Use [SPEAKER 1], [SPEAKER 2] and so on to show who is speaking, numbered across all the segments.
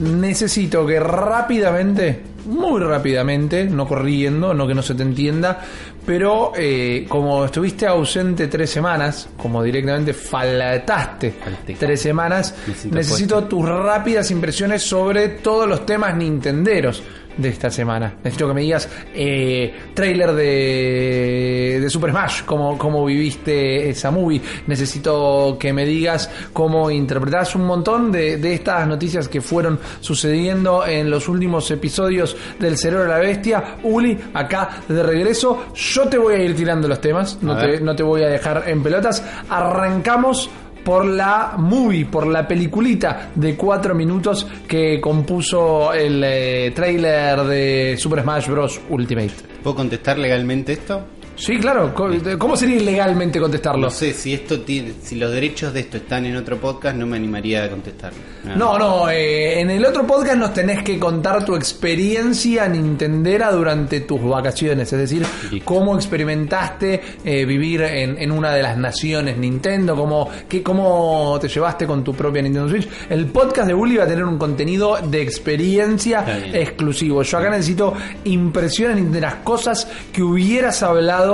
[SPEAKER 1] necesito que rápidamente, muy rápidamente, no corriendo, no que no se te entienda, pero eh, como estuviste ausente tres semanas, como directamente faltaste tres semanas,
[SPEAKER 2] Necesito
[SPEAKER 1] necesito tus rápidas impresiones sobre todos los temas nintenderos de esta semana. Necesito que me digas eh, trailer de, de Super Smash, cómo, cómo viviste esa movie. Necesito que me digas cómo interpretás un montón de, de estas noticias que fueron sucediendo en los últimos episodios del Cerebro de la Bestia. Uli, acá de regreso. Yo te voy a ir tirando los temas, no te, no te voy a dejar en pelotas. Arrancamos por la movie, por la peliculita de cuatro minutos que compuso el eh, trailer de Super Smash Bros. Ultimate.
[SPEAKER 2] ¿Puedo contestar legalmente esto?
[SPEAKER 1] Sí, claro. ¿Cómo sería ilegalmente contestarlo?
[SPEAKER 2] No sé, si esto tiene, si los derechos de esto están en otro podcast, no me animaría a contestarlo. Nada.
[SPEAKER 1] No, no, eh, en el otro podcast nos tenés que contar tu experiencia nintendera durante tus vacaciones, es decir,
[SPEAKER 2] Listo.
[SPEAKER 1] cómo experimentaste eh, vivir en, en una de las naciones Nintendo, cómo, qué, cómo te llevaste con tu propia Nintendo Switch. El podcast de Bully va a tener un contenido de experiencia exclusivo. Yo acá necesito impresiones de las cosas que hubieras hablado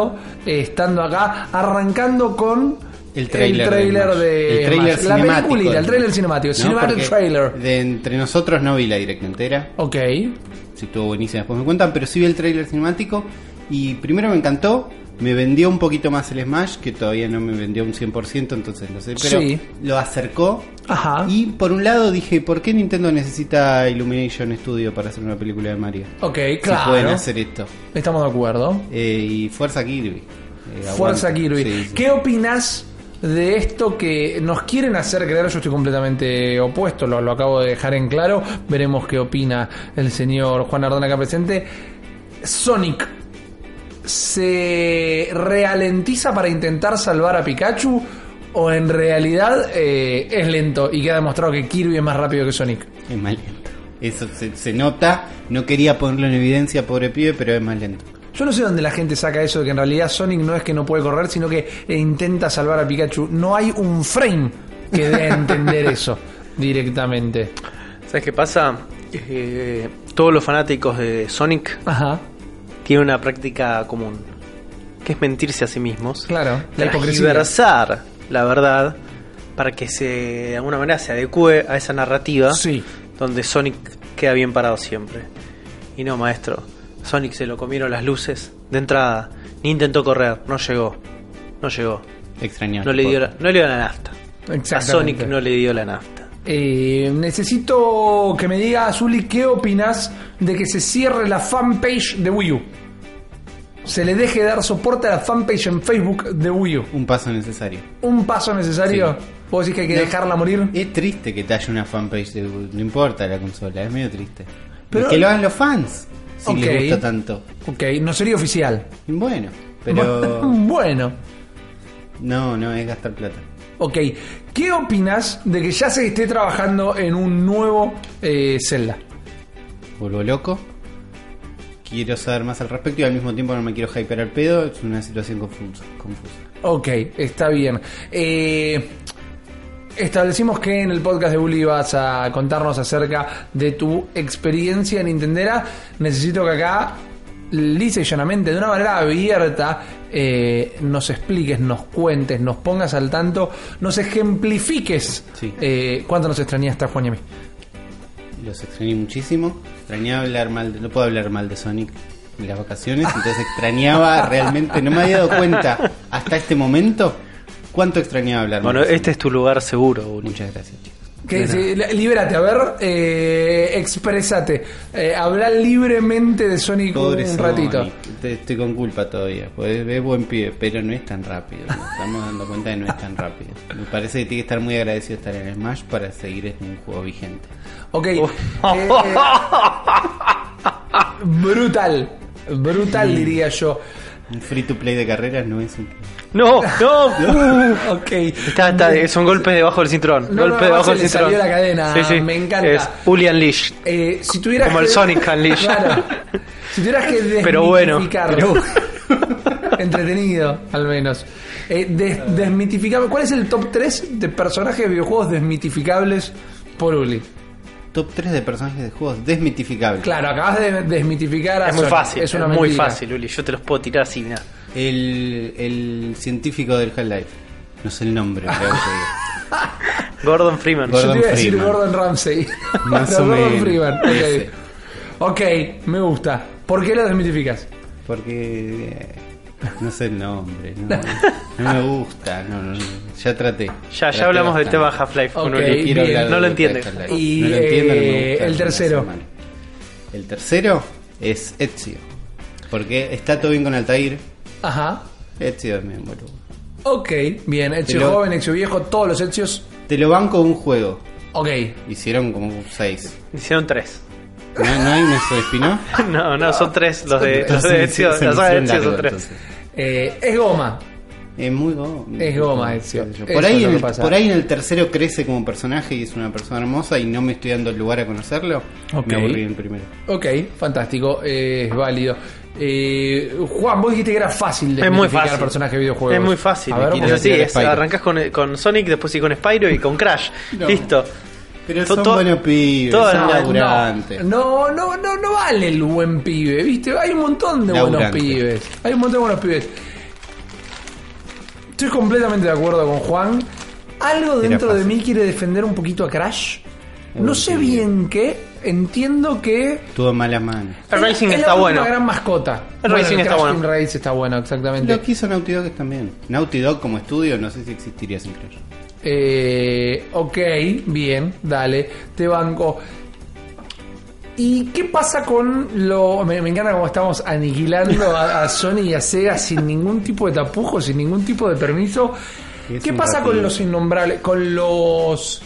[SPEAKER 1] eh, estando acá, arrancando con...
[SPEAKER 2] El trailer,
[SPEAKER 1] trailer
[SPEAKER 2] de,
[SPEAKER 1] de,
[SPEAKER 2] el trailer
[SPEAKER 1] la peliculita, el trailer cinemático,
[SPEAKER 2] No,
[SPEAKER 1] cinematic
[SPEAKER 2] porque
[SPEAKER 1] trailer.
[SPEAKER 2] De entre nosotros no vi la directa entera.
[SPEAKER 1] Ok.
[SPEAKER 2] Si estuvo buenísima, después me cuentan, pero sí vi el trailer cinemático. Y primero me encantó. Me vendió un poquito más el Smash, que todavía no me vendió un 100%, entonces no sé. Pero
[SPEAKER 1] Sí.
[SPEAKER 2] lo acercó.
[SPEAKER 1] Ajá.
[SPEAKER 2] Y por un lado dije, ¿por qué Nintendo necesita Illumination Studio para hacer una película de Mario?
[SPEAKER 1] Ok,
[SPEAKER 2] Si
[SPEAKER 1] claro.
[SPEAKER 2] pueden hacer esto.
[SPEAKER 1] Estamos de acuerdo.
[SPEAKER 2] Eh, y Fuerza Kirby. Eh,
[SPEAKER 1] Fuerza. Kirby.
[SPEAKER 2] Sí, sí.
[SPEAKER 1] ¿Qué opinas de esto que nos quieren hacer creer? Yo estoy completamente opuesto, lo, lo acabo de dejar en claro. Veremos qué opina el señor Juan Ardón acá presente. Sonic se ralentiza para intentar salvar a Pikachu o en realidad eh, es lento y queda demostrado que Kirby es más rápido que Sonic.
[SPEAKER 2] Es más lento. Eso se, se nota. No quería ponerlo en evidencia, pobre pibe, pero es más lento.
[SPEAKER 1] Yo no sé dónde la gente saca eso de que en realidad Sonic no es que no puede correr, sino que intenta salvar a Pikachu. No hay un frame que dé a entender eso directamente.
[SPEAKER 3] ¿Sabes qué pasa? Eh, todos los fanáticos de Sonic
[SPEAKER 1] Ajá,
[SPEAKER 3] tienen una práctica común, que es mentirse a sí mismos,
[SPEAKER 1] claro. La hipocresía.
[SPEAKER 3] la verdad para que se de alguna manera se adecue a esa narrativa
[SPEAKER 1] Sí.
[SPEAKER 3] donde Sonic queda bien parado siempre. Y no, maestro, Sonic se lo comieron las luces de entrada, ni intentó correr, no llegó, no llegó,
[SPEAKER 2] Extrañado.
[SPEAKER 3] no le dio la, no le dio la nafta. A. Sonic no le dio la nafta.
[SPEAKER 1] Eh, necesito que me diga, Azuli, ¿qué opinas de que se cierre la fanpage de Wii U? Se le deje dar soporte a la fanpage en Facebook de Wii U.
[SPEAKER 2] Un paso necesario.
[SPEAKER 1] ¿Un paso necesario?
[SPEAKER 2] Sí.
[SPEAKER 1] ¿Vos decís que hay que
[SPEAKER 2] No.
[SPEAKER 1] dejarla morir?
[SPEAKER 2] Es triste que te haya una fanpage de No importa la consola, es medio triste.
[SPEAKER 1] Pero-
[SPEAKER 2] que lo hagan los fans. Si
[SPEAKER 1] Ok.
[SPEAKER 2] les gusta tanto.
[SPEAKER 1] Ok, no sería oficial.
[SPEAKER 2] Bueno, pero.
[SPEAKER 1] bueno.
[SPEAKER 2] no, no, es gastar plata.
[SPEAKER 1] Ok, ¿qué opinas de que ya se esté trabajando en un nuevo eh, Zelda?
[SPEAKER 2] Vuelvo loco. Quiero saber más al respecto y al mismo tiempo no me quiero hyper al pedo. Es una situación confusa. confusa.
[SPEAKER 1] Ok, está bien. Eh, establecimos que en el podcast de Bully vas a contarnos acerca de tu experiencia en Nintendera. Necesito que acá, lisa y llanamente, de una manera abierta, eh, nos expliques, nos cuentes, nos pongas al tanto, nos ejemplifiques
[SPEAKER 2] Sí.
[SPEAKER 1] eh, cuánto nos extrañaste a Juan y a mí.
[SPEAKER 2] Los extrañé muchísimo. Extrañaba hablar mal de, no puedo hablar mal de Sonic en las vacaciones, entonces extrañaba realmente, no me había dado cuenta hasta este momento cuánto extrañaba hablar mal.
[SPEAKER 3] Bueno,
[SPEAKER 2] de
[SPEAKER 3] este es tu lugar seguro, Uli.
[SPEAKER 2] Muchas gracias, chicos.
[SPEAKER 1] Que sí, libérate, a ver, eh, exprésate, eh, habla libremente de Sonic
[SPEAKER 2] Pobre
[SPEAKER 1] un ratito.
[SPEAKER 2] Te- estoy con culpa todavía. Pues es buen pibe, pero no es tan rápido. Nos estamos dando cuenta de que no es tan rápido. Me parece que tiene que estar muy agradecido de estar en Smash para seguir en un juego vigente.
[SPEAKER 1] Ok. eh, brutal. Brutal, diría yo.
[SPEAKER 2] Un free to play de carreras no es un.
[SPEAKER 3] No, no.
[SPEAKER 1] Ok.
[SPEAKER 3] Está, está, son golpes debajo del cinturón.
[SPEAKER 1] No, no,
[SPEAKER 3] debajo del cinturón.
[SPEAKER 1] salió la cadena, me encanta.
[SPEAKER 3] Es Uli Unleashed.
[SPEAKER 1] Eh, si tuvieras
[SPEAKER 3] Como
[SPEAKER 1] que-
[SPEAKER 3] el Sonic Unleashed.
[SPEAKER 1] Claro. Si tuvieras que
[SPEAKER 3] Pero bueno,
[SPEAKER 1] desmitificarlo. Entretenido, al menos. Eh, des- desmitificable. ¿Cuál es el top 3 de personajes de videojuegos desmitificables por Uli?
[SPEAKER 2] Top 3 de personajes de juegos desmitificables.
[SPEAKER 1] Claro, acabas de desmitificar a
[SPEAKER 3] Es muy
[SPEAKER 1] Sonic.
[SPEAKER 3] fácil,
[SPEAKER 1] Es una
[SPEAKER 3] muy
[SPEAKER 1] mentira.
[SPEAKER 3] fácil, Uli. Yo te los puedo tirar así, mira.
[SPEAKER 2] El, el científico del Half-Life. No sé el nombre, pero.
[SPEAKER 3] Gordon Freeman.
[SPEAKER 1] Yo te
[SPEAKER 2] Gordon
[SPEAKER 1] iba a decir
[SPEAKER 2] Freeman.
[SPEAKER 1] Gordon Ramsay.
[SPEAKER 2] Más
[SPEAKER 1] Pero
[SPEAKER 2] o
[SPEAKER 1] Gordon
[SPEAKER 2] menos.
[SPEAKER 1] Freeman. Ok.
[SPEAKER 2] Ese.
[SPEAKER 1] ok, me gusta. ¿Por qué lo desmitificas?
[SPEAKER 2] Porque. eh, No sé el nombre. No, no me gusta. No, no, no. ya traté.
[SPEAKER 3] Ya,
[SPEAKER 2] Traté
[SPEAKER 3] ya hablamos del tema. Half-Life con
[SPEAKER 1] Ok,
[SPEAKER 3] Uli.
[SPEAKER 1] bien.
[SPEAKER 2] hablar
[SPEAKER 3] No
[SPEAKER 2] de
[SPEAKER 3] lo entiende.
[SPEAKER 1] Y,
[SPEAKER 2] No lo entiendo, no me
[SPEAKER 1] eh,
[SPEAKER 2] gusta
[SPEAKER 1] el tercero.
[SPEAKER 2] El tercero es Ezio. Porque está todo bien con Altair.
[SPEAKER 1] Ajá.
[SPEAKER 2] Ezio también, boludo.
[SPEAKER 1] Ok, bien. Ezio joven, Ezio viejo, todos los Ezios.
[SPEAKER 2] Te lo banco un juego.
[SPEAKER 1] Ok.
[SPEAKER 2] Hicieron como seis.
[SPEAKER 3] Hicieron tres.
[SPEAKER 2] ¿No, no hay un spin-off?
[SPEAKER 3] No, no, son tres los de, los de Ezio.
[SPEAKER 2] se- se
[SPEAKER 3] La saga de Ezio son tres.
[SPEAKER 2] entonces.
[SPEAKER 1] Eh, es goma.
[SPEAKER 2] Es muy goma.
[SPEAKER 1] Es goma, Ezio. Eso
[SPEAKER 2] Por
[SPEAKER 1] es
[SPEAKER 2] ahí, en el,
[SPEAKER 1] pasa.
[SPEAKER 2] por ahí en el tercero crece como personaje y es una persona hermosa y no me estoy dando el lugar a conocerlo. Me aburrí en el primero.
[SPEAKER 1] Ok, fantástico. eh, es válido. Eh, Juan, vos dijiste que era fácil de
[SPEAKER 3] Es muy fácil.
[SPEAKER 1] personaje de videojuegos.
[SPEAKER 3] Es muy fácil.
[SPEAKER 1] A ver,
[SPEAKER 3] es
[SPEAKER 1] vos-
[SPEAKER 3] así,
[SPEAKER 2] tirar
[SPEAKER 3] es,
[SPEAKER 2] Spyro.
[SPEAKER 3] arrancás con, con Sonic, después sí con Spyro y con Crash.
[SPEAKER 2] No.
[SPEAKER 3] Listo.
[SPEAKER 2] Pero son
[SPEAKER 3] to-
[SPEAKER 2] buenos pibes, son
[SPEAKER 3] la-
[SPEAKER 2] laburantes.
[SPEAKER 1] No, no, no, no vale el buen pibe, ¿viste? Hay un montón de buenos pibes. Hay un montón de buenos pibes. Estoy completamente de acuerdo con Juan. Algo dentro de mí quiere defender un poquito a Crash. No
[SPEAKER 2] Uy,
[SPEAKER 1] sé bien qué. Entiendo que.
[SPEAKER 2] Tuvo malas manos.
[SPEAKER 3] El Racing
[SPEAKER 1] es
[SPEAKER 3] está bueno.
[SPEAKER 1] última gran mascota.
[SPEAKER 3] El Racing está
[SPEAKER 1] Crash
[SPEAKER 3] bueno.
[SPEAKER 1] Team Racing está bueno, exactamente.
[SPEAKER 2] Lo que hizo Naughty Dog también. Naughty Dog como estudio no sé si existiría sin Crash.
[SPEAKER 1] Eh, ok, bien, dale, te banco. ¿Y qué pasa con lo.? Me, me encanta cómo estamos aniquilando a, a Sony y a Sega sin ningún tipo de tapujo, sin ningún tipo de permiso. ¿Qué pasa con los innombrables? Con los.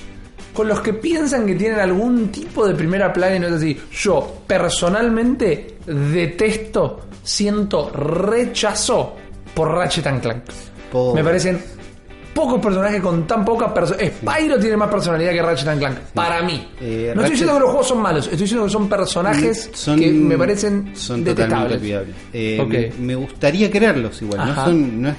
[SPEAKER 1] Con los que piensan que tienen algún tipo de primera plana y no es así. Yo, personalmente, detesto, siento rechazo por Ratchet and Clank.
[SPEAKER 2] Pobre.
[SPEAKER 1] Me parecen pocos personajes con tan poca personalidad. Spyro tiene más personalidad que Ratchet and Clank, para mí.
[SPEAKER 2] Eh,
[SPEAKER 1] no estoy
[SPEAKER 2] Ratchet-
[SPEAKER 1] diciendo que los juegos son malos, estoy diciendo que son personajes
[SPEAKER 2] Son-
[SPEAKER 1] que me parecen
[SPEAKER 2] son totalmente
[SPEAKER 1] detestables.
[SPEAKER 2] olvidables. Eh,
[SPEAKER 1] Ok.
[SPEAKER 2] me, me gustaría quererlos igual.
[SPEAKER 1] Ajá.
[SPEAKER 2] No, son, no, es,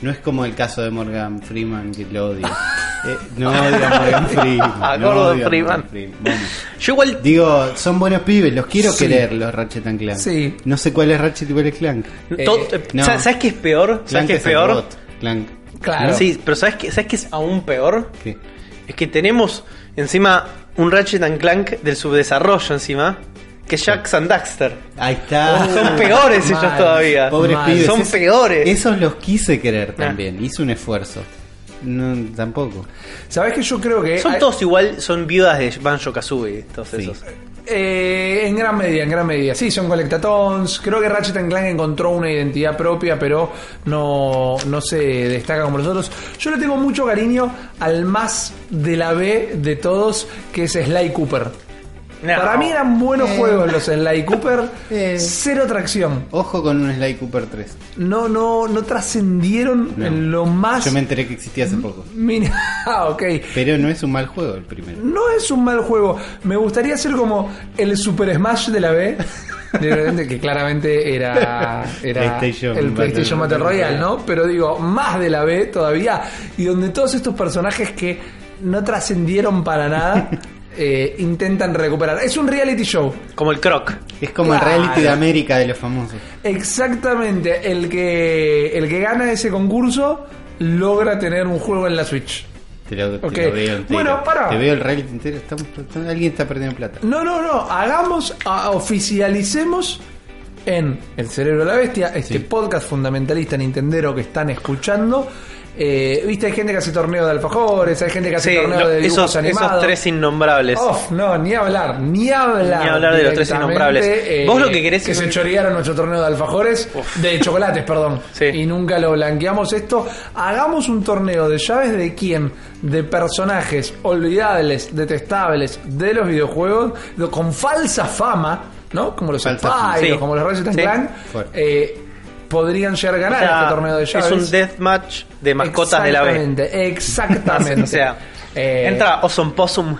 [SPEAKER 2] no es como el caso de Morgan Freeman que lo odio. Eh, no odio a Morgan Freeman.
[SPEAKER 3] A
[SPEAKER 2] no
[SPEAKER 3] Gordon
[SPEAKER 2] odio a
[SPEAKER 3] Freeman.
[SPEAKER 2] Morgan Freeman. Bueno,
[SPEAKER 3] Yo igual.
[SPEAKER 2] digo, son buenos pibes, los quiero
[SPEAKER 1] Sí.
[SPEAKER 2] querer, los Ratchet and Clank.
[SPEAKER 1] Sí.
[SPEAKER 2] No sé cuál es Ratchet y cuál es Clank. no.
[SPEAKER 3] ¿sabes, qué es peor? ¿Sabes
[SPEAKER 2] Clank
[SPEAKER 3] qué es
[SPEAKER 2] el
[SPEAKER 3] peor?
[SPEAKER 2] robot. Clank.
[SPEAKER 1] Claro.
[SPEAKER 3] Sí, pero ¿sabes qué, ¿sabes qué es aún peor?
[SPEAKER 2] ¿Qué?
[SPEAKER 3] Es que tenemos encima un Ratchet and Clank del subdesarrollo encima, que Jack and Daxter.
[SPEAKER 2] Ahí está.
[SPEAKER 3] Son peores ellos todavía.
[SPEAKER 2] Pobres
[SPEAKER 1] Mal.
[SPEAKER 2] pibes.
[SPEAKER 3] Son
[SPEAKER 2] Es-
[SPEAKER 3] peores.
[SPEAKER 2] Esos los quise querer
[SPEAKER 3] Ah.
[SPEAKER 2] también. Hice un esfuerzo. No, tampoco.
[SPEAKER 1] ¿Sabes que yo creo que
[SPEAKER 3] Son
[SPEAKER 1] hay-
[SPEAKER 3] todos igual, son viudas de Banjo Kazooie, todos
[SPEAKER 2] Sí.
[SPEAKER 3] esos.
[SPEAKER 1] Eh, en gran medida, en gran medida. Sí, son colectatons. Creo que Ratchet Clank encontró una identidad propia, pero no, no se destaca como los otros. Yo le tengo mucho cariño al más de la B de todos, que es Sly Cooper.
[SPEAKER 3] No.
[SPEAKER 1] Para mí eran buenos
[SPEAKER 2] Eh.
[SPEAKER 1] juegos los Sly Cooper.
[SPEAKER 2] Eh.
[SPEAKER 1] Cero tracción.
[SPEAKER 2] Ojo con un Sly Cooper 3.
[SPEAKER 1] No, no, no trascendieron
[SPEAKER 2] No.
[SPEAKER 1] en lo más.
[SPEAKER 2] Yo me enteré que existía hace poco.
[SPEAKER 1] Mira, ah, ok.
[SPEAKER 2] Pero no es un mal juego el primero.
[SPEAKER 1] No es un mal juego. Me gustaría ser como el Super Smash de la B. De repente, que claramente era, era
[SPEAKER 2] PlayStation
[SPEAKER 1] el PlayStation
[SPEAKER 2] Battle
[SPEAKER 1] Battle Royale,
[SPEAKER 2] Royale.
[SPEAKER 1] ¿no? Pero digo, más de la B todavía. Y donde todos estos personajes que no trascendieron para nada eh, intentan recuperar. Es un reality show.
[SPEAKER 3] Como el Croc.
[SPEAKER 2] Es como
[SPEAKER 1] Claro.
[SPEAKER 2] el reality de América de los famosos.
[SPEAKER 1] Exactamente. El que, el que gana ese concurso logra tener un juego en la Switch.
[SPEAKER 2] Te lo, te
[SPEAKER 1] Ok.
[SPEAKER 2] lo veo entero.
[SPEAKER 1] Bueno, pará.
[SPEAKER 2] Te veo el reality entero. Estamos, alguien está perdiendo plata.
[SPEAKER 1] No, no, no. Hagamos, a- oficialicemos en El Cerebro de la Bestia, este
[SPEAKER 2] Sí.
[SPEAKER 1] podcast fundamentalista nintendero que están escuchando. Eh, Viste, hay gente que hace torneo de alfajores, hay gente que hace
[SPEAKER 3] Sí,
[SPEAKER 1] torneo
[SPEAKER 3] lo-
[SPEAKER 1] de dibujos
[SPEAKER 3] esos,
[SPEAKER 1] animados.
[SPEAKER 3] esos tres innombrables.
[SPEAKER 1] No, ni hablar, ni hablar.
[SPEAKER 3] Ni hablar de los tres
[SPEAKER 1] directamente,
[SPEAKER 3] innombrables.
[SPEAKER 1] eh,
[SPEAKER 3] Vos lo que querés
[SPEAKER 1] que
[SPEAKER 3] es
[SPEAKER 1] se
[SPEAKER 3] un-
[SPEAKER 1] chorearon nuestro torneo de alfajores, de chocolates, perdón.
[SPEAKER 3] Sí.
[SPEAKER 1] Y nunca lo blanqueamos esto. Hagamos un torneo de llaves de quién? De personajes olvidables, detestables de los videojuegos, de- con falsa fama, ¿no? Como los
[SPEAKER 2] Falsa fama.
[SPEAKER 1] Spyro,
[SPEAKER 3] Sí.
[SPEAKER 1] como los Ratchet and
[SPEAKER 3] Sí.
[SPEAKER 1] Clank. Eh, podrían llegar a
[SPEAKER 3] O
[SPEAKER 1] ganar
[SPEAKER 3] sea,
[SPEAKER 1] este torneo de llaves.
[SPEAKER 3] es un deathmatch de mascotas de la B.
[SPEAKER 1] Exactamente, exactamente.
[SPEAKER 3] O sea,
[SPEAKER 1] Eh,
[SPEAKER 3] entra Awesome Possum.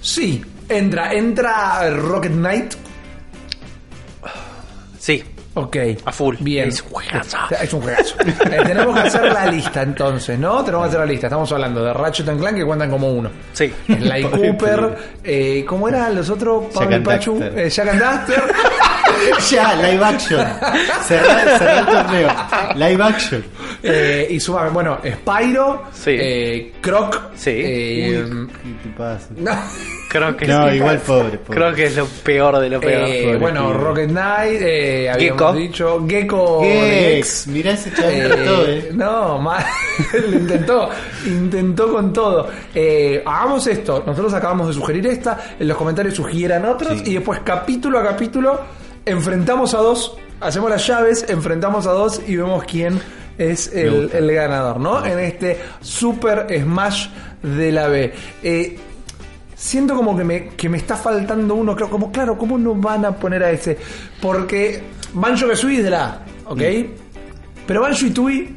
[SPEAKER 1] Sí, entra, entra Rocket Knight.
[SPEAKER 3] Sí.
[SPEAKER 1] Ok.
[SPEAKER 3] A full.
[SPEAKER 1] Bien.
[SPEAKER 3] Es un juegazo.
[SPEAKER 1] Es un juegazo. Eh, tenemos que hacer la lista entonces, ¿no? Tenemos que hacer la lista. Estamos hablando de Ratchet and Clank que cuentan como uno.
[SPEAKER 3] Sí.
[SPEAKER 1] Sly Cooper, eh, ¿cómo eran los otros? Pablo Pachu, eh, Jack and Daxter.
[SPEAKER 2] ya, live action. Cerrar, cerrar el torneo. Live action.
[SPEAKER 1] eh, y sumame, bueno, Spyro,
[SPEAKER 3] Sí.
[SPEAKER 1] eh, Croc,
[SPEAKER 3] Sí.
[SPEAKER 1] eh,
[SPEAKER 2] Uy, ¿qué te pasa?
[SPEAKER 1] no,
[SPEAKER 3] Creo que
[SPEAKER 2] No,
[SPEAKER 3] sí.
[SPEAKER 2] igual pobre, pobre.
[SPEAKER 3] Creo que es lo peor de lo peor.
[SPEAKER 1] eh,
[SPEAKER 2] pobre
[SPEAKER 1] bueno. Rocket Knight, eh, habíamos
[SPEAKER 3] Gecko.
[SPEAKER 1] dicho, Gecko
[SPEAKER 2] Gex, mirá ese chaval
[SPEAKER 1] Eh,
[SPEAKER 2] todo, eh.
[SPEAKER 1] No, mal. Lo intentó, intentó con todo. Eh, hagamos esto. Nosotros acabamos de sugerir esta. En los comentarios sugieran otros.
[SPEAKER 2] Sí.
[SPEAKER 1] Y después, capítulo a capítulo, enfrentamos a dos. Hacemos las llaves, enfrentamos a dos y vemos quién es el, el ganador, ¿no? En este Super Smash de la B. Eh, Siento como que me, que me está faltando uno, creo, como claro, ¿cómo no van a poner a ese? Porque Banjo Kazooie es de la A, ¿ok? Pero Banjo y Tui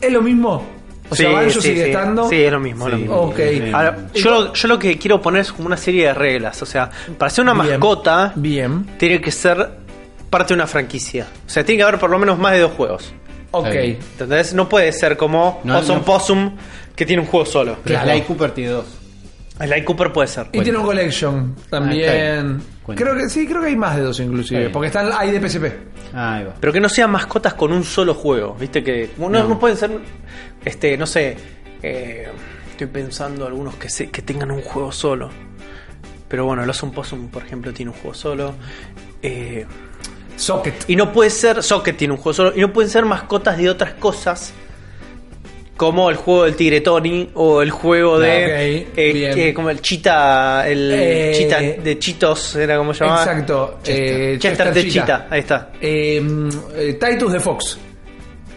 [SPEAKER 1] es lo mismo. O sea, Banjo
[SPEAKER 3] sí,
[SPEAKER 1] sigue
[SPEAKER 3] sí.
[SPEAKER 1] estando.
[SPEAKER 3] Sí, es lo mismo. lo mismo.
[SPEAKER 1] Ok.
[SPEAKER 2] Sí.
[SPEAKER 3] Ahora, yo, lo- yo lo que quiero poner es como una serie de reglas. O sea, para ser una
[SPEAKER 1] Bien.
[SPEAKER 3] mascota,
[SPEAKER 1] Bien.
[SPEAKER 3] tiene que ser parte de una franquicia. O sea, tiene que haber por lo menos más de dos juegos.
[SPEAKER 1] Ok.
[SPEAKER 3] ¿Entendés? No puede ser como
[SPEAKER 2] No,
[SPEAKER 3] Possum
[SPEAKER 2] no.
[SPEAKER 3] Possum, que tiene un juego solo.
[SPEAKER 1] Claro.
[SPEAKER 2] Sly Cooper tiene dos.
[SPEAKER 3] El Cooper puede ser.
[SPEAKER 1] Y tiene un collection
[SPEAKER 2] Ah,
[SPEAKER 1] también.
[SPEAKER 2] Cuenta.
[SPEAKER 1] creo que sí, creo que hay más de dos inclusive.
[SPEAKER 2] Está.
[SPEAKER 1] Porque están hay de PSP.
[SPEAKER 2] Ah, ahí va.
[SPEAKER 3] Pero que no sean mascotas con un solo juego. Viste que no,
[SPEAKER 2] No.
[SPEAKER 3] no pueden ser, este, no sé. eh, estoy pensando algunos que, se, que tengan un juego solo. Pero bueno, el Awesome Possum, por ejemplo, tiene un juego solo. Eh,
[SPEAKER 1] Socket.
[SPEAKER 3] y no puede ser. Socket tiene un juego solo. Y no pueden ser mascotas de otras cosas. Como el juego del Tigre Tony. O el juego de.
[SPEAKER 1] Ah,
[SPEAKER 3] eh, como el Chita. El
[SPEAKER 1] Eh,
[SPEAKER 3] Chita de Chitos. Era como se llamaba.
[SPEAKER 1] Exacto. eh,
[SPEAKER 3] Chester de
[SPEAKER 1] Cheetah.
[SPEAKER 3] Chita. Ahí está.
[SPEAKER 1] Mm, eh, Titus de Fox.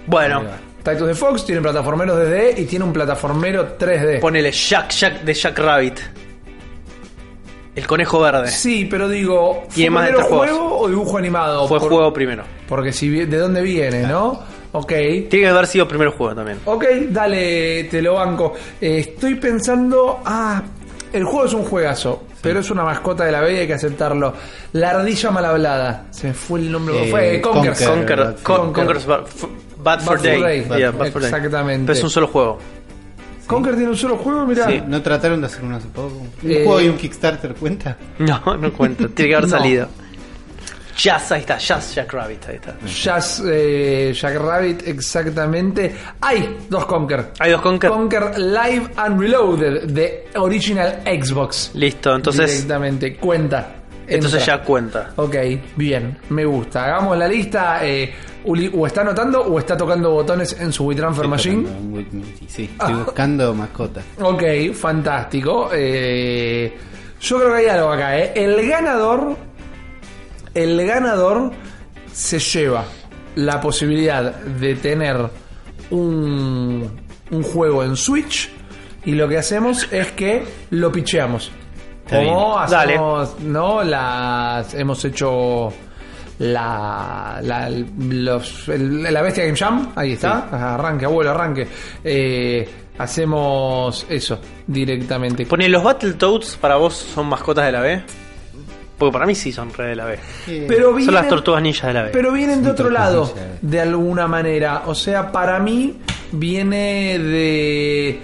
[SPEAKER 3] Bueno.
[SPEAKER 1] Titus de Fox tiene plataformeros 2D y tiene un plataformero 3D.
[SPEAKER 3] Ponele Jack Jack de Jack Rabbit. El conejo verde.
[SPEAKER 1] Sí, pero digo, ¿fue
[SPEAKER 3] de
[SPEAKER 1] primero juego o dibujo animado?
[SPEAKER 3] Fue
[SPEAKER 1] Por-
[SPEAKER 3] juego primero.
[SPEAKER 1] Porque si de dónde viene, ¿no? Ok.
[SPEAKER 3] Tiene que haber sido primero juego también.
[SPEAKER 1] Ok, dale, te lo banco. Eh, estoy pensando. Ah, el juego es un juegazo, pero es una mascota de la B y hay que aceptarlo. La ardilla mal hablada. Se me fue el nombre.
[SPEAKER 2] Eh,
[SPEAKER 1] fue Conkers.
[SPEAKER 2] Conker.
[SPEAKER 3] Conquer,
[SPEAKER 2] Bad
[SPEAKER 3] Con-
[SPEAKER 1] for-
[SPEAKER 3] Conker's Bad, Bad for
[SPEAKER 1] Bad for
[SPEAKER 3] Day.
[SPEAKER 1] Day.
[SPEAKER 3] Yeah, Bad for Day.
[SPEAKER 1] Exactamente.
[SPEAKER 3] Pero es un solo juego.
[SPEAKER 1] Conker tiene un solo juego, mirá.
[SPEAKER 3] Sí.
[SPEAKER 2] ¿No trataron de hacer uno hace poco? ¿Un
[SPEAKER 1] Eh,
[SPEAKER 2] juego y un Kickstarter cuenta?
[SPEAKER 3] No, no cuento. Tiene que haber
[SPEAKER 1] No.
[SPEAKER 3] salido. Jazz, ahí está. Jazz Jack Rabbit, ahí está.
[SPEAKER 1] Jazz, eh, Jack Rabbit, exactamente. Hay dos Conker.
[SPEAKER 3] Hay dos Conker.
[SPEAKER 1] Conker Live and Reloaded de Original Xbox.
[SPEAKER 3] Listo, entonces.
[SPEAKER 1] Directamente, cuenta.
[SPEAKER 3] Entonces
[SPEAKER 1] Entra.
[SPEAKER 3] ya cuenta.
[SPEAKER 1] Ok, bien, me gusta. Hagamos la lista. eh, Uli, o está anotando o está tocando botones en su WeTransfer Machine.
[SPEAKER 2] Tocando Sí, estoy buscando mascotas.
[SPEAKER 1] Ok, fantástico. Eh, yo creo que hay algo acá. ¿eh? El ganador, el ganador se lleva la posibilidad de tener un, un juego en Switch y lo que hacemos es que lo picheamos. Como.
[SPEAKER 3] Dale.
[SPEAKER 1] hacemos, ¿no? Las hemos hecho la la, los, el- la bestia Game Jam, ahí está, arranque, abuelo, arranque. Eh, hacemos eso directamente.
[SPEAKER 3] Pone los Battletoads para vos son mascotas de la B. Porque para mí sí son re de la B.
[SPEAKER 1] Pero
[SPEAKER 3] Son las tortugas ninjas de la B.
[SPEAKER 1] pero vienen de otro lado,
[SPEAKER 2] ninja.
[SPEAKER 1] de alguna manera. O sea, para mí viene de...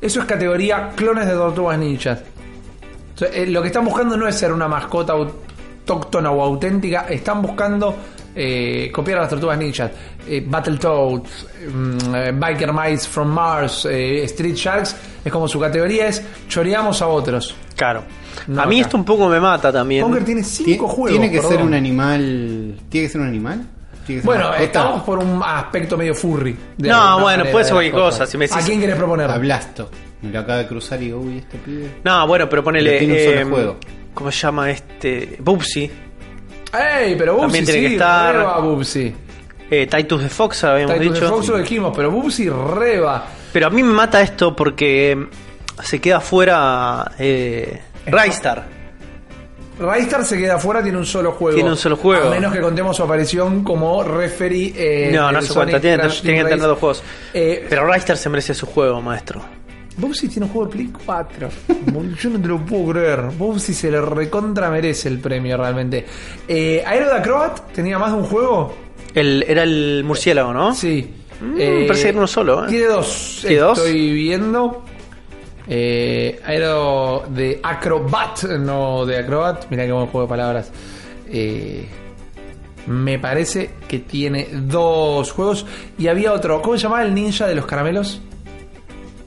[SPEAKER 1] Eso es categoría clones de tortugas ninjas. O sea, eh, lo que están buscando no es ser una mascota autóctona o auténtica, están buscando eh, copiar a las tortugas ninjas. Eh, Battletoads, mm, eh, Biker Mice from Mars, eh, Street Sharks, es como su categoría es choreamos a otros.
[SPEAKER 3] Claro.
[SPEAKER 1] No,
[SPEAKER 3] a mí
[SPEAKER 1] acá.
[SPEAKER 3] esto un poco me mata también.
[SPEAKER 1] Conker tiene
[SPEAKER 2] Ti-
[SPEAKER 1] cinco juegos.
[SPEAKER 2] Tiene que ser un animal. ¿Tiene que ser un animal? ¿Tiene que ser
[SPEAKER 1] Bueno, estamos por un aspecto medio furry. de
[SPEAKER 3] No, bueno, puede
[SPEAKER 1] de
[SPEAKER 3] ser cualquier cosa, si me decís-
[SPEAKER 1] ¿A quién querés proponer?
[SPEAKER 2] A Blasto. Me lo acaba de cruzar y digo, uy, este pibe.
[SPEAKER 3] No, bueno, pero ponele.
[SPEAKER 2] Pero tiene un solo
[SPEAKER 3] eh,
[SPEAKER 2] juego.
[SPEAKER 3] ¿Cómo se llama este? Bubsy.
[SPEAKER 1] ¡Ey! Pero Bubsy
[SPEAKER 3] También tiene
[SPEAKER 1] sí,
[SPEAKER 3] que estar-
[SPEAKER 1] reba Bubsy.
[SPEAKER 3] Eh, Titus de Fox, habíamos
[SPEAKER 1] Titus de
[SPEAKER 3] dicho.
[SPEAKER 1] Fox lo dijimos, pero Bubsy reba.
[SPEAKER 3] Pero a mí me mata esto porque mm, se queda fuera eh, Raystar.
[SPEAKER 1] Raystar se queda afuera, tiene un solo juego.
[SPEAKER 3] Tiene un solo juego.
[SPEAKER 1] A menos que contemos su aparición como referee. eh,
[SPEAKER 3] no, no
[SPEAKER 1] del
[SPEAKER 3] se cuenta,
[SPEAKER 1] Sonic
[SPEAKER 3] tiene,
[SPEAKER 1] Crash
[SPEAKER 3] tiene que tener
[SPEAKER 1] Race.
[SPEAKER 3] dos juegos.
[SPEAKER 1] Eh,
[SPEAKER 3] Pero Raystar se merece su juego, maestro.
[SPEAKER 1] Bubsy tiene un juego de Play 4. Yo no te lo puedo creer. Bubsy se le recontra merece el premio realmente. Eh, Aero de Acrobat tenía más de un juego.
[SPEAKER 3] El, era el murciélago, ¿no?
[SPEAKER 1] Sí.
[SPEAKER 3] Mm, me parece que era uno solo, ¿eh?
[SPEAKER 1] Tiene dos.
[SPEAKER 3] ¿Tiene dos?
[SPEAKER 1] Estoy viendo. Eh, Aero de Acrobat, no de Acrobat. Mira qué buen juego de palabras. Eh, me parece que tiene dos juegos. Y había otro. ¿Cómo se llamaba el ninja de los caramelos?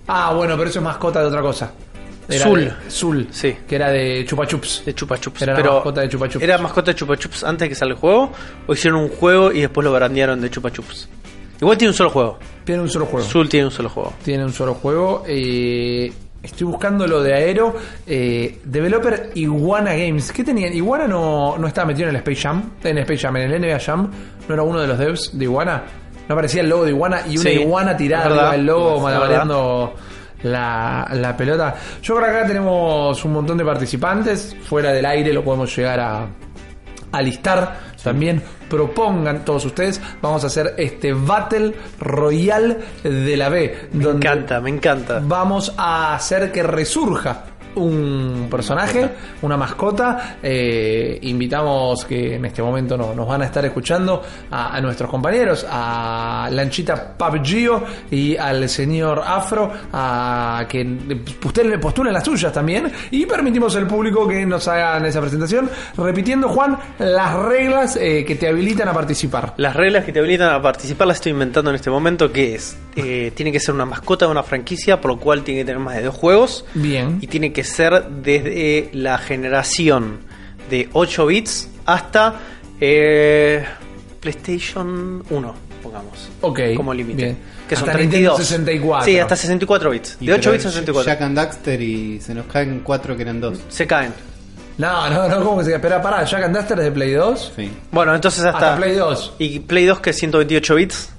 [SPEAKER 1] Ah, bueno, pero eso es mascota de otra cosa.
[SPEAKER 3] Zul.
[SPEAKER 1] de- Zul.
[SPEAKER 3] Sí.
[SPEAKER 1] Que era de Chupa Chups.
[SPEAKER 3] De Chupa Chups.
[SPEAKER 1] Era la
[SPEAKER 3] Pero
[SPEAKER 1] mascota de Chupa Chups.
[SPEAKER 3] ¿Era mascota de Chupa Chups antes de que salga el juego? ¿O hicieron un juego y después lo brandearon de Chupa Chups? Igual tiene un solo juego.
[SPEAKER 1] Tiene un solo juego.
[SPEAKER 3] Zul tiene un solo juego.
[SPEAKER 1] Tiene un solo juego. eh, estoy buscando lo de Aero. eh, developer Iguana Games. ¿Qué tenían? Iguana no, no estaba metido en el Space Jam. En el Space Jam, en el NBA Jam. ¿No era uno de los devs de Iguana? ¿No aparecía el logo de Iguana y una
[SPEAKER 3] Sí,
[SPEAKER 1] iguana tirada del logo malabareando la, la pelota? Yo creo que acá tenemos un montón de participantes. Fuera del aire lo podemos llegar a, a listar. También propongan todos ustedes. Vamos a hacer este Battle Royale de la B.
[SPEAKER 3] Me encanta, me encanta.
[SPEAKER 1] Vamos a hacer que resurja un personaje, una mascota. Eh, invitamos que en este momento no, nos van a estar escuchando a, a nuestros compañeros, a Lanchita Papgio y al señor Afro, a que ustedes postulen las suyas también. Y permitimos al público que nos hagan esa presentación, repitiendo, Juan, las reglas eh, que te habilitan a participar.
[SPEAKER 3] Las reglas que te habilitan a participar las estoy inventando en este momento, que es, eh, tiene que ser una mascota de una franquicia, por lo cual tiene que tener más de dos juegos.
[SPEAKER 1] Bien.
[SPEAKER 3] Y tiene que ser desde la generación de 8 bits hasta eh, PlayStation 1, pongamos.
[SPEAKER 1] Ok,
[SPEAKER 3] Como límite. Que son
[SPEAKER 1] Hasta Nintendo
[SPEAKER 3] 32.
[SPEAKER 1] 64.
[SPEAKER 3] Sí, hasta 64 bits.
[SPEAKER 2] Y
[SPEAKER 3] De 8
[SPEAKER 2] pero
[SPEAKER 3] bits a 64.
[SPEAKER 2] Jack and Daxter y se nos caen cuatro que eran dos.
[SPEAKER 3] Se caen.
[SPEAKER 1] No, no, no, ¿cómo que se Espera, pará, Jack and Daxter es de Play 2.
[SPEAKER 2] Sí.
[SPEAKER 3] Bueno, entonces hasta,
[SPEAKER 1] Hasta Play 2.
[SPEAKER 3] Y Play 2 que es 128 bits.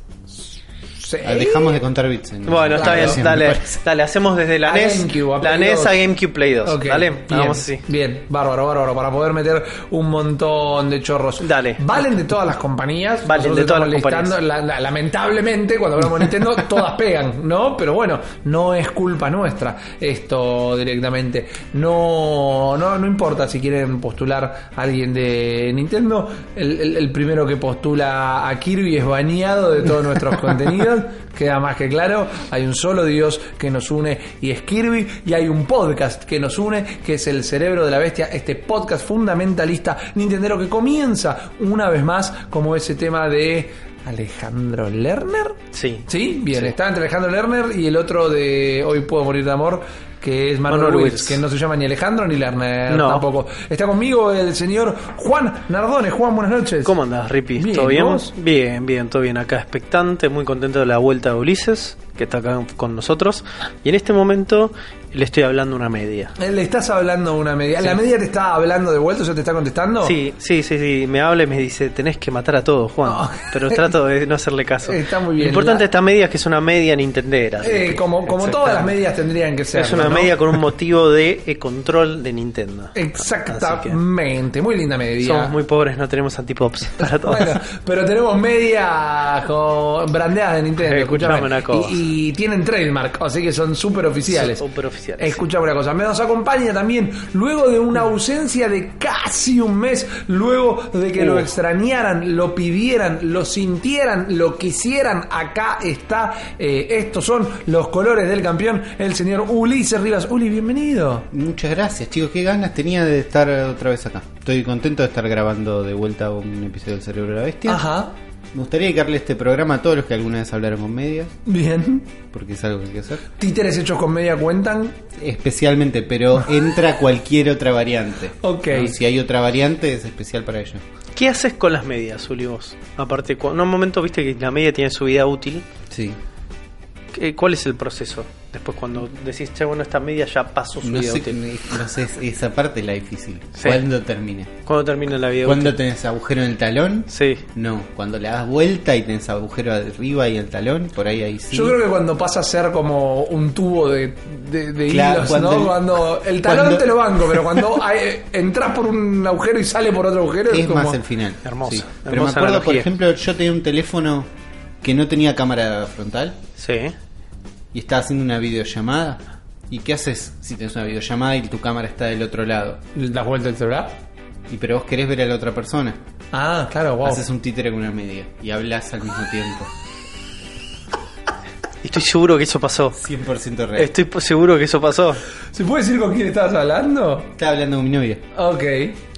[SPEAKER 1] Sí.
[SPEAKER 2] Ah, Dejamos de contar bits. en
[SPEAKER 3] Bueno, está bien, dale, dale, hacemos desde la
[SPEAKER 1] A
[SPEAKER 3] NES,
[SPEAKER 1] GameCube, a
[SPEAKER 3] la
[SPEAKER 1] Play
[SPEAKER 3] NES
[SPEAKER 1] 2.
[SPEAKER 3] a GameCube Play 2,
[SPEAKER 1] Ok,
[SPEAKER 3] ¿vale?
[SPEAKER 1] bien,
[SPEAKER 3] Hagamos así.
[SPEAKER 1] Bien, bárbaro, bárbaro, para poder meter un montón de chorros.
[SPEAKER 3] Dale.
[SPEAKER 1] Valen de todas las compañías.
[SPEAKER 3] Valen
[SPEAKER 1] Nosotros
[SPEAKER 3] de todas las compañías.
[SPEAKER 1] la- lamentablemente, cuando hablamos de Nintendo, todas pegan, ¿no? Pero bueno, no es culpa nuestra esto directamente. No, no, no importa si quieren postular a alguien de Nintendo. El, el- el primero que postula a Kirby es baneado de todos nuestros contenidos. Queda más que claro. Hay un solo Dios que nos une y es Kirby. Y hay un podcast que nos une, que es el cerebro de la bestia. Este podcast fundamentalista Nintendero que comienza una vez más como ese tema de Alejandro Lerner.
[SPEAKER 3] Sí.
[SPEAKER 1] Sí, bien,
[SPEAKER 3] Sí.
[SPEAKER 1] está entre Alejandro Lerner y el otro de Hoy Puedo Morir de Amor, que es Manuel, Wills. que no se llama ni Alejandro ni Lerner
[SPEAKER 3] No.
[SPEAKER 1] tampoco. Está conmigo el señor Juan Nardone. Juan, buenas noches.
[SPEAKER 3] ¿Cómo andás, Rippy?
[SPEAKER 1] Bien,
[SPEAKER 3] ¿Todo bien?
[SPEAKER 1] ¿vos?
[SPEAKER 3] Bien, bien, todo bien. Acá expectante, muy contento de la vuelta de Ulises, que está acá con nosotros. Y en este momento le estoy hablando una media.
[SPEAKER 1] Eh, Le estás hablando una media. ¿La media te está hablando de vuelta o sea, te está contestando?
[SPEAKER 3] Sí, sí, sí, sí. Me habla y me dice, tenés que matar a todos, Juan.
[SPEAKER 1] No.
[SPEAKER 3] Pero trato de no hacerle caso.
[SPEAKER 1] Está muy bien.
[SPEAKER 3] Lo importante
[SPEAKER 1] La-
[SPEAKER 3] de esta media es que es una media nintendera.
[SPEAKER 1] Eh, como como todas las medias tendrían que ser.
[SPEAKER 3] Es una
[SPEAKER 1] ¿no?
[SPEAKER 3] media con un motivo de eh, control de Nintendo.
[SPEAKER 1] Exactamente. Muy linda media.
[SPEAKER 3] somos muy pobres, no tenemos antipops para todos.
[SPEAKER 1] Bueno, pero tenemos medias con brandeadas de Nintendo.
[SPEAKER 3] Eh,
[SPEAKER 1] escuchame.
[SPEAKER 3] una cosa.
[SPEAKER 1] Y, y tienen trademark, así que son súper oficiales.
[SPEAKER 3] Súper oficiales.
[SPEAKER 1] Escuchame una cosa, me nos acompaña también luego de una ausencia de casi un mes, luego de que lo extrañaran, lo pidieran, lo sintieran, lo quisieran, acá está, eh, estos son los colores del campeón, el señor Ulises Rivas. Uli, bienvenido.
[SPEAKER 2] Muchas gracias, chicos. Qué ganas tenía de estar otra vez acá. Estoy contento de estar grabando de vuelta un episodio del Cerebro de la Bestia.
[SPEAKER 1] Ajá,
[SPEAKER 2] Me gustaría dedicarle este programa a todos los que alguna vez hablaron con medias,
[SPEAKER 1] bien.
[SPEAKER 2] porque es algo que hay que hacer.
[SPEAKER 1] Títeres hechos con media cuentan.
[SPEAKER 2] Especialmente, pero entra cualquier otra variante.
[SPEAKER 1] Ok.
[SPEAKER 2] ¿no? Si hay otra variante, es especial para ello.
[SPEAKER 3] ¿Qué haces con las medias, Uli, vos? Aparte, en un momento viste que la media tiene su vida útil.
[SPEAKER 2] Sí.
[SPEAKER 3] ¿Qué- ¿Cuál es el proceso? Después cuando decís, che, bueno, esta media ya pasó su
[SPEAKER 2] No
[SPEAKER 3] vida
[SPEAKER 2] sé,
[SPEAKER 3] útil.
[SPEAKER 2] no sé, esa parte es la difícil.
[SPEAKER 3] Sí.
[SPEAKER 2] ¿Cuándo termina?
[SPEAKER 3] ¿Cuándo termina la vida
[SPEAKER 2] ¿Cuándo
[SPEAKER 3] útil?
[SPEAKER 2] tenés agujero en el talón?
[SPEAKER 3] Sí.
[SPEAKER 2] No, cuando le das vuelta y tenés agujero arriba y el talón, por ahí ahí sí.
[SPEAKER 1] Yo creo que cuando pasa a ser como un tubo de, de, de
[SPEAKER 2] Claro,
[SPEAKER 1] hilos,
[SPEAKER 2] cuando
[SPEAKER 1] ¿no?
[SPEAKER 2] el-
[SPEAKER 1] cuando el talón
[SPEAKER 2] cuando-
[SPEAKER 1] te lo banco, pero cuando hay- entras por un agujero y sale por otro agujero es,
[SPEAKER 2] es
[SPEAKER 1] como...
[SPEAKER 2] más el final.
[SPEAKER 3] Hermoso,
[SPEAKER 2] Sí. Pero me acuerdo, por ejemplo, yo tenía un teléfono que no tenía cámara frontal
[SPEAKER 3] Sí.
[SPEAKER 2] Y estaba haciendo una videollamada ¿Y qué haces si tenés una videollamada y tu cámara está del otro lado?
[SPEAKER 1] ¿Das vuelta el celular?
[SPEAKER 2] Y pero vos querés ver a la otra persona.
[SPEAKER 1] Ah, claro, wow.
[SPEAKER 2] Haces un títere con una media y hablas al mismo tiempo.
[SPEAKER 3] Estoy seguro que eso pasó.
[SPEAKER 2] 100% real.
[SPEAKER 3] Estoy seguro que eso pasó.
[SPEAKER 1] ¿Se puede decir con quién estabas hablando?
[SPEAKER 2] Estaba hablando con mi novia
[SPEAKER 1] Ok,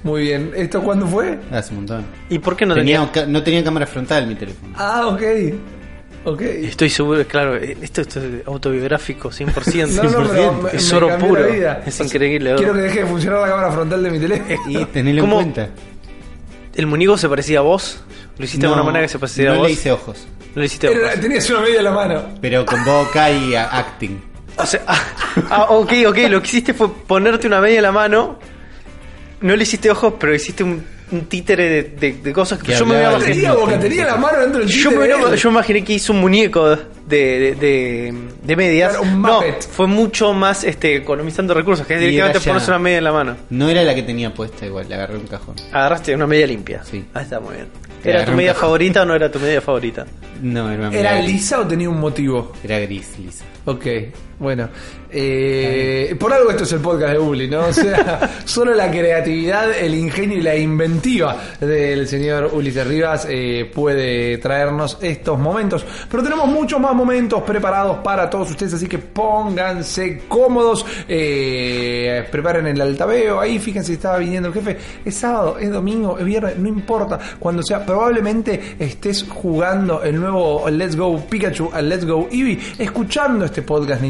[SPEAKER 1] muy bien. ¿Esto cuándo fue?
[SPEAKER 2] hace un montón.
[SPEAKER 3] ¿Y por qué no
[SPEAKER 2] tenía,
[SPEAKER 3] tenía?
[SPEAKER 2] no tenía cámara frontal mi teléfono.
[SPEAKER 1] Ah, ok.
[SPEAKER 3] Estoy seguro, claro, eh, esto, esto es autobiográfico, 100%.
[SPEAKER 1] No, no, pero me-
[SPEAKER 3] es
[SPEAKER 1] me
[SPEAKER 3] oro puro. Es increíble.
[SPEAKER 1] Quiero que deje de funcionar la cámara frontal de mi teléfono.
[SPEAKER 2] Y tenelo en cuenta.
[SPEAKER 3] ¿El muñeco se parecía a vos? ¿Lo hiciste de
[SPEAKER 2] No,
[SPEAKER 3] una manera que se pareciera
[SPEAKER 2] no
[SPEAKER 3] a vos?
[SPEAKER 2] le hice ojos.
[SPEAKER 3] No le hiciste a
[SPEAKER 1] Era- tenías una media en la mano.
[SPEAKER 2] Pero con boca y acting.
[SPEAKER 3] O sea, ah, ah, ok, ok, lo que hiciste fue ponerte una media en la mano. No le hiciste ojos, pero hiciste un, un títere de, de- de cosas que
[SPEAKER 2] Que
[SPEAKER 3] yo me había
[SPEAKER 1] Tenía
[SPEAKER 3] imaginado.
[SPEAKER 2] mismo
[SPEAKER 1] boca, tenía la mano dentro del
[SPEAKER 3] Yo, me, yo imaginé que hizo un muñeco de, de, de, de medias.
[SPEAKER 1] Claro, un
[SPEAKER 3] no, fue mucho más este, economizando recursos, que es directamente ponerse una media en la mano.
[SPEAKER 2] No era la que tenía puesta igual, le agarré un cajón.
[SPEAKER 3] Agarraste una media limpia.
[SPEAKER 2] Sí.
[SPEAKER 3] Ah, está muy bien. ¿Era tu media favorita o no era tu media favorita?
[SPEAKER 2] No, era una
[SPEAKER 1] ¿Era lisa o tenía un motivo?
[SPEAKER 2] Era gris, lisa.
[SPEAKER 1] Ok, bueno. Eh, por algo esto es el podcast de Uli, ¿no? O sea, solo la creatividad, el ingenio y la inventiva del señor Ulises Rivas eh, puede traernos estos momentos. Pero tenemos muchos más momentos preparados para todos ustedes, así que pónganse cómodos, eh, preparen el altaveo ahí, fíjense si estaba viniendo el jefe. Es sábado, es domingo, es viernes, no importa. Cuando sea, probablemente estés jugando el nuevo Let's Go Pikachu al Let's Go Eevee, escuchando este podcast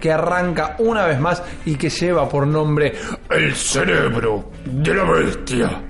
[SPEAKER 1] Que arranca una vez más y que lleva por nombre El cerebro de la bestia.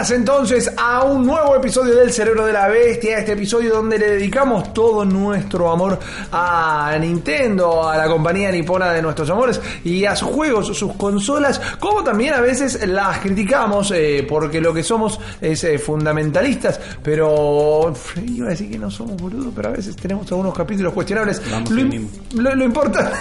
[SPEAKER 1] Bienvenidas entonces a un nuevo episodio del Cerebro de la Bestia, este episodio donde le dedicamos todo nuestro amor a Nintendo, a la compañía nipona de nuestros amores y a sus juegos, sus consolas, como también a veces las criticamos eh, porque lo que somos es eh, fundamentalistas, pero iba a decir que no somos boludos, pero a veces tenemos algunos capítulos cuestionables.
[SPEAKER 2] Vamos
[SPEAKER 1] lo, lo, lo importante...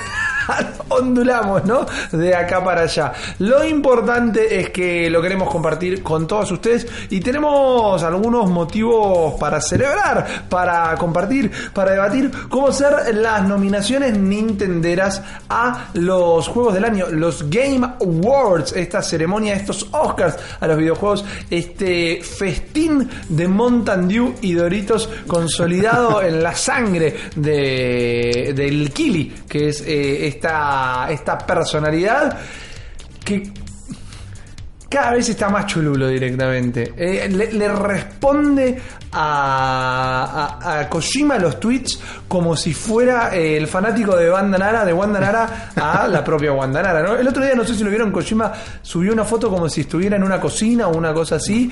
[SPEAKER 1] ondulamos, ¿no? De acá para allá. Lo importante es que lo queremos compartir con todos ustedes y tenemos algunos motivos para celebrar, para compartir, para debatir cómo ser las nominaciones nintenderas a los juegos del año, los Game Awards, esta ceremonia, estos Oscars a los videojuegos, este festín de Mountain Dew y Doritos consolidado en la sangre de, del Kili, que es eh, esta, personalidad que cada vez está más chululo directamente. Eh, le, responde a, a, Kojima los tweets como si fuera eh, el fanático de Wanda Nara, de Wanda Nara a la propia Wanda Nara. El otro día, no sé si lo vieron, Kojima subió una foto como si estuviera en una cocina o una cosa así.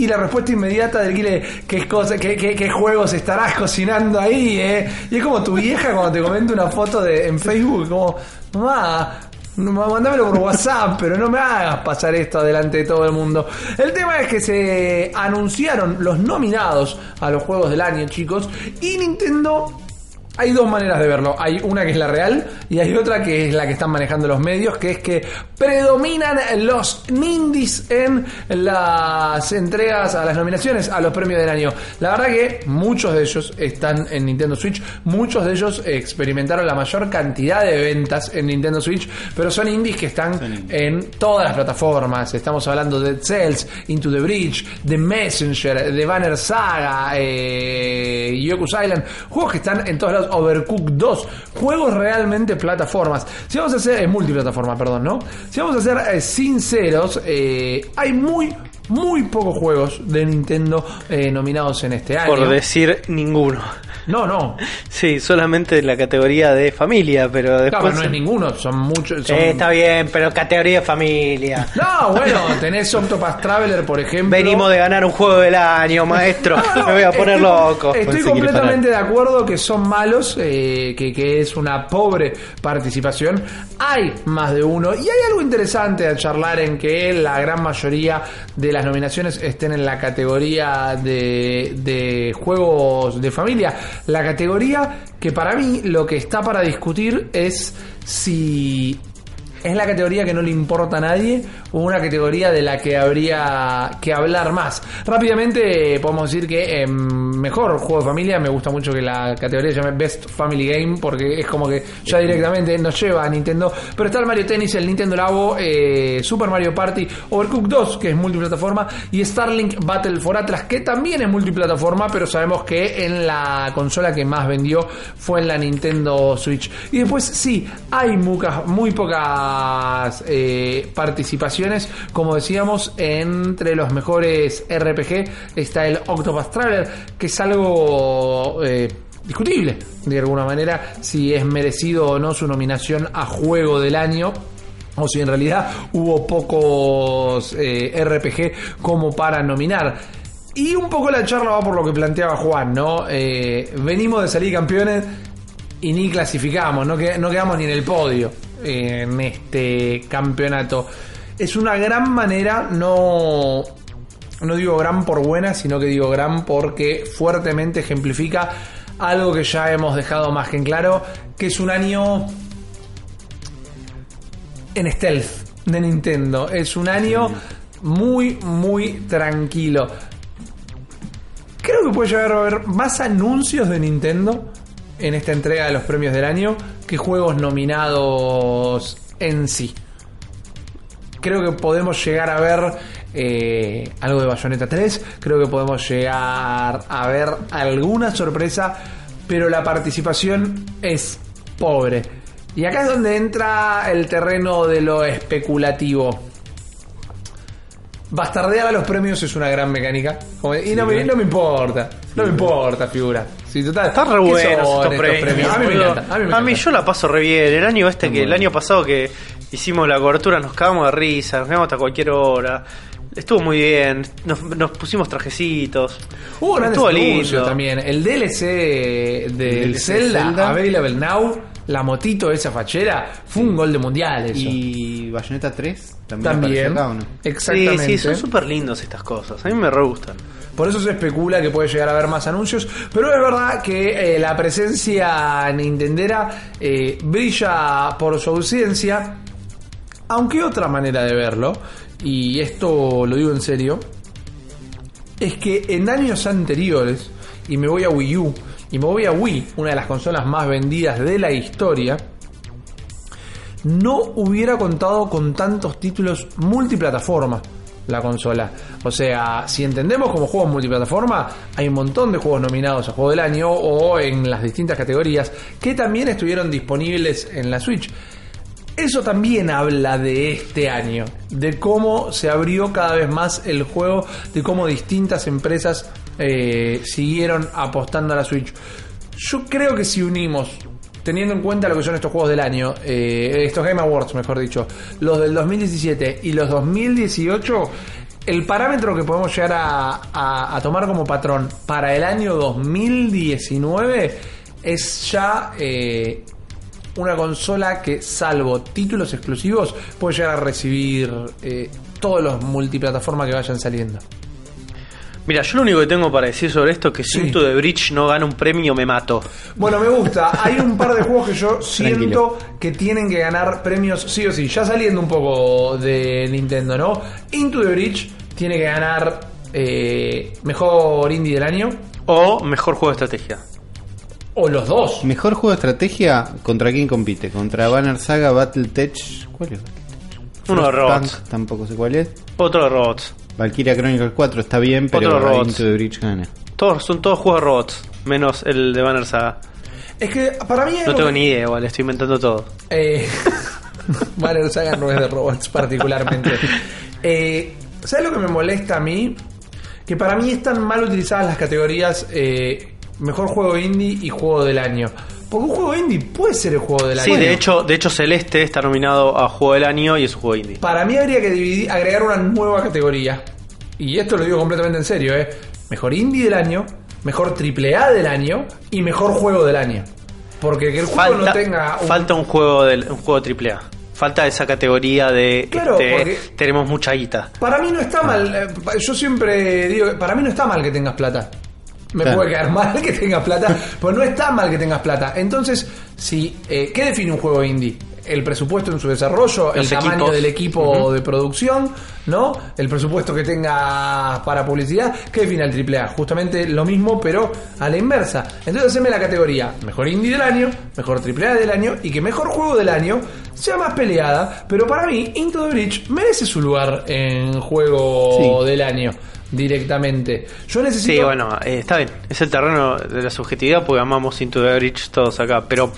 [SPEAKER 1] Y la respuesta inmediata del Guile, ¿qué, cosa, qué, qué, juegos estarás cocinando ahí? Eh? Y es como tu vieja cuando te comenta una foto de, en Facebook, como, mamá, Mándamelo por WhatsApp, pero no me hagas pasar esto adelante de todo el mundo. El tema es que se anunciaron los nominados a los juegos del año, chicos, y Nintendo hay dos maneras de verlo. Hay una que es la real y hay otra que es la que están manejando los medios, que es que predominan los Nindies en las entregas a las nominaciones a los premios del año. La verdad que muchos de ellos están en Nintendo Switch, muchos de ellos experimentaron la mayor cantidad de ventas en Nintendo Switch, pero son indies que están
[SPEAKER 2] indies.
[SPEAKER 1] en todas las plataformas. Estamos hablando de Cells, Into the Bridge, The Messenger, The Banner Saga, eh, Yoku's Island, juegos que están en todos lados, Overcooked 2, juegos realmente plataformas. Si vamos a hacer, es multiplataforma, perdón, ¿no? Si vamos a ser eh, sinceros, eh, hay muy muy pocos juegos de Nintendo eh, nominados en este año.
[SPEAKER 3] Por decir ninguno.
[SPEAKER 1] No, no.
[SPEAKER 3] Sí, solamente en la categoría de familia, pero después.
[SPEAKER 1] Claro, no es ninguno, son muchos. son-
[SPEAKER 3] Eh, está bien, pero categoría de familia.
[SPEAKER 1] No, bueno, tenés Octopath Traveler, por ejemplo.
[SPEAKER 3] Venimos de ganar un juego del año, maestro.
[SPEAKER 1] No, no,
[SPEAKER 3] Me voy a poner
[SPEAKER 1] estoy-
[SPEAKER 3] loco.
[SPEAKER 1] Estoy completamente de acuerdo que son malos, eh, que, que es una pobre participación. Hay más de uno. Y hay algo interesante a charlar en que la gran mayoría de las nominaciones estén en la categoría de, de juegos de familia. La categoría que para mí lo que está para discutir es si es la categoría que no le importa a nadie o una categoría de la que habría que hablar más. Rápidamente eh, podemos decir que eh, mejor juego de familia me gusta mucho que la categoría se llame Best Family Game porque es como que ya directamente nos lleva a Nintendo. Pero está el Mario Tennis, el Nintendo Labo, eh, Super Mario Party, Overcooked 2 que es multiplataforma y Starlink Battle for Atlas que también es multiplataforma pero sabemos que en la consola que más vendió fue en la Nintendo Switch. Y después sí, hay mucas- muy pocas eh, participaciones, como decíamos, entre los mejores RPG está el Octopath Traveler, que es algo eh, discutible, de alguna manera, si es merecido o no su nominación a Juego del Año o si en realidad hubo pocos eh, RPG como para nominar. Y un poco la charla va por lo que planteaba Juan, ¿no? Venimos de salir campeones y ni clasificamos, no, que- no quedamos ni en el podio en este campeonato. Es una gran manera, no, no digo gran por buena, sino que digo gran porque fuertemente ejemplifica algo que ya hemos dejado más que en claro, que es un año en stealth de Nintendo. Es un año muy, muy tranquilo. Creo que puede llegar a haber más anuncios de Nintendo en esta entrega de los premios del año que juegos nominados en sí. Creo que podemos llegar a ver eh, algo de Bayonetta 3. Creo que podemos llegar a ver alguna sorpresa. Pero la participación es pobre. Y acá es donde entra el terreno de lo especulativo. Bastardear a los premios es una gran mecánica. Como- Y no, me, no me importa. No me importa, figura. Sí, total,
[SPEAKER 3] Están re
[SPEAKER 1] ¿qué
[SPEAKER 3] buenos
[SPEAKER 1] son
[SPEAKER 3] estos premios.
[SPEAKER 1] A mí me encanta. A mí, me
[SPEAKER 3] A mí
[SPEAKER 1] encanta.
[SPEAKER 3] yo la paso re bien. El año este que el año pasado que hicimos la cobertura nos cagamos de risa, nos quedamos hasta cualquier hora. Estuvo muy bien, nos, nos pusimos trajecitos.
[SPEAKER 1] Hubo grandes
[SPEAKER 3] Estuvo lindo.
[SPEAKER 1] también. El DLC de
[SPEAKER 2] DLC
[SPEAKER 1] Zelda,
[SPEAKER 2] Zelda.
[SPEAKER 1] Available Now, la motito esa fachera, fue un gol de mundial eso.
[SPEAKER 2] Y Bayonetta 3 también,
[SPEAKER 1] También.
[SPEAKER 2] aparece acá, ¿o no?
[SPEAKER 3] Sí,
[SPEAKER 1] Exactamente.
[SPEAKER 3] sí, son súper lindos estas cosas. A mí me re gustan.
[SPEAKER 1] Por eso se especula que puede llegar a haber más anuncios. Pero es verdad que eh, la presencia nintendera eh, brilla por su ausencia. Aunque otra manera de verlo, y esto lo digo en serio, es que en años anteriores, y me voy a Wii U, y me Wii, una de las consolas más vendidas de la historia, no hubiera contado con tantos títulos multiplataforma la consola. O sea, si entendemos como juegos multiplataforma, hay un montón de juegos nominados a Juego del Año o en las distintas categorías que también estuvieron disponibles en la Switch. Eso también habla de este año, de cómo se abrió cada vez más el juego, de cómo distintas empresas eh, siguieron apostando a la Switch. Yo creo que si unimos, teniendo en cuenta lo que son estos juegos del año, eh, estos Game Awards, mejor dicho, los del 2017 y los 2018, el parámetro que podemos llegar a, tomar como patrón para el año 2019 es ya eh, una consola que, salvo títulos exclusivos, puede llegar a recibir todos los multiplataformas que vayan saliendo.
[SPEAKER 3] Mira, yo lo único que tengo para decir sobre esto es que si the Bridge no gana un premio, me mato.
[SPEAKER 1] Bueno, me gusta. Hay un par de juegos que yo siento
[SPEAKER 2] Tranquilo.
[SPEAKER 1] que tienen que ganar premios sí o sí. Ya saliendo un poco de Nintendo, ¿no? Into the Bridge tiene que ganar eh, mejor indie del año.
[SPEAKER 3] O mejor juego de estrategia.
[SPEAKER 1] O los dos.
[SPEAKER 2] Mejor juego de estrategia, ¿contra quién compite? ¿Contra Banner Saga, Battletech? ¿Cuál es?
[SPEAKER 3] Uno de robots.
[SPEAKER 2] Tampoco sé cuál es.
[SPEAKER 3] Otro de robots.
[SPEAKER 2] Valkyria Chronicles 4 está bien, pero. Into the Bridge gana.
[SPEAKER 3] Todos, son todos juegos de robots. Menos el de Banner Saga.
[SPEAKER 1] Es que para mí.
[SPEAKER 3] No tengo ni idea, igual, estoy inventando todo.
[SPEAKER 1] Eh, Banner Saga no es de robots particularmente. Eh, ¿Sabes lo que me molesta a mí? Que para mí están mal utilizadas las categorías eh, mejor juego indie y juego del año. Porque un juego indie puede ser el juego del
[SPEAKER 3] Sí,
[SPEAKER 1] año.
[SPEAKER 3] de hecho, de hecho Celeste está nominado a Juego del Año y es un juego indie.
[SPEAKER 1] Para mí habría que dividir, agregar una nueva categoría. Y esto lo digo completamente en serio, ¿eh? Mejor indie del año, mejor triple A del año y mejor juego del año. Porque que el juego no tenga un-
[SPEAKER 3] falta un juego del, un juego triple A. Falta esa categoría de
[SPEAKER 1] Claro,
[SPEAKER 3] este, tenemos mucha guita.
[SPEAKER 1] Para mí no está mal. eh, Yo siempre digo que para mí no está mal que tengas plata. Me
[SPEAKER 2] Claro.
[SPEAKER 1] puede quedar mal que tengas plata, pero no está mal que tengas plata. Entonces, si, eh, ¿qué define un juego indie? El presupuesto en su desarrollo, el tamaño
[SPEAKER 3] equipos.
[SPEAKER 1] del equipo de producción, ¿no? El presupuesto que tenga para publicidad. ¿Qué define el AAA? Justamente lo mismo, pero a la inversa. Entonces, haceme la categoría mejor indie del año, mejor AAA del año y que mejor juego del año sea más peleada. Pero para mí, Into the Breach merece su lugar en juego
[SPEAKER 2] Sí.
[SPEAKER 1] del año directamente. Yo necesito.
[SPEAKER 3] Sí, bueno, eh, está bien. Es el terreno de la subjetividad porque amamos Into the Breach todos acá. Pero,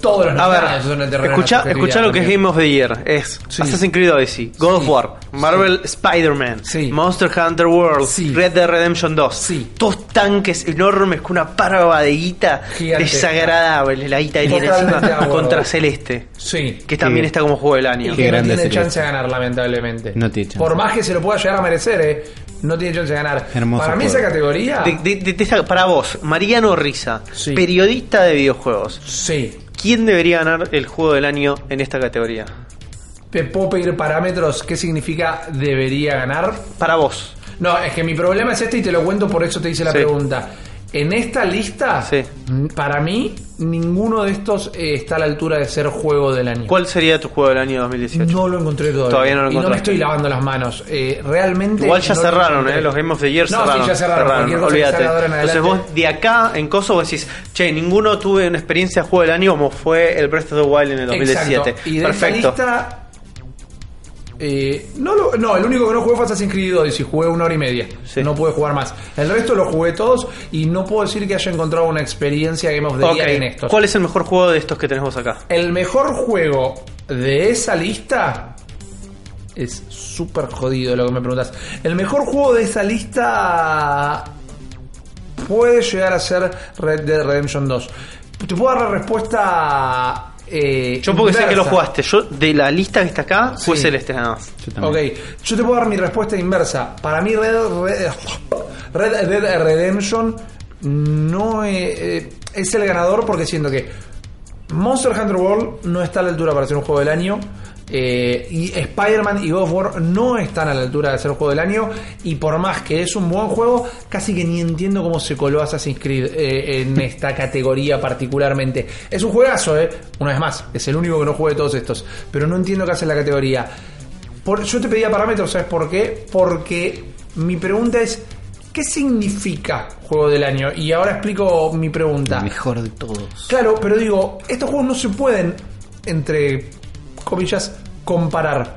[SPEAKER 1] Todos los
[SPEAKER 3] a ver,
[SPEAKER 1] son el terreno de la
[SPEAKER 3] escucha, escucha lo que es Game of the Year. Es
[SPEAKER 1] Sí.
[SPEAKER 3] Assassin's Creed Odyssey, God of
[SPEAKER 1] Sí.
[SPEAKER 3] War, Marvel Spider-Man,
[SPEAKER 1] Sí.
[SPEAKER 3] Monster Hunter World,
[SPEAKER 1] Sí.
[SPEAKER 3] Red Dead Redemption 2.
[SPEAKER 1] Sí.
[SPEAKER 3] Todos tanques enormes con una parva de guita
[SPEAKER 1] Gigante.
[SPEAKER 3] desagradable. La guita que tiene
[SPEAKER 1] Totalmente
[SPEAKER 3] encima
[SPEAKER 1] de acuerdo.
[SPEAKER 3] contra Celeste.
[SPEAKER 1] Sí.
[SPEAKER 3] Que también
[SPEAKER 2] Sí.
[SPEAKER 3] está como juego del año.
[SPEAKER 2] Qué
[SPEAKER 1] que no
[SPEAKER 2] grande
[SPEAKER 1] tiene
[SPEAKER 2] sería
[SPEAKER 1] chance de ganar, lamentablemente.
[SPEAKER 2] No tiene chance.
[SPEAKER 1] Por más que se lo pueda llegar a merecer, ¿eh? no tiene chance de ganar.
[SPEAKER 2] Hermoso
[SPEAKER 1] Para mí
[SPEAKER 2] juego.
[SPEAKER 1] esa categoría...
[SPEAKER 3] De- de- de- de esta- para vos, Mariano Risa,
[SPEAKER 1] Sí.
[SPEAKER 3] periodista de videojuegos,
[SPEAKER 1] Sí.
[SPEAKER 3] ¿Quién debería ganar el juego del año en esta categoría?
[SPEAKER 1] ¿Te puedo pedir parámetros? ¿Qué significa debería ganar?
[SPEAKER 3] Para vos.
[SPEAKER 1] No, es que mi problema es este y te lo cuento, por eso te hice la
[SPEAKER 3] Sí.
[SPEAKER 1] pregunta. En esta lista,
[SPEAKER 3] Sí.
[SPEAKER 1] mm, para mí, ninguno de estos eh, está a la altura de ser juego del año.
[SPEAKER 3] ¿Cuál sería tu juego del año 2018?
[SPEAKER 1] No lo encontré todavía.
[SPEAKER 3] Todavía no lo
[SPEAKER 1] Y no me estoron lavando las manos. Eh, realmente.
[SPEAKER 3] Igual ya
[SPEAKER 1] no lo
[SPEAKER 3] cerraron,
[SPEAKER 1] encontré.
[SPEAKER 3] ¿eh? Los Game of the Year
[SPEAKER 1] No, sí,
[SPEAKER 3] cerraron.
[SPEAKER 1] ya cerraron.
[SPEAKER 3] Olvídate.
[SPEAKER 1] en
[SPEAKER 3] Entonces vos de acá en Kosovo decís, che, ninguno tuve una experiencia de juego del año como fue el Breath of the Wild en el 2017.
[SPEAKER 1] Exacto. Y de
[SPEAKER 3] Perfecto.
[SPEAKER 1] esta lista. Eh, no, lo- no, el único que no jugué fue Assassin's Creed Odyssey, jugué una hora y media.
[SPEAKER 3] Sí.
[SPEAKER 1] No pude jugar más. El resto lo jugué todos y no puedo decir que haya encontrado una experiencia Game of the Year en estos.
[SPEAKER 3] ¿Cuál es el mejor juego de estos que tenemos acá?
[SPEAKER 1] El mejor juego de esa lista es súper jodido lo que me preguntas. El mejor juego de esa lista puede llegar a ser Red Dead Redemption 2. Te puedo dar la respuesta. Eh,
[SPEAKER 3] Yo porque sé que lo
[SPEAKER 1] inversa.
[SPEAKER 3] jugaste. Yo de la lista que está acá fue
[SPEAKER 1] Sí.
[SPEAKER 3] Celeste nada más.
[SPEAKER 2] Yo.
[SPEAKER 1] Ok, yo te puedo dar mi respuesta inversa. Para mí Red, Red, Red Dead Redemption no eh, eh, es el ganador porque siento que Monster Hunter World no está a la altura para ser un juego del año. Eh, y Spider-Man y God of War no están a la altura de ser juego del año. Y por más que es un buen juego, casi que ni entiendo cómo se coló Assassin's Creed eh, en esta categoría particularmente. Es un juegazo, ¿eh? Una vez más, es el único que no juegue de todos estos. Pero no entiendo qué hace en la categoría. Por- yo te pedía parámetros, ¿sabes por qué? Porque mi pregunta es, ¿qué significa juego del año? Y ahora explico mi pregunta.
[SPEAKER 2] El mejor de todos.
[SPEAKER 1] Claro, pero digo, estos juegos no se pueden, entre comillas, comparar.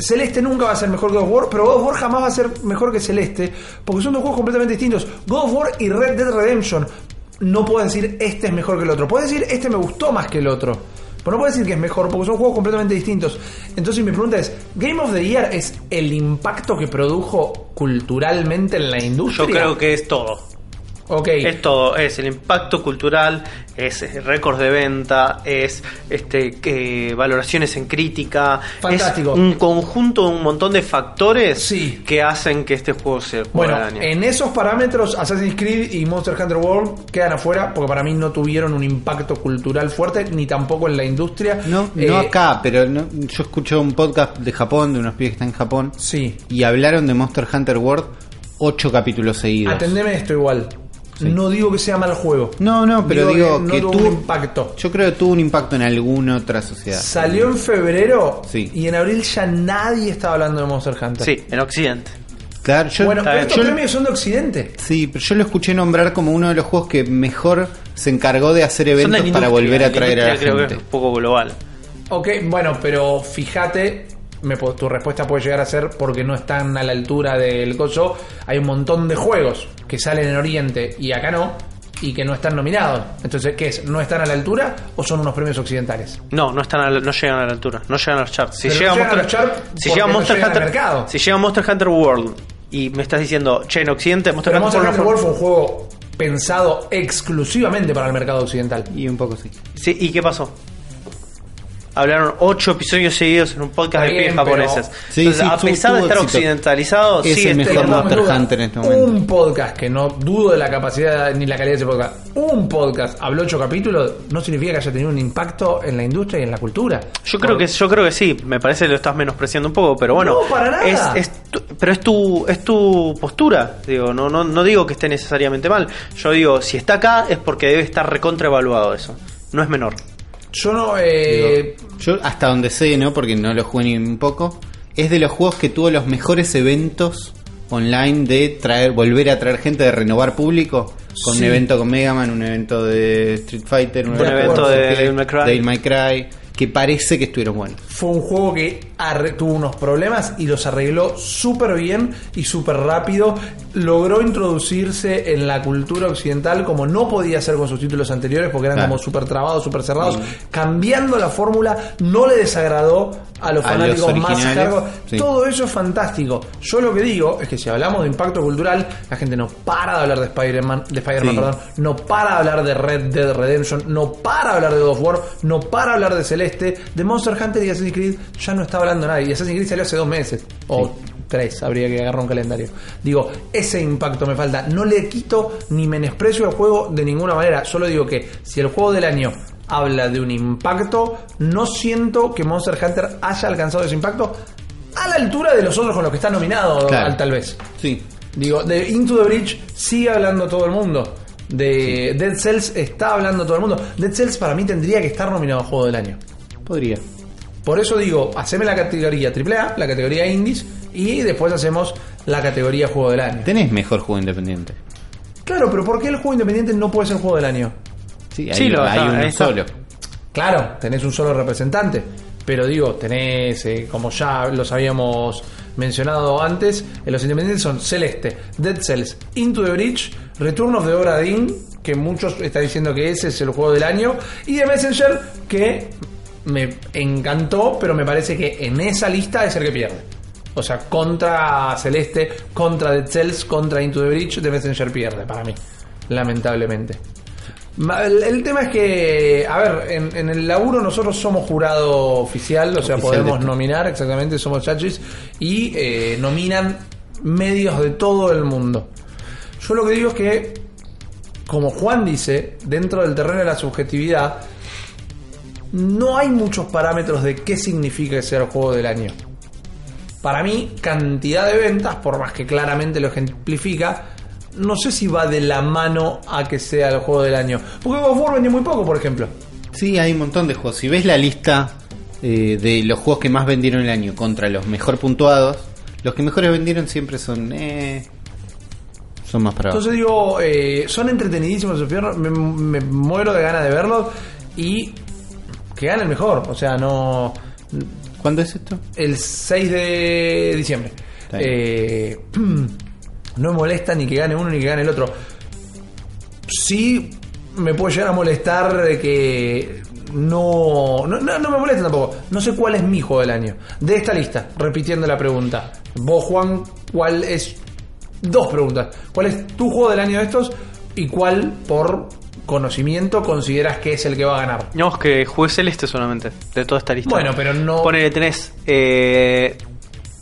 [SPEAKER 1] Celeste nunca va a ser mejor que God of War, pero God of War jamás va a ser mejor que Celeste, porque son dos juegos completamente distintos. God of War y Red Dead Redemption. No puedes decir este es mejor que el otro. Puedes decir este me gustó más que el otro. Pero no puedes decir que es mejor, porque son juegos completamente distintos. Entonces mi pregunta es, ¿Game of the Year es el impacto que produjo culturalmente en la industria?
[SPEAKER 3] Yo creo que es todo.
[SPEAKER 1] Ok.
[SPEAKER 3] Es todo, es el impacto cultural, es eh, récords de venta, es este que valoraciones en crítica,
[SPEAKER 1] Fantástico.
[SPEAKER 3] es un conjunto, un montón de factores
[SPEAKER 1] Sí.
[SPEAKER 3] que hacen que este juego sea
[SPEAKER 1] Bueno, en esos parámetros, Assassin's Creed y Monster Hunter World quedan afuera porque para mí no tuvieron un impacto cultural fuerte, ni tampoco en la industria.
[SPEAKER 2] No,
[SPEAKER 1] Eh,
[SPEAKER 2] no acá, pero no- yo escuché un podcast de Japón, de unos pibes que están en Japón,
[SPEAKER 1] Sí.
[SPEAKER 2] y hablaron de Monster Hunter World ocho capítulos seguidos.
[SPEAKER 1] Atendeme esto igual. No digo que sea mal juego.
[SPEAKER 2] No, no, pero digo,
[SPEAKER 1] no
[SPEAKER 2] que
[SPEAKER 1] tuvo
[SPEAKER 2] tuvo
[SPEAKER 1] un impacto.
[SPEAKER 2] Yo creo que tuvo un impacto en alguna otra sociedad.
[SPEAKER 1] Salió en febrero
[SPEAKER 2] Sí.
[SPEAKER 1] y en abril ya nadie estaba hablando de Monster Hunter.
[SPEAKER 3] Sí, en Occidente.
[SPEAKER 2] Claro, yo,
[SPEAKER 1] Bueno, pero estos
[SPEAKER 2] yo-
[SPEAKER 1] premios son de Occidente.
[SPEAKER 2] sí, pero yo lo escuché nombrar como uno de los juegos que mejor se encargó de hacer eventos para volver a traer a la
[SPEAKER 3] creo que
[SPEAKER 2] gente.
[SPEAKER 3] es un poco global.
[SPEAKER 1] Ok, bueno, pero fíjate, me tu respuesta puede llegar a ser porque no están a la altura del coso. Hay un montón de juegos que salen en Oriente y acá no. y que no están nominados. Entonces, ¿qué es? ¿No están a la altura o son unos premios occidentales?
[SPEAKER 3] No, no están a la- no llegan a la altura, no llegan a los charts. Si
[SPEAKER 1] Pero
[SPEAKER 3] llega
[SPEAKER 1] no llegan a
[SPEAKER 3] Monster,
[SPEAKER 1] los charts
[SPEAKER 3] si llega
[SPEAKER 1] no
[SPEAKER 3] Monster
[SPEAKER 1] llegan al
[SPEAKER 3] Hunter, si llega Monster Hunter World y me estás diciendo, che, en Occidente Monster
[SPEAKER 1] Pero
[SPEAKER 3] Hunter
[SPEAKER 1] Monster Hunter
[SPEAKER 3] no
[SPEAKER 1] World fue un juego pensado exclusivamente para el mercado occidental.
[SPEAKER 2] Y un poco sí.
[SPEAKER 3] Sí, ¿y qué pasó? Hablaron ocho episodios seguidos en un podcast de pies japoneses.
[SPEAKER 2] pero- Sí,
[SPEAKER 3] Entonces,
[SPEAKER 2] sí,
[SPEAKER 3] a pesar de estar
[SPEAKER 2] éxito.
[SPEAKER 3] occidentalizado,
[SPEAKER 2] Es
[SPEAKER 3] sigue
[SPEAKER 2] el mejor Monster Hunter en este momento.
[SPEAKER 1] Un podcast que no dudo de la capacidad ni la calidad de ese podcast. Un podcast habló ocho capítulos no significa que haya tenido un impacto en la industria y en la cultura.
[SPEAKER 3] Yo creo que yo creo que sí, me parece que lo estás menospreciando un poco, pero bueno,
[SPEAKER 1] No, para nada.
[SPEAKER 3] Es, es tu- pero es tu es tu postura, digo, no no no digo que esté necesariamente mal. Yo digo, si está acá es porque debe estar recontraevaluado eso. No es menor.
[SPEAKER 1] Yo no. Eh,
[SPEAKER 2] Digo, yo hasta donde sé, ¿no? Porque no lo jugué ni un poco. Es de los juegos que tuvo los mejores eventos online de traer, volver a traer gente, de renovar público. Con
[SPEAKER 1] Sí.
[SPEAKER 2] un evento con Mega Man, un evento de Street Fighter, un,
[SPEAKER 3] Un evento de Cry.
[SPEAKER 2] Devil May Cry, que parece que estuvieron buenos.
[SPEAKER 1] fue un juego que tuvo unos problemas y los arregló súper bien y súper rápido. Logró introducirse en la cultura occidental como no podía hacer con sus títulos anteriores porque eran
[SPEAKER 2] Claro.
[SPEAKER 1] como súper trabados, súper cerrados. Cambiando la fórmula no le desagradó a los
[SPEAKER 2] A
[SPEAKER 1] fanáticos
[SPEAKER 2] los
[SPEAKER 1] más cargos.
[SPEAKER 2] sí.
[SPEAKER 1] Todo eso es fantástico. Yo lo que digo es que si hablamos de impacto cultural, la gente no para de hablar de Spider-Man, de Spider-Man,
[SPEAKER 2] Sí.
[SPEAKER 1] perdón, no para de hablar de Red Dead Redemption, no para de hablar de God of War, no para de hablar de Celeste, de Monster Hunter y Assassin's Creed ya no está hablando nadie. Y Assassin's Creed salió hace dos meses, o tres, habría que agarrar un calendario. Digo, ese impacto me falta. No le quito ni menosprecio al juego de ninguna manera. Solo digo que si el juego del año habla de un impacto, no siento que Monster Hunter haya alcanzado ese impacto a la altura de los otros con los que está nominado,
[SPEAKER 2] Claro.
[SPEAKER 1] tal vez.
[SPEAKER 2] Sí.
[SPEAKER 1] Digo, de Into the Bridge sigue hablando todo el mundo. De Dead Cells está hablando todo el mundo. Dead Cells para mí tendría que estar nominado a Juego del Año.
[SPEAKER 2] Podría.
[SPEAKER 1] Por eso digo, haceme la categoría AAA, la categoría Indies y después hacemos la categoría Juego del Año.
[SPEAKER 2] Tenés mejor juego independiente.
[SPEAKER 1] Claro, pero ¿por qué el juego independiente no puede ser Juego del Año?
[SPEAKER 2] Sí, hay,
[SPEAKER 3] Sí, lo-
[SPEAKER 2] hay
[SPEAKER 3] está,
[SPEAKER 2] uno solo.
[SPEAKER 1] Claro, tenés un solo representante. Pero digo, tenés, eh, como ya los habíamos mencionado antes, en los independientes son Celeste, Dead Cells, Into the Bridge, Return of the Obra Dinn, que muchos están diciendo que ese es el juego del año, y The Messenger, que me encantó, pero me parece que en esa lista es el que pierde. O sea, contra Celeste, contra Dead Cells, contra Into the Bridge, The Messenger pierde para mí, lamentablemente. El, el tema es que, a ver, en, en el laburo nosotros somos jurado oficial, o sea,
[SPEAKER 2] Oficial
[SPEAKER 1] podemos
[SPEAKER 2] de
[SPEAKER 1] nominar, exactamente, somos chachis, y eh, nominan medios de todo el mundo. Yo lo que digo es que, como Juan dice, dentro del terreno de la subjetividad, no hay muchos parámetros de qué significa que sea el juego del año. Para mí, cantidad de ventas, por más que claramente lo ejemplifica, no sé si va de la mano a que sea el juego del año. Porque God of War vendió muy poco, por ejemplo.
[SPEAKER 2] Sí, hay un montón de juegos. Si ves la lista eh, de los juegos que más vendieron el año contra los mejor puntuados, los que mejores vendieron siempre son. Eh, son más para abajo.
[SPEAKER 1] Entonces digo, eh, son entretenidísimos me, me muero de ganas de verlos y que gane el mejor. O sea, no.
[SPEAKER 2] ¿Cuándo es esto?
[SPEAKER 1] El 6 de diciembre. Eh, no me molesta ni que gane uno ni que gane el otro. Sí me puede llegar a molestar de que no, no me molesta tampoco. No sé cuál es mi juego del año. De esta lista, repitiendo la pregunta. Vos, Juan, ¿cuál es? Dos preguntas. ¿Cuál es tu juego del año de estos? ¿Y cuál, por conocimiento, consideras que es el que va a ganar?
[SPEAKER 3] No, es que jugué Celeste solamente, de toda esta lista.
[SPEAKER 1] Bueno, pero no-
[SPEAKER 3] Ponele, tenés eh,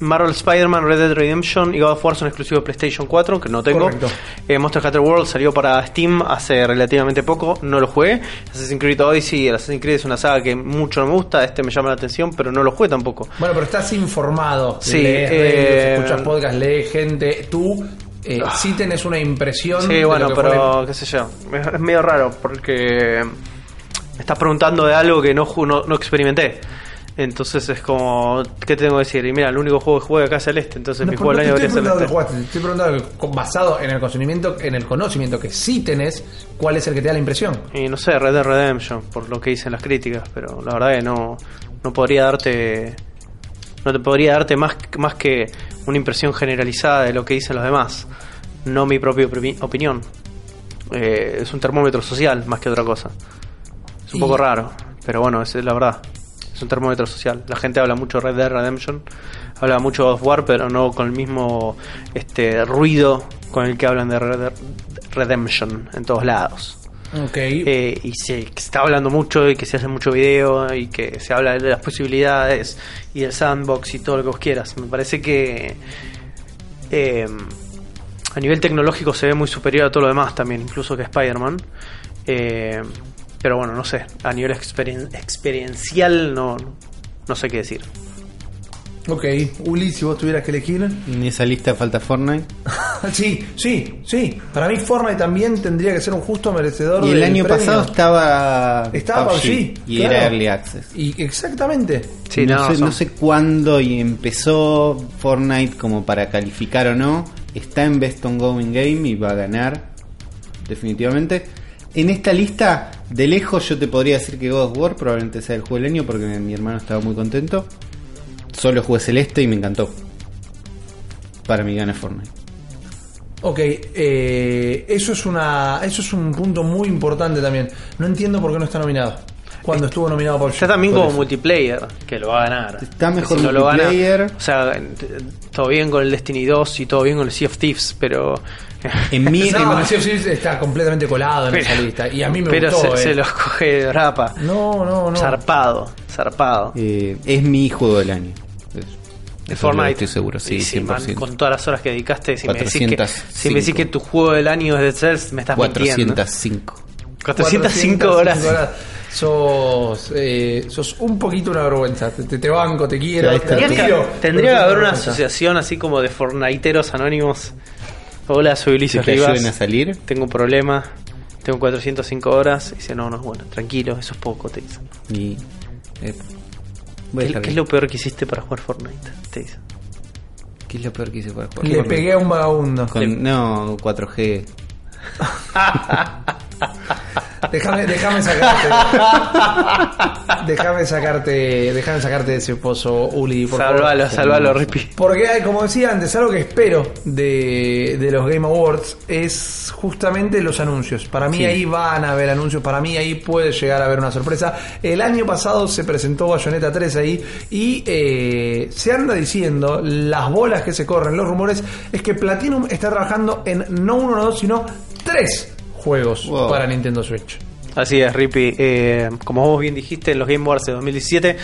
[SPEAKER 3] Marvel Spider-Man, Red Dead Redemption y God of War son exclusivos de PlayStation 4, que no tengo.
[SPEAKER 1] Correcto.
[SPEAKER 3] Eh, Monster Hunter World salió para Steam hace relativamente poco, no lo jugué. Assassin's Creed Odyssey, el Assassin's Creed es una saga que mucho no me gusta, este me llama la atención, pero no lo jugué tampoco.
[SPEAKER 1] Bueno, pero estás informado.
[SPEAKER 3] Sí,
[SPEAKER 1] lees
[SPEAKER 3] eh,
[SPEAKER 1] escuchas podcast, lees gente. Tú eh, sí tenés una impresión.
[SPEAKER 3] Sí, bueno,
[SPEAKER 1] que fue
[SPEAKER 3] pero qué sé yo. Es medio raro porque me estás preguntando de algo que no, no, no experimenté. Entonces es como, ¿qué te tengo que decir? Y mira, el único juego que juego acá es Celeste, entonces
[SPEAKER 1] No,
[SPEAKER 3] mi
[SPEAKER 1] pero
[SPEAKER 3] juego del año debería ser Celeste.
[SPEAKER 1] jugaste, te estoy preguntando basado en el conocimiento, en el conocimiento que sí tenés, cuál es el que te da la impresión.
[SPEAKER 3] Y no sé, Red Dead Redemption, por lo que dicen las críticas, pero la verdad que no, no podría darte no te podría darte más, más que una impresión generalizada de lo que dicen los demás, no mi propia opi- opinión. Eh, es un termómetro social más que otra cosa. Es un poco raro, pero bueno, esa es la verdad. Es un termómetro social. La gente habla mucho de Red Dead Redemption, habla mucho de War, pero no con el mismo este ruido con el que hablan de Red Dead Redemption en todos lados.
[SPEAKER 1] Ok.
[SPEAKER 3] Eh, y se, está hablando mucho y que se hace mucho video y que se habla de las posibilidades y del sandbox y todo lo que vos quieras. Me parece que eh, a nivel tecnológico se ve muy superior a todo lo demás también, incluso que Spider-Man. Eh, pero bueno, no sé, a nivel experien- experiencial no, no sé qué decir.
[SPEAKER 1] Ok. Uli, si vos tuvieras que elegir.
[SPEAKER 2] En esa lista falta Fortnite.
[SPEAKER 1] sí, sí, sí. Para mí Fortnite también tendría que ser un justo merecedor
[SPEAKER 2] Y el
[SPEAKER 1] del
[SPEAKER 2] año
[SPEAKER 1] premio.
[SPEAKER 2] pasado estaba,
[SPEAKER 1] Estaba PUBG,
[SPEAKER 2] y
[SPEAKER 1] claro.
[SPEAKER 2] era Early Access.
[SPEAKER 1] Y exactamente.
[SPEAKER 3] Sí,
[SPEAKER 2] no,
[SPEAKER 3] tenés
[SPEAKER 2] sé, no sé cuándo y empezó Fortnite como para calificar o no. Está en Best Ongoing Game y va a ganar definitivamente. En esta lista, de lejos yo te podría decir que God of War probablemente sea el juego del año porque mi hermano estaba muy contento. Solo jugué Celeste y me encantó. Para mí gana Fortnite.
[SPEAKER 1] Ok, eh, eso es una, eso es un punto muy importante también. No entiendo por qué no está nominado. Cuando estuvo nominado por
[SPEAKER 3] Está también
[SPEAKER 1] por
[SPEAKER 3] como
[SPEAKER 1] eso.
[SPEAKER 3] multiplayer, que lo va a ganar.
[SPEAKER 2] Está mejor
[SPEAKER 3] Si no lo gana-
[SPEAKER 2] multiplayer.
[SPEAKER 3] o sea, todo bien con el Destiny 2 y todo bien con el Sea of Thieves, pero.
[SPEAKER 2] En mi,
[SPEAKER 1] No,
[SPEAKER 2] en-
[SPEAKER 1] Sea of Thieves está completamente colado en esa
[SPEAKER 3] Pero-
[SPEAKER 1] lista. Y a mí me
[SPEAKER 3] pero
[SPEAKER 1] gustó.
[SPEAKER 3] se,
[SPEAKER 1] eh.
[SPEAKER 3] se los coge de grapa.
[SPEAKER 1] No, no, no.
[SPEAKER 3] Zarpado, zarpado.
[SPEAKER 2] eh, es mi juego del año.
[SPEAKER 3] De
[SPEAKER 2] eso
[SPEAKER 3] Fortnite.
[SPEAKER 2] Estoy seguro, sí,
[SPEAKER 3] Y sí, man,
[SPEAKER 2] 100%.
[SPEAKER 3] con todas las horas que dedicaste, si me, decís que,
[SPEAKER 2] 405.
[SPEAKER 3] si me decís que tu juego del año es de Cells, me estás mintiendo.
[SPEAKER 2] 405.
[SPEAKER 3] 405 horas.
[SPEAKER 1] Sos, eh, sos un poquito una vergüenza. Te, te- banco, te quiero. Te.
[SPEAKER 3] Tendría que, tendría que haber una
[SPEAKER 1] vergüenza.
[SPEAKER 3] asociación así como de Fortniteeros anónimos. Hola, soy
[SPEAKER 2] Si
[SPEAKER 3] Ulises
[SPEAKER 2] te ayuden a
[SPEAKER 3] Rivas.
[SPEAKER 2] salir,
[SPEAKER 3] Tengo un problema. Tengo 405 horas. Y dice, no, no, bueno, tranquilo, eso es poco, te dicen.
[SPEAKER 2] y. eh,
[SPEAKER 3] ¿Qué, es lo peor que hiciste para jugar Fortnite? Te.
[SPEAKER 2] ¿Qué es lo peor que hice para jugar?
[SPEAKER 1] Le
[SPEAKER 2] Fortnite?
[SPEAKER 1] pegué a un vagabundo.
[SPEAKER 2] Con- no, 4G.
[SPEAKER 1] Déjame, déjame sacarte. déjame sacarte. Déjame sacarte de ese pozo, Uli, por favor.
[SPEAKER 3] Salvalo, salvalo, Rippy.
[SPEAKER 1] Porque, como decía antes, algo que espero de, de los Game Awards es justamente los anuncios. Para mí
[SPEAKER 2] Sí.
[SPEAKER 1] ahí van a haber anuncios, para mí ahí puede llegar a haber una sorpresa. El año pasado se presentó Bayonetta 3 ahí y eh, se anda diciendo, las bolas que se corren, los rumores, es que Platinum está trabajando en no uno, no dos, sino tres juegos
[SPEAKER 2] Wow.
[SPEAKER 1] para Nintendo Switch.
[SPEAKER 3] Así es, Rippy. Eh, como vos bien dijiste, en los Game Awards de 2017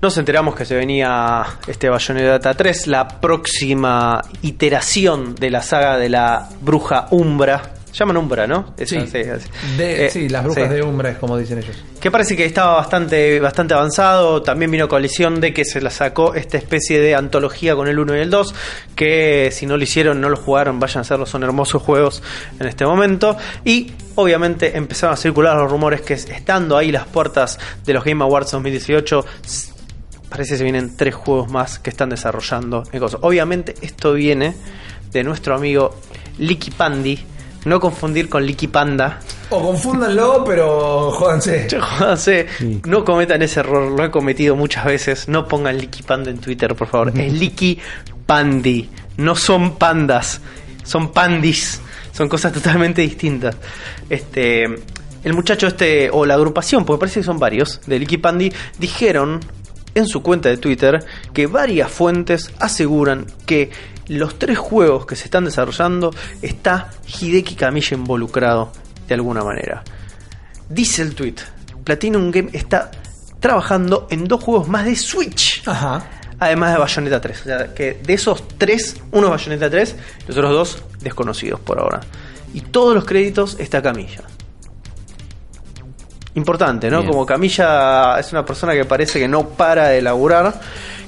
[SPEAKER 3] nos enteramos que se venía este Bayonetta 3, la próxima iteración de la saga de la bruja Umbra. Llaman Umbra, ¿no? Esa,
[SPEAKER 1] Sí.
[SPEAKER 3] así.
[SPEAKER 1] De,
[SPEAKER 3] Eh,
[SPEAKER 1] sí, las brujas
[SPEAKER 3] sí.
[SPEAKER 1] de Umbra es como dicen ellos.
[SPEAKER 3] Que parece que estaba bastante, bastante avanzado. También vino coalición de que se la sacó esta especie de antología con el 1 y el 2. Que si no lo hicieron, no lo jugaron, vayan a hacerlo. Son hermosos juegos en este momento. Y obviamente empezaron a circular los rumores que estando ahí las puertas de los Game Awards 2018. s- Parece que se vienen tres juegos más que están desarrollando. Obviamente esto viene de nuestro amigo Licky Pandi. No confundir con Licky Panda.
[SPEAKER 1] O confúndanlo, pero jódanse.
[SPEAKER 3] Jódanse, no cometan ese error, lo he cometido muchas veces. No pongan Licky Panda en Twitter, por favor. Es Licky Pandi. No son pandas, son pandis. Son cosas totalmente distintas. Este. El muchacho este, o la agrupación, porque parece que son varios, de Licky Pandi, dijeron en su cuenta de Twitter que varias fuentes aseguran que los tres juegos que se están desarrollando está Hideki Kamiya involucrado de alguna manera. Dice el tweet, Platinum Game está trabajando en dos juegos más de Switch,
[SPEAKER 1] Ajá.
[SPEAKER 3] además de Bayonetta 3. O sea, que de esos tres, uno es Bayonetta 3, los otros dos desconocidos por ahora. Y todos los créditos está Camilla. Importante, ¿no?
[SPEAKER 2] Bien.
[SPEAKER 3] Como Camilla es una persona que parece que no para de laburar.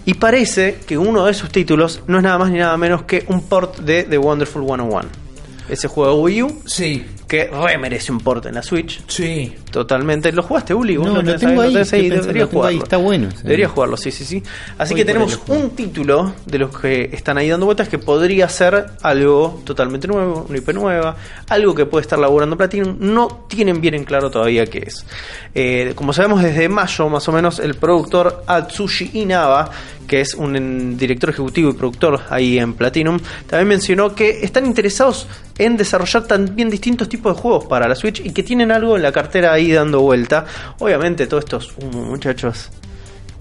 [SPEAKER 3] Y parece que uno de sus títulos no es nada más ni nada menos que un port de The Wonderful 101. Ese juego de Wii U
[SPEAKER 1] Sí,
[SPEAKER 3] que re merece un port en la Switch.
[SPEAKER 1] sí.
[SPEAKER 3] Totalmente. ¿Lo jugaste, Uli? ¿Vos
[SPEAKER 2] No, lo tengo
[SPEAKER 3] ¿Lo
[SPEAKER 2] ahí,
[SPEAKER 3] Deberías jugarlo.
[SPEAKER 2] está bueno.
[SPEAKER 3] Deberías jugarlo, sí, sí, sí. Así
[SPEAKER 2] Voy
[SPEAKER 3] que tenemos un título de los que están ahí dando vueltas que podría ser algo totalmente nuevo, una IP nueva, algo que puede estar laburando Platinum. No tienen bien en claro todavía qué es. Eh, como sabemos, desde mayo más o menos, el productor Atsushi Inaba, que es un director ejecutivo y productor ahí en Platinum, también mencionó que están interesados en desarrollar también distintos tipos de juegos para la Switch y que tienen algo en la cartera ahí dando vuelta. Obviamente todos estos uh, muchachos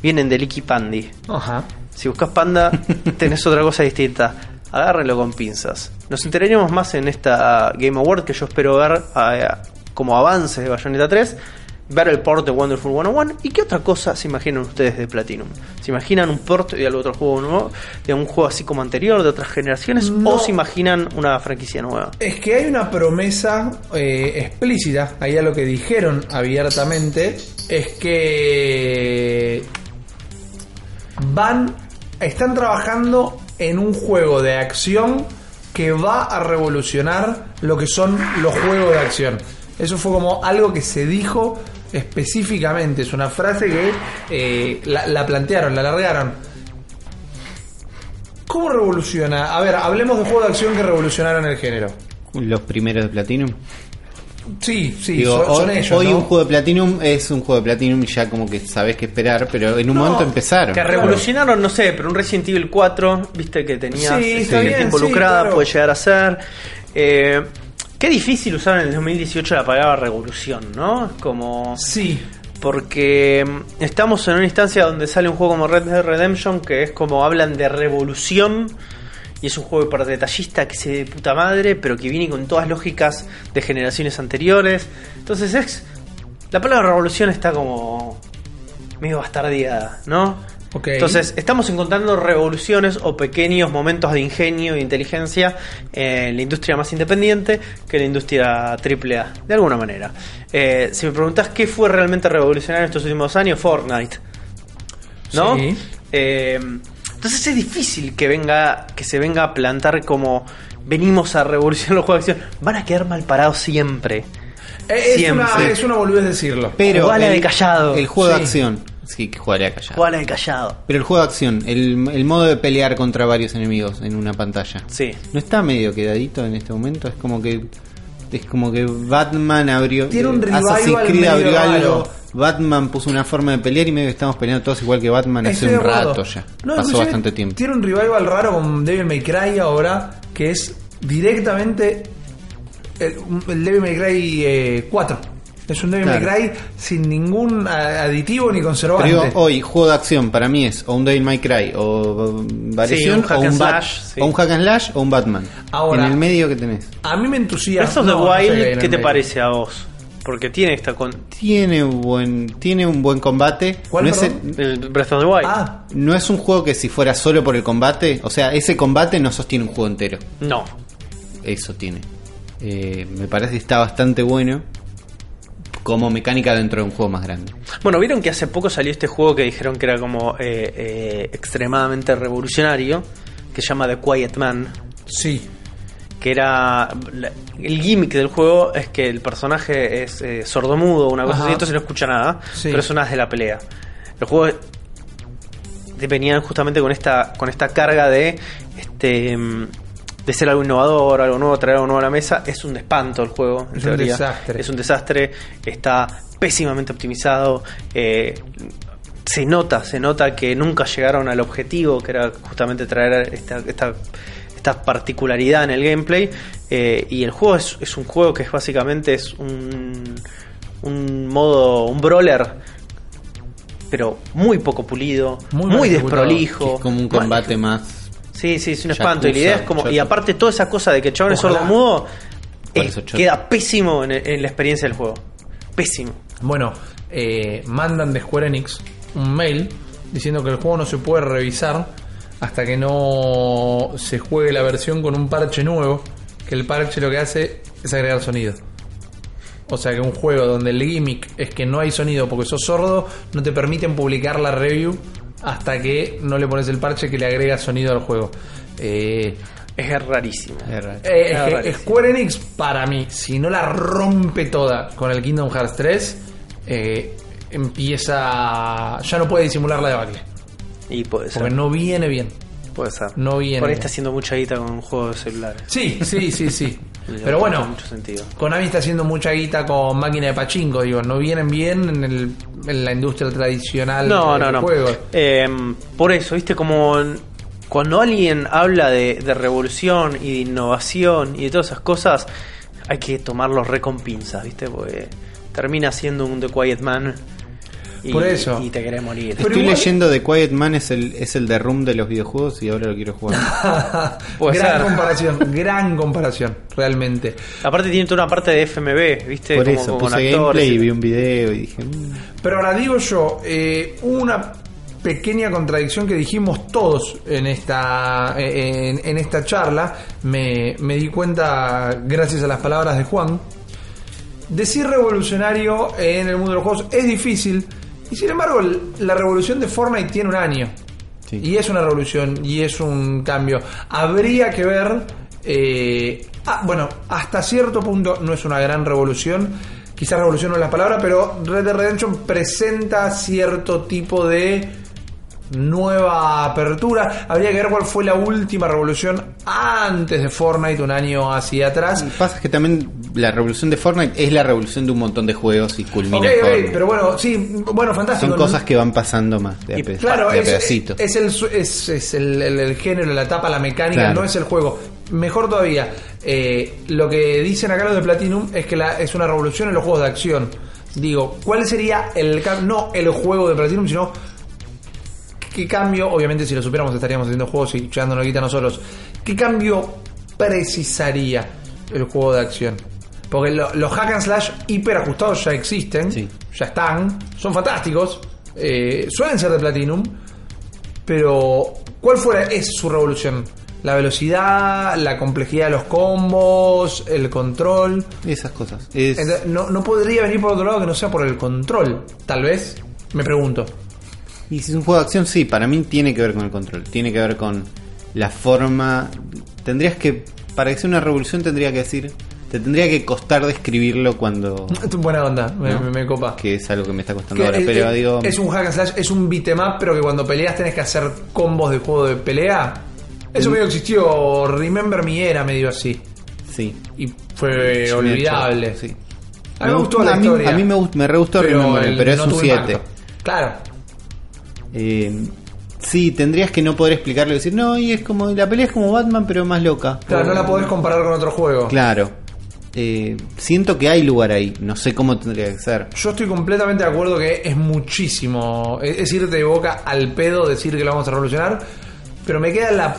[SPEAKER 3] vienen de Licky Pandy.
[SPEAKER 1] Ajá.
[SPEAKER 3] Si buscas Panda, tenés otra cosa distinta. Agárrenlo con pinzas. Nos enteraremos más en esta Game Award que yo espero ver eh, como avance de Bayonetta 3. Ver el port de Wonderful 101. ¿Y qué otra cosa se imaginan ustedes de Platinum? ¿Se imaginan un port de algún otro juego nuevo? ¿De un juego así como anterior, de otras generaciones?
[SPEAKER 1] No.
[SPEAKER 3] ¿O se imaginan una franquicia nueva?
[SPEAKER 1] Es que hay una promesa eh, explícita, ahí a lo que dijeron abiertamente, es que van, están trabajando en un juego de acción que va a revolucionar lo que son los juegos de acción. Eso fue como algo que se dijo específicamente, es una frase que eh, la, la plantearon, la alargaron. ¿Cómo revoluciona? A ver, hablemos de juegos de acción que revolucionaron el género.
[SPEAKER 2] Los primeros de Platinum.
[SPEAKER 1] Sí, sí,
[SPEAKER 2] Digo,
[SPEAKER 1] son, son
[SPEAKER 2] hoy,
[SPEAKER 1] ellos.
[SPEAKER 2] hoy
[SPEAKER 1] ¿no?
[SPEAKER 2] un juego de Platinum es un juego de Platinum y ya como que sabes qué esperar, pero en un
[SPEAKER 1] No,
[SPEAKER 2] momento empezaron.
[SPEAKER 3] Que revolucionaron, no sé, pero un Resident Evil 4, viste que tenía
[SPEAKER 1] Sí,
[SPEAKER 3] gente
[SPEAKER 1] bien,
[SPEAKER 3] involucrada,
[SPEAKER 1] sí, claro.
[SPEAKER 3] puede llegar a ser. Eh, qué difícil usar en el 2018 la palabra revolución, ¿no? Como.
[SPEAKER 1] Sí,
[SPEAKER 3] Porque mm, estamos en una instancia donde sale un juego como Red Dead Redemption, que es como hablan de revolución. Y es un juego para detallista que se de puta madre, pero que viene con todas lógicas de generaciones anteriores. Entonces es. La palabra revolución está como. medio bastardeada, ¿no? Entonces, estamos encontrando revoluciones o pequeños momentos de ingenio e inteligencia en la industria más independiente que la industria AAA, de alguna manera. Eh, si me preguntas qué fue realmente revolucionario en estos últimos años, Fortnite. ¿No?
[SPEAKER 1] Sí.
[SPEAKER 3] Eh, entonces es difícil que venga, que se venga a plantar como venimos a revolucionar los juegos de acción. Van a quedar mal parados siempre.
[SPEAKER 1] Es,
[SPEAKER 3] Siempre.
[SPEAKER 1] una, es una boludez decirlo.
[SPEAKER 2] Pero
[SPEAKER 3] Jugala de callado.
[SPEAKER 2] el juego
[SPEAKER 1] Sí.
[SPEAKER 2] de acción. Sí, que jugaría callado.
[SPEAKER 3] Jugala de callado.
[SPEAKER 2] Pero el juego de acción, el, el modo de pelear contra varios enemigos en una pantalla.
[SPEAKER 3] Sí.
[SPEAKER 2] ¿No está medio quedadito en este momento? Es como que. Es como que Batman abrió.
[SPEAKER 1] Tiene un
[SPEAKER 2] eh, Assassin's Creed abrió algo. Batman puso una forma de pelear y medio que estamos peleando todos igual que Batman
[SPEAKER 1] Estoy
[SPEAKER 2] hace un rato ya.
[SPEAKER 1] No,
[SPEAKER 2] Pasó bastante tiempo.
[SPEAKER 1] Tiene un revival raro con Devil May Cry ahora, que es directamente el, el Devil May Cry eh, 4. Es un Devil
[SPEAKER 2] Claro.
[SPEAKER 1] May Cry sin ningún a- aditivo ni conservante.
[SPEAKER 2] Pero digo, hoy, juego de acción para mí es o un Devil May Cry o um, variación
[SPEAKER 3] un hack
[SPEAKER 2] o, un
[SPEAKER 3] and
[SPEAKER 2] Bat-
[SPEAKER 3] slash, sí.
[SPEAKER 2] o un hack and slash o un Batman.
[SPEAKER 1] Ahora-
[SPEAKER 2] en el medio que tenés.
[SPEAKER 1] A mí me entusiasma.
[SPEAKER 3] Breath of the
[SPEAKER 1] no, no sé
[SPEAKER 3] Wild,
[SPEAKER 1] en
[SPEAKER 3] ¿qué te
[SPEAKER 1] medio.
[SPEAKER 3] parece a vos? Porque tiene esta con
[SPEAKER 2] Tiene un buen, tiene un buen combate.
[SPEAKER 1] ¿Cuál,
[SPEAKER 2] no, es,
[SPEAKER 3] el Breath of the Wild.
[SPEAKER 1] Ah,
[SPEAKER 2] no es un juego que si fuera solo por el combate, o sea, ese combate no sostiene un juego entero.
[SPEAKER 3] No.
[SPEAKER 2] Eso tiene. Eh, me parece que está bastante bueno como mecánica dentro de un juego más grande.
[SPEAKER 3] Bueno, vieron que hace poco salió este juego que dijeron que era como eh, eh, extremadamente revolucionario, que se llama The Quiet Man,
[SPEAKER 1] sí.
[SPEAKER 3] que era la- el gimmick del juego es que el personaje es eh, sordomudo, una cosa
[SPEAKER 1] Ajá.
[SPEAKER 3] así, entonces no escucha nada,
[SPEAKER 1] Sí.
[SPEAKER 3] pero son las de la pelea. El juego venían justamente con esta con esta carga de este mm, de ser algo innovador, algo nuevo, traer algo nuevo a la mesa, es un espanto el juego, en
[SPEAKER 1] Es un
[SPEAKER 3] teoría.
[SPEAKER 1] desastre.
[SPEAKER 3] Es un desastre, está pésimamente optimizado. eh, se nota, se nota que nunca llegaron al objetivo, que era justamente traer esta, esta, esta particularidad en el gameplay. eh, y el juego es, es un juego que es básicamente es un, un modo, un brawler, pero muy poco pulido,
[SPEAKER 1] Muy
[SPEAKER 3] muy, desprolijo.
[SPEAKER 2] Es como un combate más.
[SPEAKER 3] Sí, sí, es un
[SPEAKER 2] Yakuza,
[SPEAKER 3] espanto. Y la idea es como. Y aparte, toda esa cosa de que el chabón es
[SPEAKER 1] Ojalá.
[SPEAKER 3] sordo mudo eh, queda pésimo en, en la experiencia del juego. Pésimo.
[SPEAKER 1] Bueno, eh, mandan de Square Enix un mail diciendo que el juego no se puede revisar hasta que no se juegue la versión con un parche nuevo. Que el parche lo que hace es agregar sonido. O sea que un juego donde el gimmick es que no hay sonido porque sos sordo, no te permiten publicar la review hasta que no le pones el parche que le agrega sonido al juego. Eh,
[SPEAKER 3] Es rarísimo.
[SPEAKER 2] Es
[SPEAKER 1] eh,
[SPEAKER 3] rarísimo.
[SPEAKER 1] Square Enix, para mí, si no la rompe toda con el Kingdom Hearts 3, eh, empieza. Ya no puede disimular la debacle.
[SPEAKER 3] Y puede ser.
[SPEAKER 1] Porque no viene bien.
[SPEAKER 3] Puede ser.
[SPEAKER 1] no viene
[SPEAKER 3] Por ahí está haciendo mucha guita con juegos de celulares.
[SPEAKER 1] Sí, sí, sí, sí. Pero bueno,
[SPEAKER 3] mucho sentido.
[SPEAKER 1] Konami está haciendo mucha guita con máquina de pachinko. Digo, no vienen bien en, el- en la industria tradicional
[SPEAKER 3] No,
[SPEAKER 1] de
[SPEAKER 3] no,
[SPEAKER 1] los
[SPEAKER 3] no.
[SPEAKER 1] juegos.
[SPEAKER 3] Eh, por eso, viste, como cuando alguien habla de, de revolución y de innovación y de todas esas cosas, hay que tomarlo re con pinzas, ¿viste? Porque termina siendo un The Quiet Man. Y,
[SPEAKER 1] Por eso.
[SPEAKER 3] Y te querés morir.
[SPEAKER 1] Pero
[SPEAKER 2] Estoy
[SPEAKER 1] igual-
[SPEAKER 2] leyendo The Quiet Man, es el, es el de Room de los videojuegos y ahora lo quiero jugar.
[SPEAKER 3] Puede
[SPEAKER 1] gran
[SPEAKER 3] ser.
[SPEAKER 1] comparación, gran comparación, realmente.
[SPEAKER 3] Aparte tiene toda una parte de FMV, ¿viste?
[SPEAKER 2] Por
[SPEAKER 3] Como
[SPEAKER 2] eso,
[SPEAKER 3] con
[SPEAKER 2] puse gameplay y vi un video y dije, "Mm".
[SPEAKER 1] Pero ahora digo yo, eh, una pequeña contradicción que dijimos todos en esta, en, en esta charla, me, me di cuenta gracias a las palabras de Juan. Decir revolucionario en el mundo de los juegos es difícil y sin embargo la revolución de Fortnite tiene un año.
[SPEAKER 2] Sí.
[SPEAKER 1] Y es una revolución y es un cambio. Habría que ver. eh, ah, bueno, hasta cierto punto no es una gran revolución. Quizás revolución no es la palabra, pero Red Dead Redemption presenta cierto tipo de nueva apertura. Habría que ver cuál fue la última revolución antes de Fortnite, un año hacia atrás.
[SPEAKER 2] Pasa que también la revolución de Fortnite es la revolución de un montón de juegos y culmina
[SPEAKER 1] Ok,
[SPEAKER 2] en
[SPEAKER 1] ok,
[SPEAKER 2] Fortnite.
[SPEAKER 1] pero bueno, sí, bueno, fantástico.
[SPEAKER 2] Son cosas que van pasando más de
[SPEAKER 1] Y claro,
[SPEAKER 2] de
[SPEAKER 1] es, es el, es, es el, el- el género, la etapa, la mecánica,
[SPEAKER 2] Claro.
[SPEAKER 1] no es el juego. Mejor todavía, eh, lo que dicen acá los de Platinum es que la, es una revolución en los juegos de acción. Digo, ¿cuál sería el no el juego de Platinum, sino qué cambio? Obviamente, si lo supiéramos, estaríamos haciendo juegos y echándonos guita nosotros. ¿Qué cambio precisaría el juego de acción? Porque lo- los hack and slash hiper ajustados ya existen,
[SPEAKER 2] Sí.
[SPEAKER 1] ya están, son fantásticos, eh, suelen ser de Platinum, pero ¿cuál fuera es su revolución? La velocidad, la complejidad de los combos, el control.
[SPEAKER 2] Esas cosas. Es-
[SPEAKER 1] Entonces, no, no podría venir por otro lado que no sea por el control, tal vez. Me pregunto.
[SPEAKER 2] Y si es un juego de acción, sí, para mí tiene que ver con el control. Tiene que ver con la forma. Tendrías que. Para que sea una revolución, tendría que decir. Te tendría que costar describirlo cuando.
[SPEAKER 1] Buena onda, me,
[SPEAKER 2] ¿no?
[SPEAKER 1] me- me copa.
[SPEAKER 2] Que es algo que me está costando
[SPEAKER 1] Que
[SPEAKER 2] ahora.
[SPEAKER 1] es,
[SPEAKER 2] Pero
[SPEAKER 1] es-
[SPEAKER 2] digo.
[SPEAKER 1] es un hack and slash, es un beat'em up, pero que cuando peleas tenés que hacer combos de juego de pelea. Eso
[SPEAKER 2] El-
[SPEAKER 1] medio existió, Remember Me era medio así.
[SPEAKER 2] Sí.
[SPEAKER 1] Y fue olvidable.
[SPEAKER 2] Sí.
[SPEAKER 1] A mí me gustó la
[SPEAKER 2] a mí, a mí me, gust- me re gustó Remember,
[SPEAKER 1] el-
[SPEAKER 2] pero es
[SPEAKER 1] no
[SPEAKER 2] un
[SPEAKER 1] tuvo
[SPEAKER 2] 7.
[SPEAKER 1] impacto. Claro.
[SPEAKER 2] Eh, sí, tendrías que no poder explicarlo y decir, no, y es como. La pelea es como Batman, pero más loca.
[SPEAKER 1] Claro, no la podés comparar con otro juego.
[SPEAKER 2] Claro. Eh, siento que hay lugar ahí. No sé cómo tendría que ser.
[SPEAKER 1] Yo estoy completamente de acuerdo que es muchísimo. Es, es irte de boca al pedo decir que lo vamos a revolucionar. Pero me queda la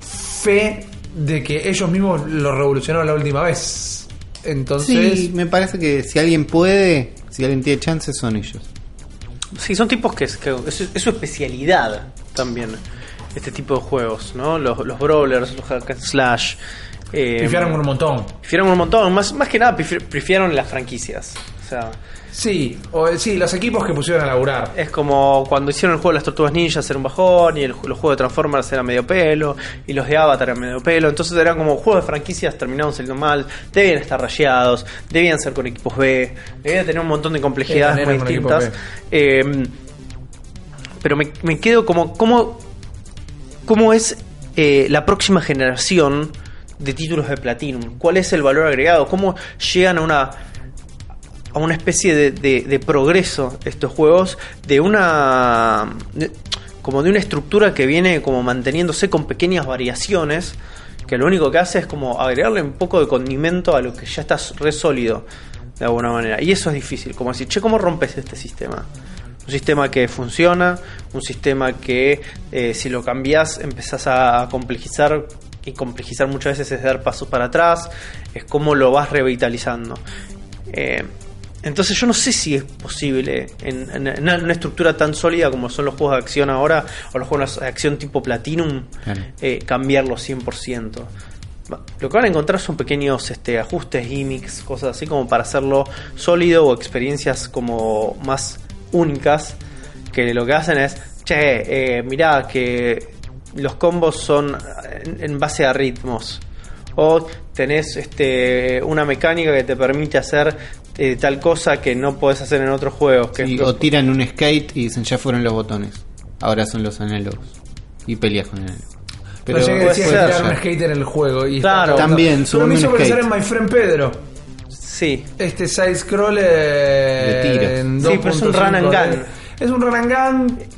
[SPEAKER 1] fe de que ellos mismos lo revolucionaron la última vez. Entonces.
[SPEAKER 2] Sí, me parece que si alguien puede, si alguien tiene chances, son ellos.
[SPEAKER 3] Sí, son tipos que es, que es, es su especialidad también. Este tipo de juegos, ¿no? Los, los brawlers, los hack and slash. Eh,
[SPEAKER 1] Pifiaron un montón.
[SPEAKER 3] pifiaron un montón. Más, más que nada, pifi- pifiaron las franquicias. O sea,
[SPEAKER 1] Sí, o, sí, los equipos que pusieron a laburar.
[SPEAKER 3] es como cuando hicieron el juego de las tortugas ninjas era un bajón, y el, los juegos de Transformers eran medio pelo, y los de Avatar eran medio pelo. Entonces eran como juegos de franquicias terminaron saliendo mal, debían estar rayados, debían ser con equipos B, debían tener un montón de complejidades muy distintas. Eh, pero me, me quedo como, ¿cómo, cómo es eh, la próxima generación de títulos de Platinum? ¿Cuál es el valor agregado? ¿Cómo llegan a una a una especie de, de- progreso estos juegos de una de- como de una estructura que viene como manteniéndose con pequeñas variaciones que lo único que hace es como agregarle un poco de condimento a lo que ya está re sólido de alguna manera. Y eso es difícil como decir che cómo rompes este sistema un sistema que funciona un sistema que eh, si lo cambias empezás a complejizar y complejizar muchas veces es dar pasos para atrás es como lo vas revitalizando. Eh, entonces yo no sé si es posible en, en- en una estructura tan sólida como son los juegos de acción ahora o los juegos de acción tipo Platinum
[SPEAKER 2] Claro.
[SPEAKER 3] eh, cambiarlo 100%. Va- Lo que van a encontrar son pequeños este, ajustes, gimmicks, cosas así como para hacerlo sólido o experiencias como más únicas que lo que hacen es, che, eh, mirá que los combos son en, en base a ritmos o tenés este, una mecánica que te permite hacer eh, tal cosa que no podés hacer en otros juegos. Que
[SPEAKER 2] Sí, o tiran un skate y dicen ya fueron los botones. Ahora son los análogos. Y peleas con análogos.
[SPEAKER 1] Pero no llegué a decir tirar un skate en el juego. Y
[SPEAKER 3] Claro.
[SPEAKER 1] está-
[SPEAKER 2] También,
[SPEAKER 1] Pero me hizo pensar en My Friend Pedro.
[SPEAKER 3] sí,
[SPEAKER 1] Este side scroller
[SPEAKER 2] De tiros.
[SPEAKER 3] Sí, pero es un
[SPEAKER 1] 2.5
[SPEAKER 3] run and gun.
[SPEAKER 1] Es un run and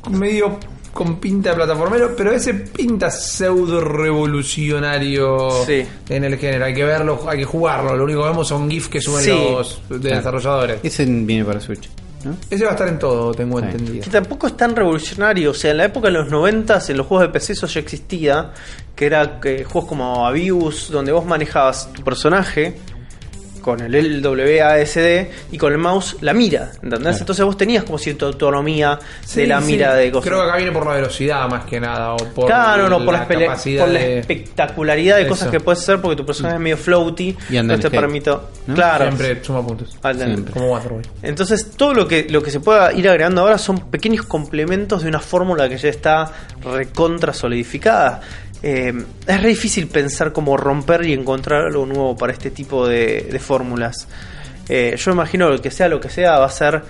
[SPEAKER 1] gun medio con pinta de plataformero, pero ese pinta pseudo revolucionario
[SPEAKER 3] Sí.
[SPEAKER 1] en el género. Hay que verlo, hay que jugarlo. Lo único que vemos son GIFs que suben
[SPEAKER 3] Sí.
[SPEAKER 1] los de desarrolladores.
[SPEAKER 2] Ese viene para Switch, ¿no?
[SPEAKER 1] Ese va a estar en todo, tengo
[SPEAKER 2] Sí.
[SPEAKER 1] entendido.
[SPEAKER 3] Que tampoco es tan revolucionario. O sea, en la época de los 90 en los juegos de PC eso ya existía. Que era que juegos como Abius, donde vos manejabas tu personaje con el LWASD y con el mouse la mira. ¿Entendés?
[SPEAKER 2] Claro.
[SPEAKER 3] Entonces vos tenías como cierta autonomía de la
[SPEAKER 1] Sí,
[SPEAKER 3] mira de cosas.
[SPEAKER 1] Creo que acá viene por la velocidad más que nada. O por
[SPEAKER 3] Claro, no, por la, por la
[SPEAKER 1] de-
[SPEAKER 3] espectacularidad de
[SPEAKER 1] Eso.
[SPEAKER 3] cosas que puedes hacer porque tu personaje es medio floaty.
[SPEAKER 2] Y
[SPEAKER 3] no te permite.
[SPEAKER 2] ¿no?
[SPEAKER 3] Claro.
[SPEAKER 1] Siempre suma puntos.
[SPEAKER 2] Siempre.
[SPEAKER 1] Como Waterboy.
[SPEAKER 3] Entonces, todo lo que, lo que se pueda ir agregando ahora son pequeños complementos de una fórmula que ya está recontra solidificada. Eh, es re difícil pensar cómo romper y encontrar algo nuevo para este tipo de, de fórmulas. Eh, yo imagino que sea lo que sea, va a ser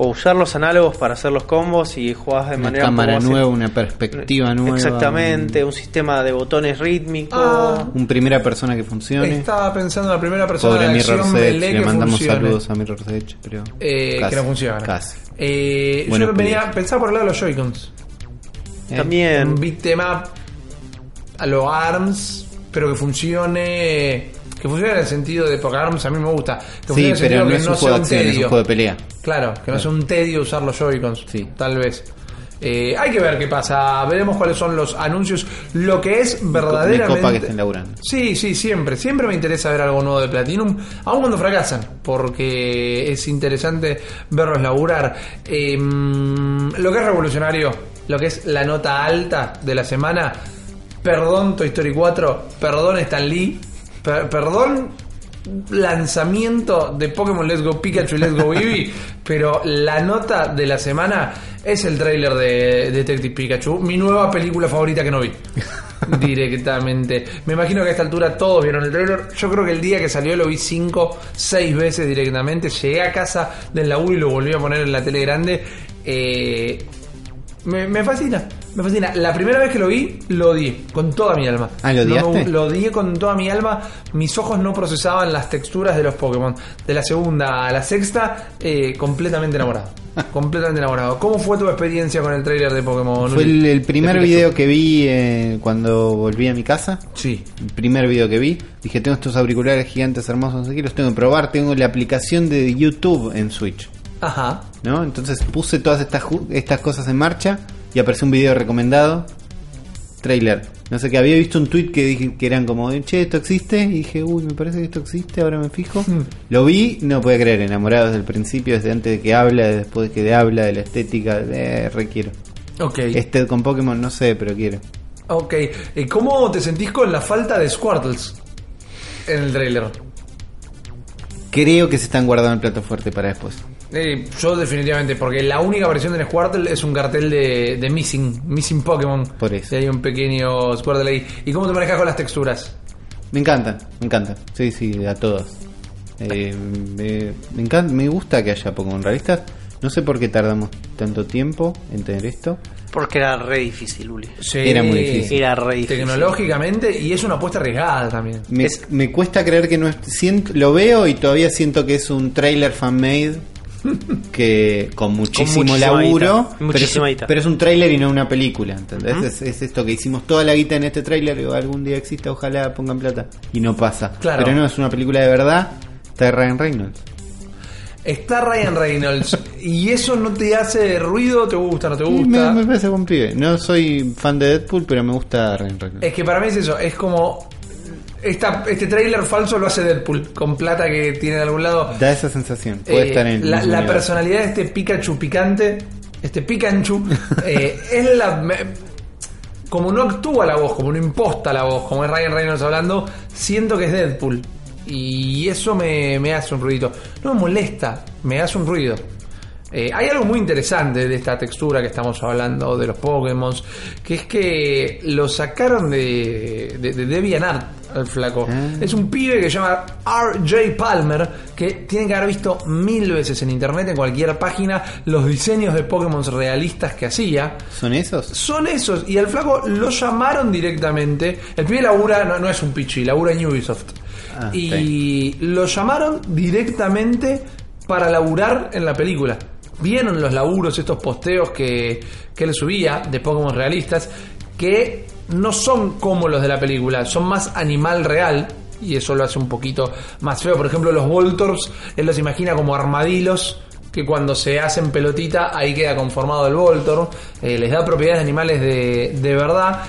[SPEAKER 3] o usar los análogos para hacer los combos y jugar de
[SPEAKER 2] Una
[SPEAKER 3] manera
[SPEAKER 2] cámara
[SPEAKER 3] como hace-
[SPEAKER 2] nueva, una perspectiva nueva.
[SPEAKER 3] Exactamente, un sistema de botones rítmico.
[SPEAKER 1] Ah.
[SPEAKER 2] Un, primera persona que funcione.
[SPEAKER 1] Estaba pensando en la primera persona
[SPEAKER 2] Pobre
[SPEAKER 1] de acción
[SPEAKER 2] Edge, le
[SPEAKER 1] que
[SPEAKER 2] mandamos
[SPEAKER 1] funcione.
[SPEAKER 2] saludos a Mirror's Edge, pero
[SPEAKER 1] Eh,
[SPEAKER 2] casi,
[SPEAKER 1] que no funciona.
[SPEAKER 2] Casi.
[SPEAKER 1] Eh,
[SPEAKER 2] Bueno,
[SPEAKER 1] yo venía pensaba por el lado de los Joy-Cons.
[SPEAKER 2] Eh,
[SPEAKER 3] También.
[SPEAKER 1] Un beat em up a los ARMS, pero que funcione. Que funcione en el sentido de. Porque ARMS a mí me gusta. Que
[SPEAKER 2] Sí, pero no
[SPEAKER 1] que
[SPEAKER 2] es
[SPEAKER 1] no
[SPEAKER 2] un juego de acción, es un
[SPEAKER 1] tedio.
[SPEAKER 2] juego de pelea.
[SPEAKER 1] Claro, que no sea un tedio usar los Joy-Cons.
[SPEAKER 2] Sí.
[SPEAKER 1] Tal vez. Eh, hay que ver qué pasa. Veremos cuáles son los anuncios. Lo que es
[SPEAKER 2] Me
[SPEAKER 1] verdaderamente.
[SPEAKER 2] copa que estén laburando.
[SPEAKER 1] Sí, sí, siempre. Siempre me interesa ver algo nuevo de Platinum, aun cuando fracasan, porque es interesante verlos laburar. Eh, lo que es revolucionario, lo que es la nota alta de la semana, perdón Toy Story 4, perdón Stan Lee, per- perdón lanzamiento de Pokémon Let's Go Pikachu y Let's Go Eevee, pero la nota de la semana es el tráiler de Detective Pikachu, mi nueva película favorita que no vi. directamente. Me imagino que a esta altura todos vieron el trailer. Yo creo que el día que salió lo vi cinco, seis veces directamente. Llegué a casa del laburo y lo volví a poner en la tele grande. Eh, me, me fascina, me fascina. La primera vez que lo vi, lo odié con toda mi alma.
[SPEAKER 2] Ah, ¿lo odiaste?
[SPEAKER 1] lo odié con toda mi alma. Mis ojos no procesaban las texturas de los Pokémon. De la segunda a la sexta, eh, completamente enamorado. completamente enamorado. ¿Cómo fue tu experiencia con el trailer de Pokémon?
[SPEAKER 2] Fue el, el primer video que vi eh, cuando volví a mi casa.
[SPEAKER 1] Sí.
[SPEAKER 2] El primer video que vi. Dije, tengo estos auriculares gigantes hermosos aquí, los tengo que probar. Tengo la aplicación de YouTube en Switch.
[SPEAKER 1] Ajá.
[SPEAKER 2] ¿no? Entonces puse todas estas, estas cosas en marcha y apareció un video recomendado. Trailer. No sé, que había visto un tweet que dije que eran como, che, esto existe. Y dije, uy, me parece que esto existe, ahora me fijo.
[SPEAKER 1] Hmm.
[SPEAKER 2] Lo vi, no podía creer, enamorado desde el principio, desde antes de que habla, después de que habla, de la estética, eh, requiero.
[SPEAKER 1] Ok.
[SPEAKER 2] Este con Pokémon no sé, pero quiero.
[SPEAKER 1] Ok. ¿Y ¿Cómo te sentís con la falta de Squirtles en el trailer?
[SPEAKER 2] Creo que se están guardando el plato fuerte para después.
[SPEAKER 1] Eh, yo definitivamente, porque la única versión de Squirtle es un cartel de, de Missing, Missing Pokémon.
[SPEAKER 2] Por eso.
[SPEAKER 1] Y hay un pequeño Squirtle ahí. ¿Y cómo te manejas con las texturas?
[SPEAKER 2] Me encantan, me encantan. Sí, sí, a todos. Eh, me, me encanta, me gusta que haya Pokémon realistas. No sé por qué tardamos tanto tiempo en tener esto.
[SPEAKER 3] Porque era re difícil, Uli.
[SPEAKER 1] Sí,
[SPEAKER 2] Era muy difícil.
[SPEAKER 3] Era re difícil.
[SPEAKER 1] Tecnológicamente, y es una apuesta arriesgada también.
[SPEAKER 2] Me,
[SPEAKER 3] Es-
[SPEAKER 2] me cuesta creer que no es. siento- lo veo y todavía siento que es un trailer fan-made. Que con muchísimo laburo. pero, es,
[SPEAKER 3] guita.
[SPEAKER 2] pero es un trailer y no una película. ¿entendés? Es, es esto que hicimos toda la guita en este trailer. y algún día exista, ojalá pongan plata. Y no pasa.
[SPEAKER 1] Claro.
[SPEAKER 2] Pero no, es una película de verdad. Está Ryan Reynolds.
[SPEAKER 1] Está Ryan Reynolds. ¿Y eso no te hace ruido? ¿Te gusta? ¿No te
[SPEAKER 2] Sí,
[SPEAKER 1] gusta?
[SPEAKER 2] me, me parece buen pibe. No soy fan de Deadpool, pero me gusta Ryan Reynolds.
[SPEAKER 1] Es que para mí es eso, es como. Esta, este trailer falso lo hace Deadpool, con plata que tiene de algún lado.
[SPEAKER 2] Da esa sensación. Puede
[SPEAKER 1] Eh,
[SPEAKER 2] estar en
[SPEAKER 1] la, la personalidad de este Pikachu picante, este Pikachu, eh, es la. me- como no actúa la voz, como no imposta la voz, como es Ryan Reynolds hablando, siento que es Deadpool. Y eso me, me hace un ruidito. No me molesta, me hace un ruido. Eh, hay algo muy interesante de esta textura que estamos hablando, de los Pokémon, que es que lo sacaron de, de, de DeviantArt al flaco.
[SPEAKER 2] Ah.
[SPEAKER 1] Es un pibe que se llama RJ Palmer, que tienen que haber visto mil veces en internet, en cualquier página, los diseños de Pokémon realistas que hacía.
[SPEAKER 2] ¿Son esos?
[SPEAKER 1] Son esos, y al flaco lo llamaron directamente. El pibe labura, no, no es un pichi, labura en Ubisoft.
[SPEAKER 2] Ah,
[SPEAKER 1] y lo llamaron directamente para laburar en la película. Vieron los laburos, estos posteos que, que él subía de Pokémon realistas, que no son como los de la película, son más animal real. Y eso lo hace un poquito más feo. Por ejemplo, los Voltors, él los imagina como armadillos que cuando se hacen pelotita ahí queda conformado el Voltor. Eh, les da propiedades de animales de, de verdad.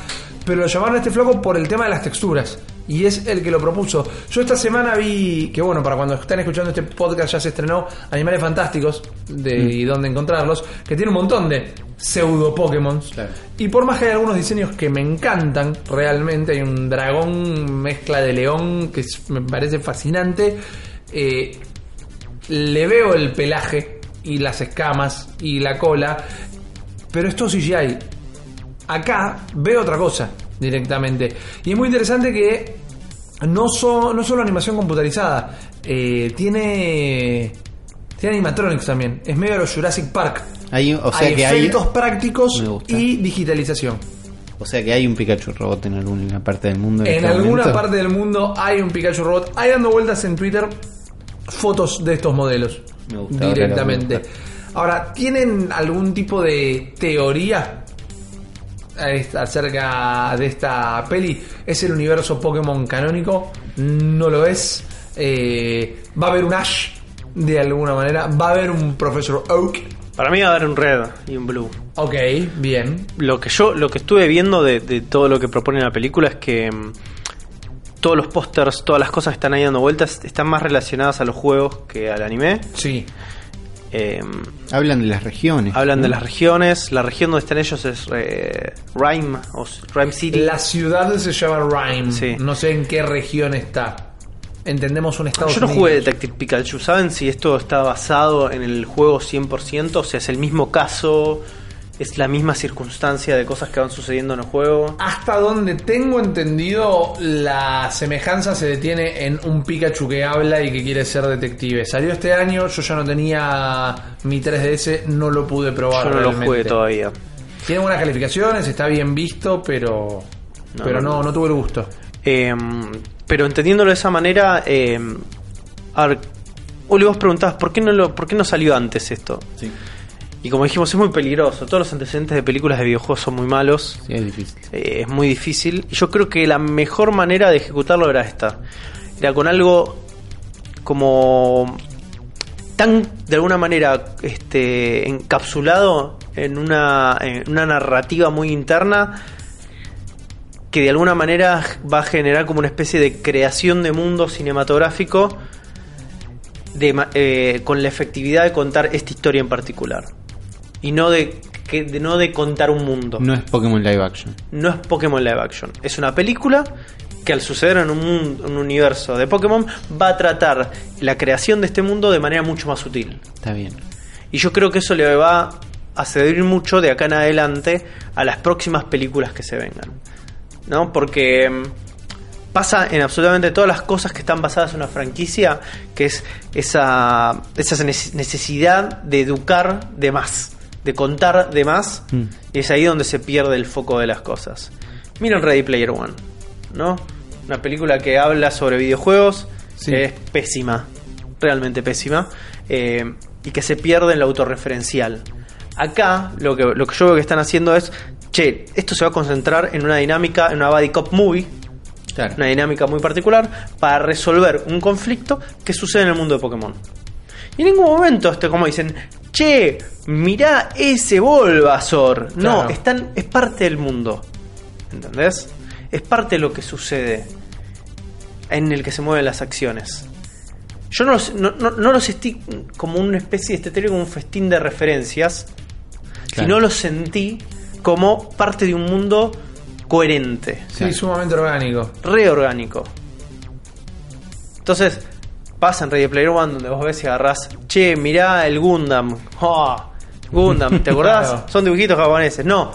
[SPEAKER 1] Pero lo llamaron a este flaco por el tema de las texturas. Y es el que lo propuso. Yo esta semana vi que, bueno, para cuando están escuchando este podcast ya se estrenó Animales Fantásticos de, y dónde encontrarlos, que tiene un montón de pseudo Pokémon.
[SPEAKER 2] Claro.
[SPEAKER 1] Y por más que hay algunos diseños que me encantan realmente, hay un dragón mezcla de león que me parece fascinante. eh, le veo el pelaje y las escamas y la cola, pero esto CGI. Acá veo otra cosa directamente. Y es muy interesante que no, so- no solo animación computarizada, eh, tiene, tiene animatronics también. Es medio de los Jurassic Park.
[SPEAKER 2] Hay, o sea
[SPEAKER 1] hay
[SPEAKER 2] que hay,
[SPEAKER 1] efectos prácticos y digitalización.
[SPEAKER 2] o sea que hay un Pikachu robot en alguna parte del mundo.
[SPEAKER 1] En
[SPEAKER 2] este
[SPEAKER 1] alguna
[SPEAKER 2] momento.
[SPEAKER 1] parte del mundo hay un Pikachu Robot. Hay dando vueltas en Twitter fotos de estos modelos.
[SPEAKER 2] Me gusta,
[SPEAKER 1] directamente. Ahora, ¿tienen algún tipo de teoría acerca de esta peli? ¿Es el universo Pokémon canónico? ¿No lo es? Eh, ¿Va a haber un Ash de alguna manera? ¿Va a haber un Professor Oak?
[SPEAKER 3] Para mí va a haber un red y un blue.
[SPEAKER 1] Ok, bien.
[SPEAKER 3] Lo que yo, lo que estuve viendo de, de todo lo que propone la película es que mm, todos los pósters, todas las cosas que están ahí dando vueltas están más relacionadas a los juegos que al anime.
[SPEAKER 1] Sí.
[SPEAKER 3] Eh,
[SPEAKER 2] Hablan de las regiones.
[SPEAKER 3] hablan
[SPEAKER 2] ¿no?
[SPEAKER 3] de las regiones. La región donde están ellos es eh, Rhyme o Rhyme City.
[SPEAKER 1] La ciudad se llama Rhyme.
[SPEAKER 3] Sí.
[SPEAKER 1] No sé en qué región está. Entendemos un estado
[SPEAKER 3] Yo no jugué Detective Pikachu. ¿Saben si esto está basado en el juego 100%? O sea, es el mismo caso, es la misma circunstancia de cosas que van sucediendo en el juego.
[SPEAKER 1] Hasta donde tengo entendido, la semejanza se detiene en un Pikachu que habla y que quiere ser detective. Salió este año, yo ya no tenía mi 3DS, no lo pude probar.
[SPEAKER 3] Yo no lo jugué todavía.
[SPEAKER 1] Tiene buenas calificaciones, está bien visto, pero.
[SPEAKER 3] No,
[SPEAKER 1] pero
[SPEAKER 3] no,
[SPEAKER 1] no, no, tuve el gusto.
[SPEAKER 3] Eh, pero entendiéndolo de esa manera, eh, a ver, Uli, vos preguntabas, ¿por qué, no lo, ¿por qué no salió antes esto?
[SPEAKER 2] Sí,
[SPEAKER 3] Y como dijimos, es muy peligroso. Todos los antecedentes de películas de videojuegos son muy malos.
[SPEAKER 2] sí, es difícil.
[SPEAKER 3] Eh, es muy difícil. Y yo creo que la mejor manera de ejecutarlo era esta. Era con algo como tan de alguna manera este encapsulado en una, en una narrativa muy interna que de alguna manera va a generar como una especie de creación de mundo cinematográfico de eh, con la efectividad de contar esta historia en particular y no de, que, de no de contar un mundo
[SPEAKER 2] No es Pokémon Live Action.
[SPEAKER 3] no es Pokémon Live Action. Es una película que al suceder en un, mundo- un universo de Pokémon va a tratar la creación de este mundo de manera mucho más sutil.
[SPEAKER 2] Está bien.
[SPEAKER 3] Y yo creo que eso le va a servir mucho de acá en adelante a las próximas películas que se vengan. ¿No? Porque mm, pasa en absolutamente todas las cosas que están basadas en una franquicia, que es esa, esa nece- necesidad de educar de más, de contar de más,
[SPEAKER 2] Mm.
[SPEAKER 3] y es ahí donde se pierde el foco de las cosas. Miren Ready Player One, ¿no? Una película que habla sobre videojuegos,
[SPEAKER 1] Sí.
[SPEAKER 3] que es pésima, realmente pésima, eh, y que se pierde en lo autorreferencial. Acá lo que, lo que yo veo que están haciendo es, che, esto se va a concentrar en una dinámica, en una buddy cop movie,
[SPEAKER 2] Claro.
[SPEAKER 3] una dinámica muy particular para resolver un conflicto que sucede en el mundo de Pokémon. Y en ningún momento, este, como dicen, che, mirá ese. No,
[SPEAKER 1] Claro.
[SPEAKER 3] están, es parte del mundo. ¿Entendés? Es parte de lo que sucede en el que se mueven las acciones. Yo no los, no, no- no los sentí como una especie de este como un festín de referencias,
[SPEAKER 2] Claro.
[SPEAKER 3] sino los sentí como parte de un mundo coherente
[SPEAKER 1] Sí,
[SPEAKER 2] Claro.
[SPEAKER 1] sumamente orgánico.
[SPEAKER 3] reorgánico. Entonces, pasa en Ready Player One donde vos ves y agarrás, che, mirá el Gundam. ¡Ah! Gundam, ¿te acordás?
[SPEAKER 1] Claro.
[SPEAKER 3] Son dibujitos japoneses. No,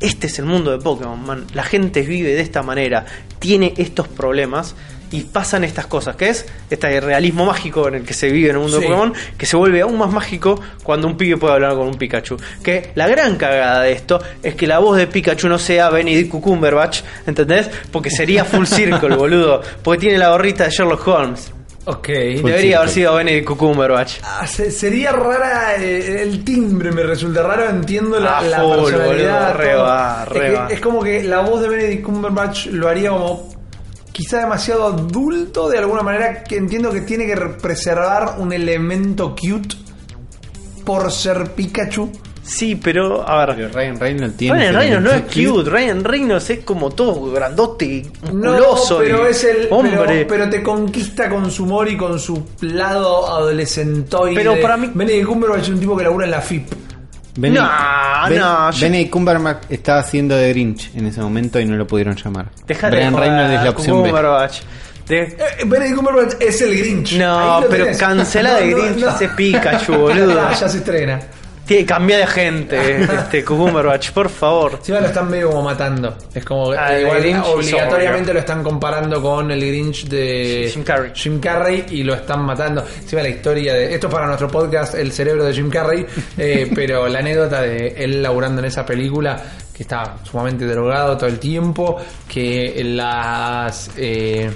[SPEAKER 3] este es el mundo de Pokémon, man. La gente vive de esta manera, tiene estos problemas y pasan estas cosas, que es este realismo mágico en el que se vive en el mundo
[SPEAKER 1] Sí.
[SPEAKER 3] de Pokémon, que se vuelve aún más mágico cuando un pibe puede hablar con un Pikachu. Que la gran cagada de esto es que la voz de Pikachu no sea Benedict Cumberbatch, ¿entendés? Porque sería full circle, boludo. Porque tiene la gorrita de Sherlock Holmes.
[SPEAKER 1] Ok.
[SPEAKER 2] Full
[SPEAKER 3] Debería haber sido Benedict Cumberbatch.
[SPEAKER 1] Ah, se- sería rara eh, el timbre, me resulta raro, entiendo la,
[SPEAKER 3] Ah,
[SPEAKER 1] la
[SPEAKER 3] full,
[SPEAKER 1] personalidad.
[SPEAKER 3] boludo, re
[SPEAKER 1] todo.
[SPEAKER 3] va,
[SPEAKER 1] es,
[SPEAKER 3] re
[SPEAKER 1] que
[SPEAKER 3] va.
[SPEAKER 1] es como que la voz de Benedict Cumberbatch lo haría como quizá demasiado adulto de alguna manera, que entiendo que tiene que re- preservar un elemento cute por ser Pikachu.
[SPEAKER 3] Sí, pero a ver.
[SPEAKER 2] Pero Ryan Reynolds tiene.
[SPEAKER 3] Ryan Reynolds no es cute, Ryan Reynolds es como todo grandote,
[SPEAKER 1] No,
[SPEAKER 3] musculoso.
[SPEAKER 1] pero
[SPEAKER 3] y-
[SPEAKER 1] es el
[SPEAKER 3] hombre.
[SPEAKER 1] Pero, pero te conquista con su humor y con su lado adolescentoide.
[SPEAKER 3] Pero para mí-
[SPEAKER 1] Benedict Cumberbatch es un tipo que labura en la FIP.
[SPEAKER 2] Benedict-
[SPEAKER 3] No,
[SPEAKER 2] Ben-
[SPEAKER 3] no, yo-
[SPEAKER 2] Benedict Cumberbatch estaba haciendo de Grinch en ese momento y no lo pudieron llamar.
[SPEAKER 3] Dejate
[SPEAKER 2] Ryan Reynolds es la opción B.
[SPEAKER 3] Cumberbatch. De-
[SPEAKER 1] Eh, Benedict Cumberbatch es el Grinch.
[SPEAKER 3] No, pero
[SPEAKER 1] tenés.
[SPEAKER 3] cancela de Grinch ese Pikachu, boludo.
[SPEAKER 1] Ya se estrena.
[SPEAKER 3] Tiene cambia de gente, este Cumberbatch, por favor.
[SPEAKER 1] Encima lo están medio como matando. Es como
[SPEAKER 3] Ah,
[SPEAKER 1] eh,
[SPEAKER 3] el
[SPEAKER 1] igual
[SPEAKER 3] Grinch
[SPEAKER 1] obligatoriamente lo están comparando con el Grinch de
[SPEAKER 3] Jim Carrey.
[SPEAKER 1] Jim Carrey y lo están matando. Encima la historia de. Esto es para nuestro podcast, El cerebro de Jim Carrey. eh, pero la anécdota de él laburando en esa película, que está sumamente drogado todo el tiempo, que las. eh,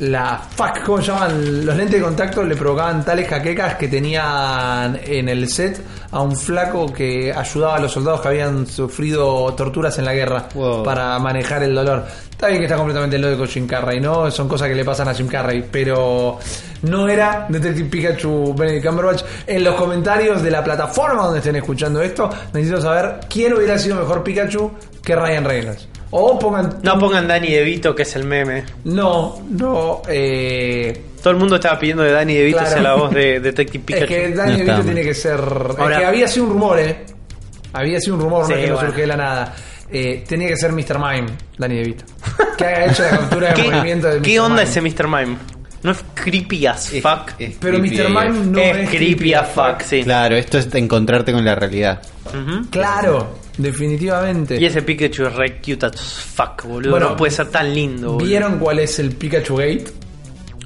[SPEAKER 1] la fuck, ¿cómo se llaman? Los lentes de contacto le provocaban tales jaquecas que tenían en el set a un flaco que ayudaba a los soldados que habían sufrido torturas en la guerra
[SPEAKER 2] Wow.
[SPEAKER 1] para manejar el dolor. Está bien que está completamente loco Jim Carrey, ¿no? Son cosas que le pasan a Jim Carrey, pero no era Detective Pikachu Benedict Cumberbatch. En los comentarios de la plataforma donde estén escuchando esto, necesito saber quién hubiera sido mejor Pikachu que Ryan Reynolds. O pongan...
[SPEAKER 3] No pongan Danny DeVito, que es el meme.
[SPEAKER 1] No, no, eh...
[SPEAKER 3] Todo el mundo estaba pidiendo de Danny DeVito
[SPEAKER 1] Claro.
[SPEAKER 3] sea la voz de Detective Pikachu.
[SPEAKER 1] Es que Danny
[SPEAKER 2] No
[SPEAKER 1] DeVito tiene que ser.
[SPEAKER 3] Ahora-
[SPEAKER 1] es que había sido un rumor, ¿eh? Había sido un rumor,
[SPEAKER 3] Sí,
[SPEAKER 1] no es que no surge de la nada. Eh, tenía que ser Mr. Mime, Danny DeVito. Que haya hecho la captura de
[SPEAKER 3] ¿Qué,
[SPEAKER 1] movimiento de
[SPEAKER 3] qué
[SPEAKER 1] Mr.
[SPEAKER 3] onda
[SPEAKER 1] Mime.
[SPEAKER 3] ese Mr. Mime? No es creepy as fuck.
[SPEAKER 2] es
[SPEAKER 1] Pero Mr. Mime no
[SPEAKER 3] es,
[SPEAKER 1] es,
[SPEAKER 3] creepy as fuck, sí.
[SPEAKER 2] Claro, esto es encontrarte con la realidad.
[SPEAKER 1] Claro, definitivamente.
[SPEAKER 3] Y ese Pikachu es re cute as fuck, boludo.
[SPEAKER 1] Bueno,
[SPEAKER 3] no puede ser tan lindo, boludo.
[SPEAKER 1] ¿Vieron cuál es el Pikachu Gate?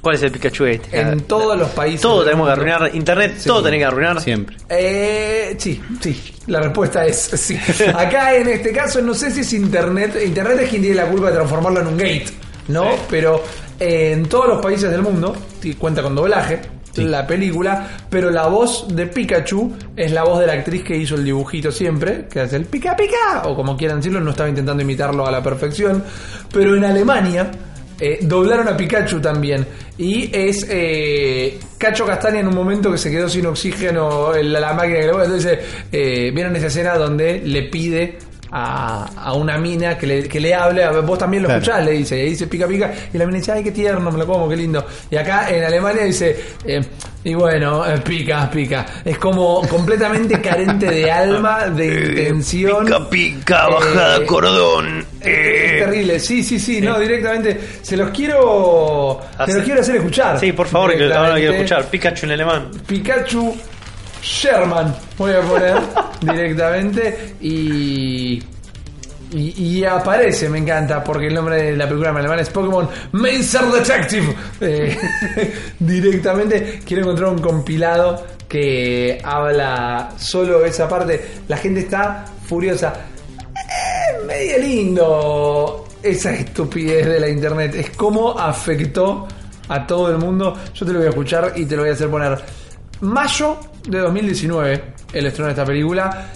[SPEAKER 3] ¿Cuál es el Pikachu Gate?
[SPEAKER 1] En todos los países.
[SPEAKER 3] Todo tenemos que arruinar. Internet, todo tenés que arruinar.
[SPEAKER 2] Siempre.
[SPEAKER 1] Eh, sí, sí. La respuesta es sí. Acá en este caso no sé si es internet. Internet es quien tiene la culpa de transformarlo en un gate, ¿no? Pero eh, en todos los países del mundo cuenta con doblaje la película, pero la voz de Pikachu es la voz de la actriz que hizo el dibujito siempre, que hace el pica pica o como quieran decirlo, no estaba intentando imitarlo a la perfección, pero en Alemania eh, doblaron a Pikachu también. Y es eh, Cacho Castaña en un momento que se quedó sin oxígeno en la, máquina que le Entonces, eh, vieron esa escena donde le pide a, a una mina que le, que le hable. a- Vos también lo
[SPEAKER 2] Claro.
[SPEAKER 1] escuchás, le dice. Y ahí dice pica pica. Y la mina dice, ay, qué tierno, me lo como, qué lindo. Y acá en Alemania dice, eh, y bueno, eh, pica, pica. Es como completamente carente de alma, de intención.
[SPEAKER 3] Pica, pica,
[SPEAKER 1] Eh,
[SPEAKER 3] bajada cordón.
[SPEAKER 1] Es
[SPEAKER 3] Eh.
[SPEAKER 1] terrible, sí, sí, sí, no, directamente. Se los quiero. Se los quiero hacer escuchar.
[SPEAKER 3] Sí, por favor, que ahora quiero escuchar. Pikachu en alemán.
[SPEAKER 1] Pikachu Sherman, voy a poner directamente. Y, y. aparece, me encanta, porque el nombre de la película en alemán es Pokémon Mazer Detective. Eh, directamente quiero encontrar un compilado que habla solo esa parte. La gente está furiosa. Eh, medio lindo esa estupidez de la internet. Es cómo afectó a todo el mundo. Yo te lo voy a escuchar y te lo voy a hacer poner. Mayo de 2019, el estreno de esta película.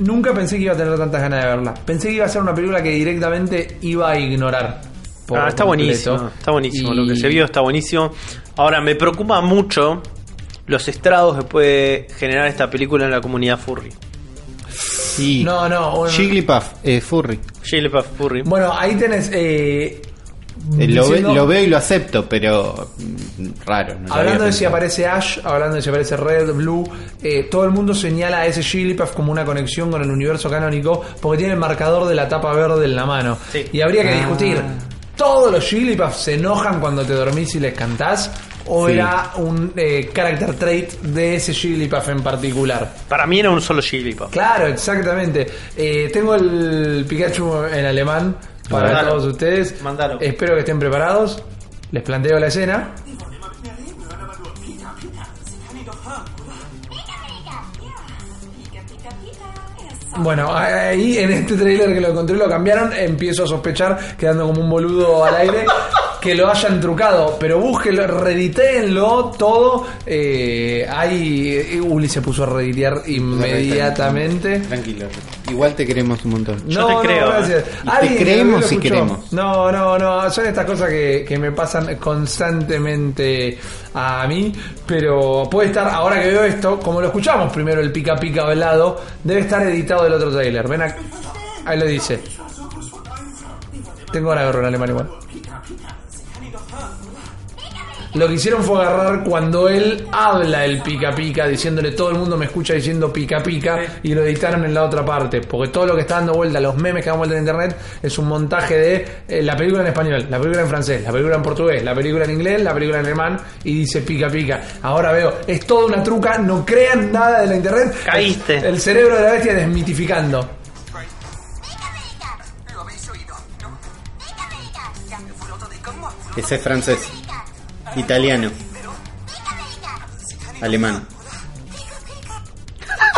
[SPEAKER 1] Nunca pensé que iba a tener tantas ganas de verla. Pensé que iba a ser una película que directamente iba a ignorar. por
[SPEAKER 3] Ah, está
[SPEAKER 1] completo.
[SPEAKER 3] buenísimo, está buenísimo. Lo que se vio está buenísimo. Ahora, me preocupa mucho los estragos que puede generar esta película en la comunidad furry.
[SPEAKER 2] Sí.
[SPEAKER 1] No, no. bueno,
[SPEAKER 2] Jigglypuff, eh, Furry.
[SPEAKER 3] Jigglypuff furry.
[SPEAKER 1] Bueno, ahí tenés. eh,
[SPEAKER 2] Eh, lo, ve- lo veo y lo acepto, pero mm, raro. no
[SPEAKER 1] Hablando de si aparece Ash, hablando de si aparece Red, Blue, eh, todo el mundo señala a ese Jigglypuff como una conexión con el universo canónico porque tiene el marcador de la tapa verde en la mano.
[SPEAKER 3] Sí.
[SPEAKER 1] Y habría que
[SPEAKER 2] Ah.
[SPEAKER 1] discutir, ¿todos los Jigglypuffs se enojan cuando te dormís y les cantás? ¿O
[SPEAKER 2] Sí.
[SPEAKER 1] era un eh, character trait de ese Jigglypuff en particular?
[SPEAKER 3] Para mí era un solo Jigglypuff.
[SPEAKER 1] Claro, exactamente. Eh, tengo el Pikachu en alemán para
[SPEAKER 3] Mandalo.
[SPEAKER 1] todos ustedes.
[SPEAKER 3] Mandalo.
[SPEAKER 1] Espero que estén preparados. Les planteo la escena. Bueno, ahí en este trailer que lo encontré lo cambiaron, empiezo a sospechar, quedando como un boludo al aire. que lo hayan trucado, pero búsquenlo, reeditéenlo todo. Eh, ahí eh, Uli se puso a reeditear inmediatamente.
[SPEAKER 2] Tranquilo. Igual te queremos un montón.
[SPEAKER 3] Yo te creo,
[SPEAKER 1] gracias.
[SPEAKER 2] Y te creemos y queremos.
[SPEAKER 1] No, no, no. Son estas cosas que, que me pasan constantemente a mí. Pero puede estar, ahora que veo esto, como lo escuchamos primero el pica pica hablado, debe estar editado del otro trailer. Ven acá. Ahí lo dice. Tengo ganas de verlo en alemán igual. Lo que hicieron fue agarrar cuando él habla el pica pica, diciéndole todo el mundo me escucha diciendo pica pica, y lo editaron en la otra parte. Porque todo lo que está dando vuelta, los memes que dan vuelta en internet, es un montaje de eh, la película en español, la película en francés, la película en portugués, la película en inglés, la película en alemán, y dice pica pica. Ahora veo, es toda una truca, no crean nada de la internet.
[SPEAKER 3] Caíste.
[SPEAKER 1] El, el cerebro de la bestia desmitificando.
[SPEAKER 2] Ese es francés. Italiano. Alemán.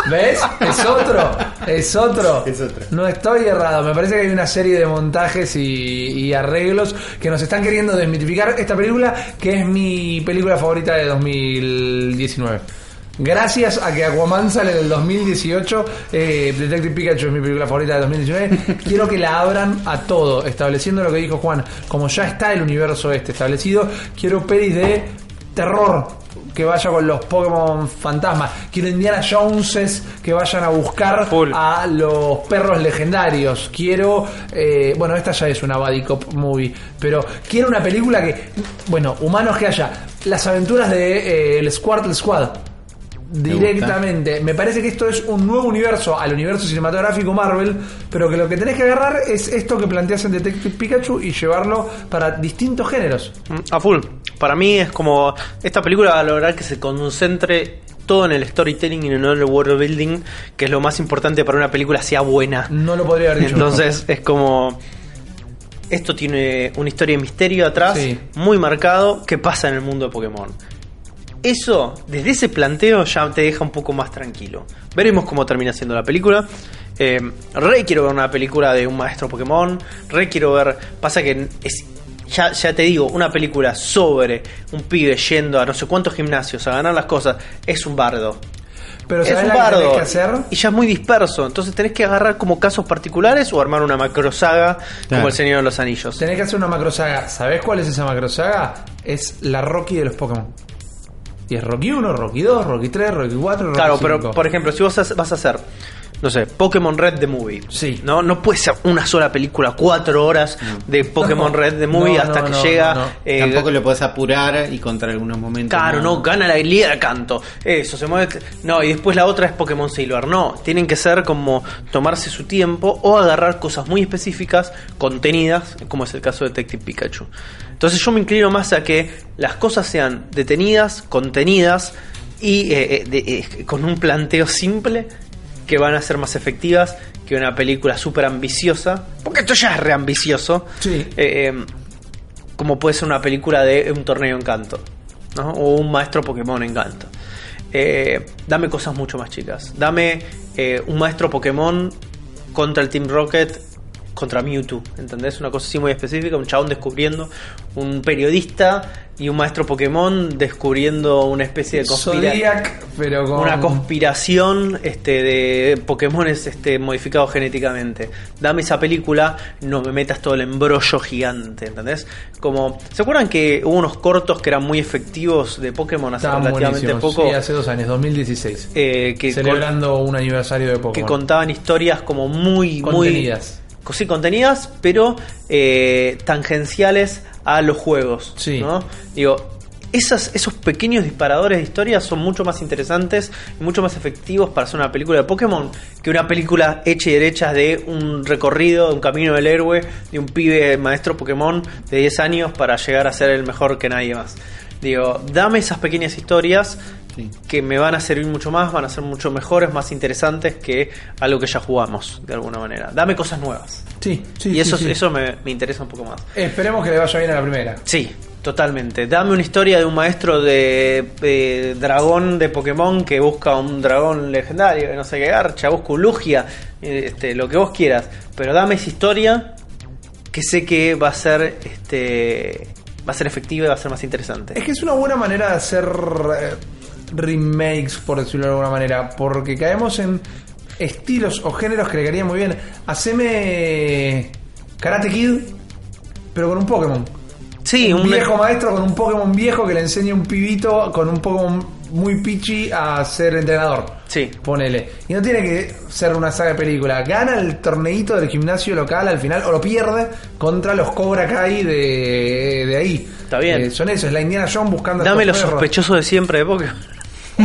[SPEAKER 1] ¿Ves? Es otro. Es otro.
[SPEAKER 2] Es otro.
[SPEAKER 1] No estoy errado. Me parece que hay una serie de montajes y, y arreglos que nos están queriendo desmitificar esta película, que es mi película favorita de 2019. Gracias a que Aquaman sale en el 2018, eh, Detective Pikachu es mi película favorita de 2019. Quiero que la abran a todo, estableciendo lo que dijo Juan. Como ya está el universo este establecido, quiero pelis de terror que vaya con los Pokémon fantasmas. Quiero Indiana Joneses que vayan a buscar
[SPEAKER 3] Full.
[SPEAKER 1] a los perros legendarios. Quiero, eh, bueno, esta ya es una buddy cop movie, pero quiero una película que, bueno, humanos que haya las aventuras de eh, el Squirtle Squad. Directamente. Me parece que esto es un nuevo universo al universo cinematográfico Marvel, pero que lo que tenés que agarrar es esto que planteas en Detective Pikachu y llevarlo para distintos géneros.
[SPEAKER 3] Mm, A full. Para mí es como. Esta película va a lograr que se concentre todo en el storytelling y no en el world building, que es lo más importante para una película sea buena.
[SPEAKER 1] No lo podría haber dicho.
[SPEAKER 3] Entonces es como. Esto tiene una historia de misterio atrás,
[SPEAKER 1] Sí.
[SPEAKER 3] muy marcado, que pasa en el mundo de Pokémon. Eso, desde ese planteo, ya te deja un poco más tranquilo. Veremos cómo termina siendo la película. Eh, re quiero ver una película de un maestro Pokémon. Re quiero ver. Pasa que es. Ya, ya te digo, una película sobre un pibe yendo a no sé cuántos gimnasios a ganar las cosas es un bardo
[SPEAKER 1] Pero
[SPEAKER 3] es
[SPEAKER 1] ¿sabés
[SPEAKER 3] un
[SPEAKER 1] la que tenés
[SPEAKER 3] bardo
[SPEAKER 1] que hacer?
[SPEAKER 3] y ya es muy disperso. Entonces tenés que agarrar como casos particulares o armar una macrosaga como
[SPEAKER 2] Claro.
[SPEAKER 3] el Señor de los Anillos.
[SPEAKER 1] Tenés que hacer una macrosaga. ¿Sabés cuál es esa macrosaga? Es la Rocky de los Pokémon. Y es Rocky 1, Rocky 2, Rocky 3, Rocky 4, Rocky
[SPEAKER 3] Claro,
[SPEAKER 1] 5.
[SPEAKER 3] pero por ejemplo, si vos vas a hacer, no sé, Pokémon Red the Movie.
[SPEAKER 1] Sí.
[SPEAKER 3] No, no puede ser una sola película, cuatro horas de Pokémon
[SPEAKER 1] No.
[SPEAKER 3] Red the Movie
[SPEAKER 1] No,
[SPEAKER 3] hasta
[SPEAKER 1] no,
[SPEAKER 3] que
[SPEAKER 1] no,
[SPEAKER 3] llega.
[SPEAKER 1] no, no.
[SPEAKER 3] eh,
[SPEAKER 2] Tampoco lo podés apurar y contra algunos momentos.
[SPEAKER 3] Claro, no, gana la liga de canto. Eso, se mueve. No, y después la otra es Pokémon Silver. No, tienen que ser como tomarse su tiempo o agarrar cosas muy específicas, contenidas, como es el caso de Detective Pikachu. Entonces yo me inclino más a que las cosas sean detenidas, contenidas y eh, eh, de- eh, con un planteo simple que van a ser más efectivas que una película súper ambiciosa. Porque esto ya es reambicioso.
[SPEAKER 1] Sí.
[SPEAKER 3] Eh, como puede ser una película de un torneo en canto, ¿no? O un maestro Pokémon en canto. Dame cosas mucho más chicas. Dame un maestro Pokémon contra el Team Rocket contra Mewtwo, ¿entendés? Una cosa así muy específica, un chabón descubriendo, un periodista y un maestro Pokémon descubriendo una especie de conspiración
[SPEAKER 1] Zodiac, pero con.
[SPEAKER 3] una conspiración este, de Pokémones este, modificados genéticamente. Dame esa película, no me metas todo el embrollo gigante, ¿entendés? Como, ¿se acuerdan que hubo unos cortos que eran muy efectivos de Pokémon hace
[SPEAKER 1] Estaban
[SPEAKER 3] relativamente poco?
[SPEAKER 1] Sí, hace dos años, 2016.
[SPEAKER 3] eh, que,
[SPEAKER 1] Celebrando un aniversario de
[SPEAKER 3] con- que
[SPEAKER 1] Pokémon.
[SPEAKER 3] contaban historias como muy,
[SPEAKER 1] Contenidas.
[SPEAKER 3] muy sí, contenidas, pero eh, tangenciales a los juegos.
[SPEAKER 1] Sí.
[SPEAKER 3] ¿no? Digo, esas, esos pequeños disparadores de historias son mucho más interesantes y mucho más efectivos para hacer una película de Pokémon que una película hecha y derecha de un recorrido, de un camino del héroe, de un pibe maestro Pokémon de 10 años para llegar a ser el mejor que nadie más. Digo, dame esas pequeñas historias
[SPEAKER 2] Sí.
[SPEAKER 3] que me van a servir mucho más, van a ser mucho mejores, más interesantes que algo que ya jugamos, de alguna manera. Dame cosas nuevas.
[SPEAKER 1] Sí, sí.
[SPEAKER 3] y eso,
[SPEAKER 1] sí, sí.
[SPEAKER 3] eso me, me interesa un poco más.
[SPEAKER 1] Esperemos que le vaya bien a la primera.
[SPEAKER 3] Sí, totalmente. Dame una historia de un maestro de, de dragón de Pokémon que busca un dragón legendario, no sé qué garcha, busca un Lugia, eh, este, lo que vos quieras. Pero dame esa historia que sé que va a ser este va a ser efectiva y va a ser más interesante.
[SPEAKER 1] Es que es una buena manera de hacer eh, remakes, por decirlo de alguna manera, porque caemos en estilos o géneros que le quedarían muy bien. Haceme Karate Kid, pero con un Pokémon.
[SPEAKER 3] Sí,
[SPEAKER 1] un
[SPEAKER 3] un
[SPEAKER 1] viejo maestro con un Pokémon viejo que le enseña a un pibito con un Pokémon muy pichi a ser entrenador.
[SPEAKER 3] Sí.
[SPEAKER 1] Ponele. Y no tiene que ser una saga de película. Gana el torneito del gimnasio local al final o lo pierde contra los Cobra Kai de, de ahí.
[SPEAKER 3] Está bien.
[SPEAKER 1] Eh, son eso, es la Indiana Jones buscando
[SPEAKER 3] Dame los
[SPEAKER 1] perros.
[SPEAKER 3] sospechosos de siempre de Pokémon.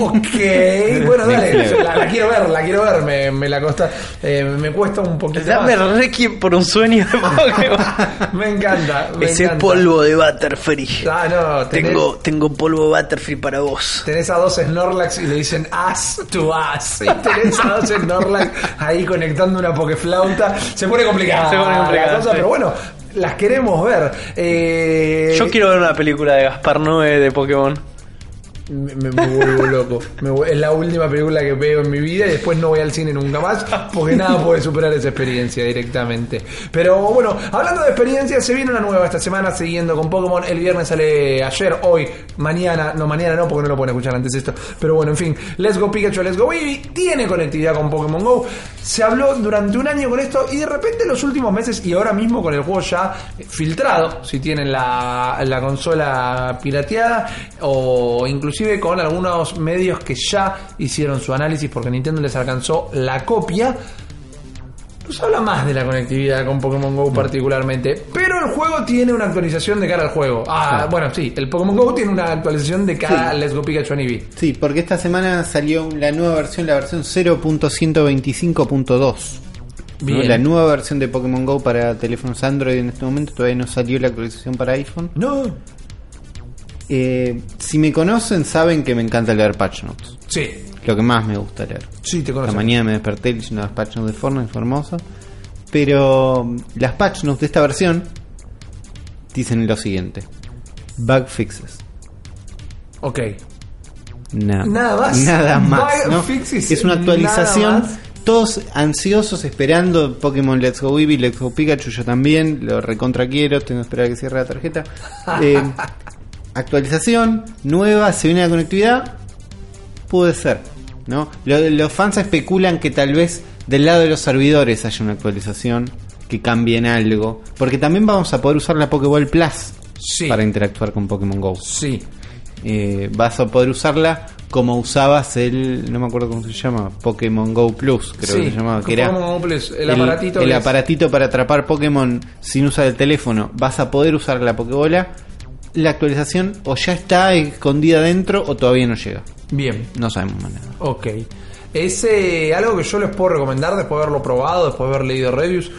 [SPEAKER 1] Ok, bueno, dale, la, la quiero ver, la quiero ver, me, me la costa, eh, me cuesta un poquito
[SPEAKER 3] Dame
[SPEAKER 1] más.
[SPEAKER 3] Requiem por un sueño de Pokémon.
[SPEAKER 1] Me encanta, me
[SPEAKER 3] Ese
[SPEAKER 1] encanta.
[SPEAKER 3] polvo de Butterfree.
[SPEAKER 1] Ah, no, tenés,
[SPEAKER 3] Tengo, tengo polvo Butterfree para vos.
[SPEAKER 1] tenés a dos Snorlax y le dicen ass to ass. Y tenés a dos Snorlax ahí conectando una pokeflauta. Se pone complicada.
[SPEAKER 3] Se pone complicada,
[SPEAKER 1] la cosa,
[SPEAKER 3] sí.
[SPEAKER 1] pero bueno, las queremos ver. Eh,
[SPEAKER 3] Yo quiero ver una película de Gaspar Noé de Pokémon.
[SPEAKER 1] Me, vuelvo loco. Es la última película que veo en mi vida y después no voy al cine nunca más porque nada puede superar esa experiencia directamente. Pero bueno, hablando de experiencias, se viene una nueva esta semana siguiendo con Pokémon. El viernes sale ayer, hoy, mañana, no mañana no porque no lo pueden escuchar antes esto. Pero bueno, en fin, Let's Go Pikachu, Let's Go Baby tiene conectividad con Pokémon Go. Se habló durante un año con esto y de repente en los últimos meses y ahora mismo con el juego ya filtrado, si tienen la, la consola pirateada o inclusive con algunos medios que ya hicieron su análisis porque Nintendo les alcanzó la copia. Nos habla más de la conectividad con Pokémon Go particularmente, pero el juego tiene una actualización de cara al juego. Ah, bueno, sí, el Pokémon Go tiene una actualización de cara
[SPEAKER 2] Sí.
[SPEAKER 1] al Let's Go Pikachu and Eevee.
[SPEAKER 2] Sí, porque esta semana salió la nueva versión, la versión 0.125.2. ¿no? La nueva versión de Pokémon Go para teléfonos Android en este momento todavía no salió la actualización para iPhone.
[SPEAKER 1] No.
[SPEAKER 2] Eh, si me conocen saben que me encanta leer patch notes.
[SPEAKER 1] Sí,
[SPEAKER 2] Lo que más me gusta leer.
[SPEAKER 1] sí, te
[SPEAKER 2] La
[SPEAKER 1] conozco.
[SPEAKER 2] mañana me desperté leyendo las patch notes de Fortnite, fue hermoso. Pero mm, las patch notes de esta versión dicen lo siguiente: Bug fixes.
[SPEAKER 1] Ok.
[SPEAKER 2] Nada,
[SPEAKER 1] Nada más.
[SPEAKER 2] Nada más.
[SPEAKER 1] Bug
[SPEAKER 2] ¿no?
[SPEAKER 1] fixes,
[SPEAKER 2] Es una actualización. Todos ansiosos esperando Pokémon Let's Go Eevee, Let's Go Pikachu. Yo también lo recontra quiero. Tengo que esperar a que cierre la tarjeta. Eh, actualización nueva. Se viene la conectividad. Puede ser. ¿no? Lo- los fans especulan que tal vez del lado de los servidores haya una actualización. Que cambien algo. Porque también vamos a poder usar la Pokéball Plus.
[SPEAKER 1] Sí.
[SPEAKER 2] Para interactuar con Pokémon Go
[SPEAKER 1] Sí.
[SPEAKER 2] eh, vas a poder usarla como usabas el, no me acuerdo cómo se llama, Pokémon Go Plus, creo
[SPEAKER 1] Sí,
[SPEAKER 2] que se llamaba, que era
[SPEAKER 1] Pokémon Go Plus, el aparatito
[SPEAKER 2] el
[SPEAKER 1] es-
[SPEAKER 2] aparatito para atrapar Pokémon sin usar el teléfono. Vas a poder usar la Pokébola. La actualización o ya está escondida dentro o todavía no llega.
[SPEAKER 1] Bien.
[SPEAKER 2] No sabemos más nada.
[SPEAKER 1] Ok. Es eh, algo que yo les puedo recomendar después de haberlo probado, después de haber leído reviews.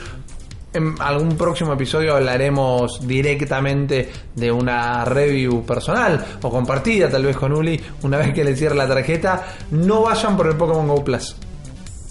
[SPEAKER 1] En algún próximo episodio hablaremos directamente de una review personal o compartida tal vez con Uli una vez que le cierre la tarjeta. No vayan por el Pokémon Go Plus.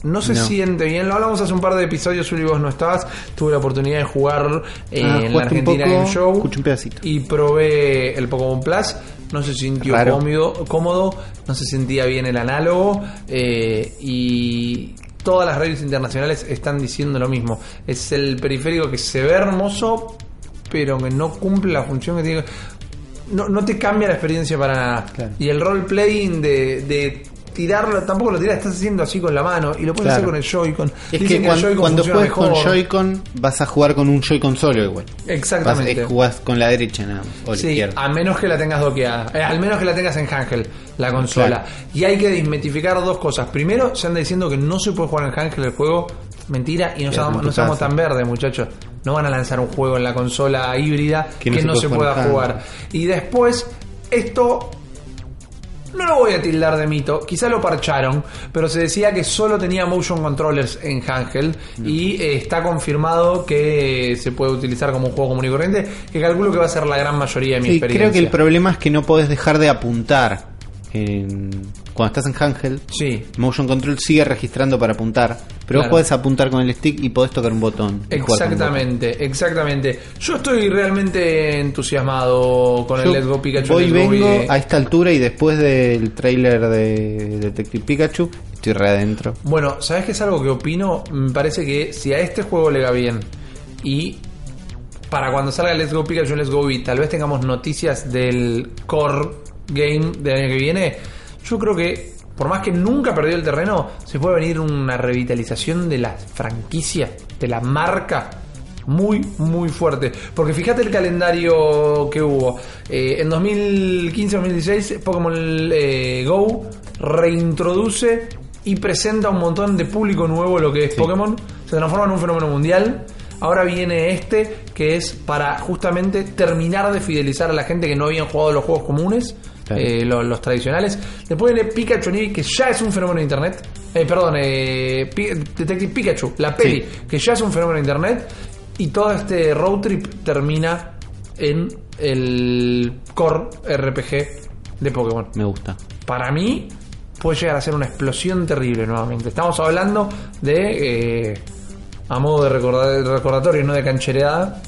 [SPEAKER 1] No se
[SPEAKER 2] No.
[SPEAKER 1] siente bien, lo hablamos hace un par de episodios, Uli, vos no estabas. Tuve la oportunidad de jugar eh,
[SPEAKER 2] Ah,
[SPEAKER 1] en la
[SPEAKER 2] un
[SPEAKER 1] Argentina
[SPEAKER 2] poco,
[SPEAKER 1] Game Show
[SPEAKER 2] escuché un pedacito.
[SPEAKER 1] y probé el Pokémon Plus. No se sintió cómodo, cómodo, no se sentía bien el análogo eh, y todas las reviews internacionales están diciendo lo mismo. Es el periférico que se ve hermoso, pero que no cumple la función que tiene. No, no te cambia la experiencia para nada.
[SPEAKER 2] Claro.
[SPEAKER 1] Y el roleplaying de, de tirarlo, tampoco lo tiras, estás haciendo así con la mano y lo puedes hacer con el Joy-Con.
[SPEAKER 2] Es
[SPEAKER 1] Dicen
[SPEAKER 2] que cuando,
[SPEAKER 1] Joy-Con
[SPEAKER 2] cuando
[SPEAKER 1] funciona
[SPEAKER 2] juegues con
[SPEAKER 1] mejor.
[SPEAKER 2] Joy-Con vas a jugar con un Joy-Con solo igual.
[SPEAKER 1] Exactamente.
[SPEAKER 2] Vas, eh, jugás con la derecha nada más, o la
[SPEAKER 1] Sí,
[SPEAKER 2] izquierda.
[SPEAKER 1] a menos que la tengas doqueada. Eh, al menos que la tengas en Hangel, la consola.
[SPEAKER 2] Claro.
[SPEAKER 1] Y hay que desmitificar dos cosas. Primero, se anda diciendo que no se puede jugar en Hangel el juego. Mentira, y no
[SPEAKER 2] tu
[SPEAKER 1] no
[SPEAKER 2] casa.
[SPEAKER 1] tan verdes, muchachos. No van a lanzar un juego en la consola híbrida que, no se, pueda
[SPEAKER 2] jugar.
[SPEAKER 1] Y después, esto no lo voy a tildar de mito, quizá lo parcharon, pero se decía que solo tenía motion controllers en Hangel y eh, está confirmado que se puede utilizar como un juego común y corriente, que calculo que va a ser la gran mayoría de mi
[SPEAKER 2] Sí,
[SPEAKER 1] experiencia.
[SPEAKER 2] creo que el problema es que no podés dejar de apuntar. en- cuando estás en Hangel,
[SPEAKER 1] Sí,
[SPEAKER 2] Motion Control sigue registrando para apuntar, pero
[SPEAKER 1] Claro.
[SPEAKER 2] vos podés apuntar con el stick y podés tocar un botón. un
[SPEAKER 1] exactamente, exactamente. Yo estoy realmente entusiasmado con
[SPEAKER 2] Yo
[SPEAKER 1] el Let's Go Pikachu.
[SPEAKER 2] voy y
[SPEAKER 1] Let's Go
[SPEAKER 2] vengo a esta altura y después del trailer de Detective Pikachu, estoy re adentro.
[SPEAKER 1] Bueno, ¿sabes qué es algo que opino? Me parece que si a este juego le va bien y para cuando salga Let's Go Pikachu Let's Go Eevee, tal vez tengamos noticias del core game del año que viene, yo creo que por más que nunca perdió el terreno, se puede venir una revitalización de la franquicia, de la marca muy, muy fuerte. Porque fíjate el calendario que hubo. Eh, en 2015-2016, Pokémon eh, Go reintroduce y presenta un montón de público nuevo lo que es Pokémon. Se transforma en un fenómeno mundial. Ahora viene este que es para justamente terminar de fidelizar a la gente que no habían jugado los juegos comunes,
[SPEAKER 2] Claro.
[SPEAKER 1] eh, los, los tradicionales. Después viene Pikachu Eevee, que ya es un fenómeno de internet. Eh, perdón, eh, Detective Pikachu, la peli, que ya es un fenómeno de internet. Y todo este road trip termina en el core RPG de Pokémon.
[SPEAKER 2] Me gusta.
[SPEAKER 1] Para mí puede llegar a ser una explosión terrible nuevamente. Estamos hablando de, eh, a modo de recordatorio, no de canchereada,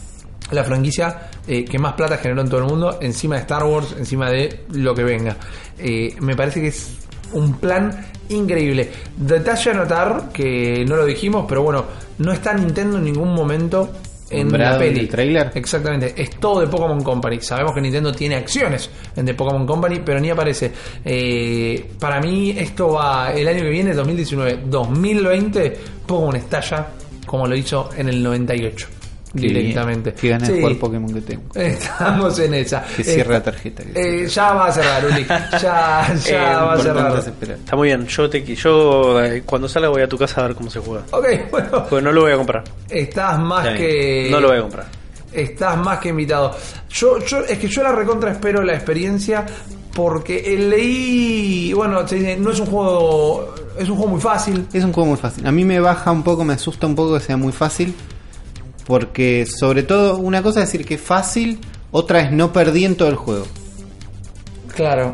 [SPEAKER 1] la franquicia eh, que más plata generó en todo el mundo, encima de Star Wars, encima de lo que venga. Eh, me parece que es un plan increíble. Detalle a notar que no lo dijimos, pero bueno, no está Nintendo en ningún momento en la
[SPEAKER 2] en
[SPEAKER 1] peli.
[SPEAKER 2] el tráiler.
[SPEAKER 1] Exactamente, es todo de Pokémon Company. Sabemos que Nintendo tiene acciones en The Pokémon Company, pero ni aparece. Eh, para mí, esto va el año que viene, 2019-2020. Pokémon estalla como lo hizo en el 98,
[SPEAKER 2] Qué
[SPEAKER 1] directamente.
[SPEAKER 2] bien. Qué ganas
[SPEAKER 1] Sí,
[SPEAKER 2] de jugar Pokémon que tengo.
[SPEAKER 1] Estamos en esa.
[SPEAKER 2] Que cierre la tarjeta. que
[SPEAKER 1] eh, ya va a cerrar, Uli. Ya, ya
[SPEAKER 3] Eh,
[SPEAKER 1] va a cerrar.
[SPEAKER 3] Está muy bien. Yo, te, yo eh, cuando salga voy a tu casa a ver cómo se juega.
[SPEAKER 1] Ok, bueno.
[SPEAKER 3] Porque no lo voy a comprar.
[SPEAKER 1] Estás más
[SPEAKER 3] bien.
[SPEAKER 1] que.
[SPEAKER 3] No lo voy a comprar.
[SPEAKER 1] Estás más que invitado. Yo, yo, es que yo la recontra espero la experiencia porque leí, bueno, no es un juego, es un juego muy fácil.
[SPEAKER 2] Es un juego muy fácil. A mí me baja un poco, me asusta un poco que sea muy fácil. Porque sobre todo, una cosa es decir que es fácil, otra es no perdí en todo el juego.
[SPEAKER 1] Claro.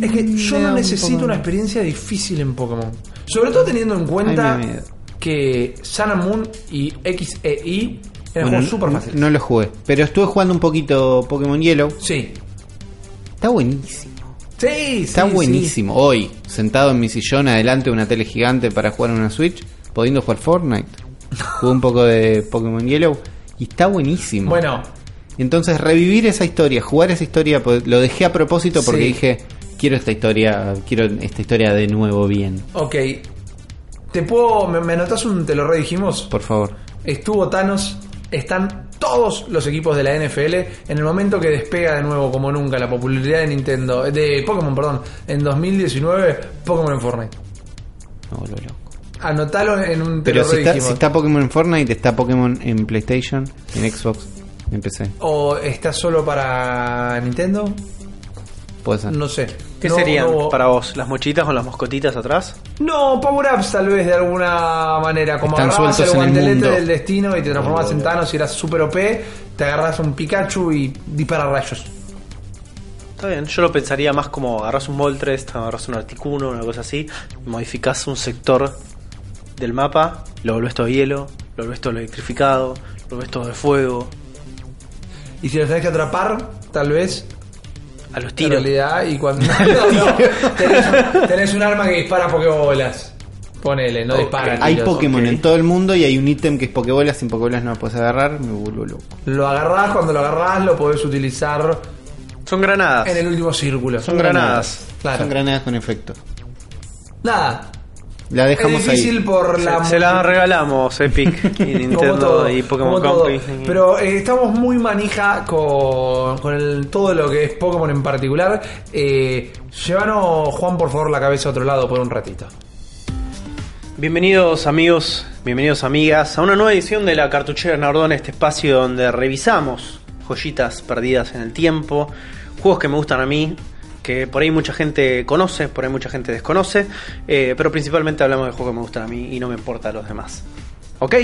[SPEAKER 1] Es que yo
[SPEAKER 2] Me da
[SPEAKER 1] no
[SPEAKER 2] un
[SPEAKER 1] necesito
[SPEAKER 2] poco-
[SPEAKER 1] una experiencia difícil en Pokémon. Sobre todo teniendo en cuenta
[SPEAKER 2] Ay,
[SPEAKER 1] que Sun and Moon y XEI eran
[SPEAKER 2] Bueno,
[SPEAKER 1] juegos súper fáciles.
[SPEAKER 2] no lo jugué. Pero estuve jugando un poquito Pokémon Yellow.
[SPEAKER 1] Sí.
[SPEAKER 2] Está buenísimo.
[SPEAKER 1] Sí,
[SPEAKER 2] Está
[SPEAKER 1] sí,
[SPEAKER 2] buenísimo. Hoy, sentado en mi sillón adelante de una tele gigante para jugar en una Switch, pudiendo jugar Fortnite. Jugué un poco de Pokémon Yellow y está buenísimo.
[SPEAKER 1] Bueno,
[SPEAKER 2] Entonces, revivir esa historia, jugar esa historia, pues, lo dejé a propósito porque
[SPEAKER 1] Sí.
[SPEAKER 2] dije, quiero esta historia, quiero esta historia de nuevo bien.
[SPEAKER 1] ok. Te puedo. ¿Me, me un te lo redijimos?
[SPEAKER 2] Por favor.
[SPEAKER 1] Estuvo Thanos, están todos los equipos de la NFL en el momento que despega de nuevo como nunca la popularidad de Nintendo, de Pokémon, perdón, en 2019, Pokémon en Fortnite.
[SPEAKER 2] Vuelvo loco.
[SPEAKER 1] Anotalo en un te
[SPEAKER 2] Pero si está, si está Pokémon en Fortnite, está Pokémon en PlayStation, en Xbox, en PC.
[SPEAKER 1] ¿O está solo para Nintendo?
[SPEAKER 2] Puede ser.
[SPEAKER 1] No sé.
[SPEAKER 3] ¿Qué
[SPEAKER 1] No,
[SPEAKER 3] serían
[SPEAKER 1] no-
[SPEAKER 3] para vos? ¿Las mochitas con las moscotitas atrás?
[SPEAKER 1] No, power-ups tal vez de alguna manera. Como
[SPEAKER 2] Están
[SPEAKER 1] agarrabas el
[SPEAKER 2] sueltos en el
[SPEAKER 1] guantelete
[SPEAKER 2] mundo.
[SPEAKER 1] del destino y te transformabas en Thanos y eras super OP, te agarras un Pikachu y dispara rayos.
[SPEAKER 3] Está bien, yo lo pensaría más como agarras un Moltres, agarras un Articuno, una cosa así, y modificás un sector del mapa, lo volvés todo hielo, lo volvés todo electrificado, lo volvés todo de fuego,
[SPEAKER 1] Y si los tenés que atrapar, tal vez
[SPEAKER 3] a los
[SPEAKER 1] en
[SPEAKER 3] tiros.
[SPEAKER 1] realidad y cuando no, no, tenés, un, tenés un arma que dispara pokebolas ponele no
[SPEAKER 3] Ok.
[SPEAKER 1] dispara
[SPEAKER 2] Hay
[SPEAKER 1] tiros.
[SPEAKER 2] Pokémon
[SPEAKER 3] ok.
[SPEAKER 2] en todo el mundo y hay un ítem que es Pokébolas. Sin Pokébolas no lo puedes agarrar, me vuelvo loco.
[SPEAKER 1] lo agarrás cuando lo agarrás lo podés utilizar
[SPEAKER 3] Son granadas.
[SPEAKER 1] en el último círculo
[SPEAKER 3] Son granadas.
[SPEAKER 1] claro
[SPEAKER 2] Son granadas con efecto.
[SPEAKER 1] nada
[SPEAKER 2] La dejamos
[SPEAKER 1] es difícil
[SPEAKER 2] ahí.
[SPEAKER 1] por
[SPEAKER 3] Se,
[SPEAKER 1] la
[SPEAKER 3] se regalamos Epic y Nintendo
[SPEAKER 1] todo,
[SPEAKER 3] y Pokémon. Company.
[SPEAKER 1] Pero eh, estamos muy manija con, con el, todo lo que es Pokémon en particular. Eh, llévanos, Juan, por favor, la cabeza a otro lado por un ratito.
[SPEAKER 3] Bienvenidos amigos, bienvenidos amigas a una nueva edición de la Cartuchera Nardón, este espacio donde revisamos joyitas perdidas en el tiempo, juegos que me gustan a mí, que por ahí mucha gente conoce, por ahí mucha gente desconoce, eh, pero principalmente hablamos de juegos que me gustan a mí y no me importa a los demás. ¿Ok?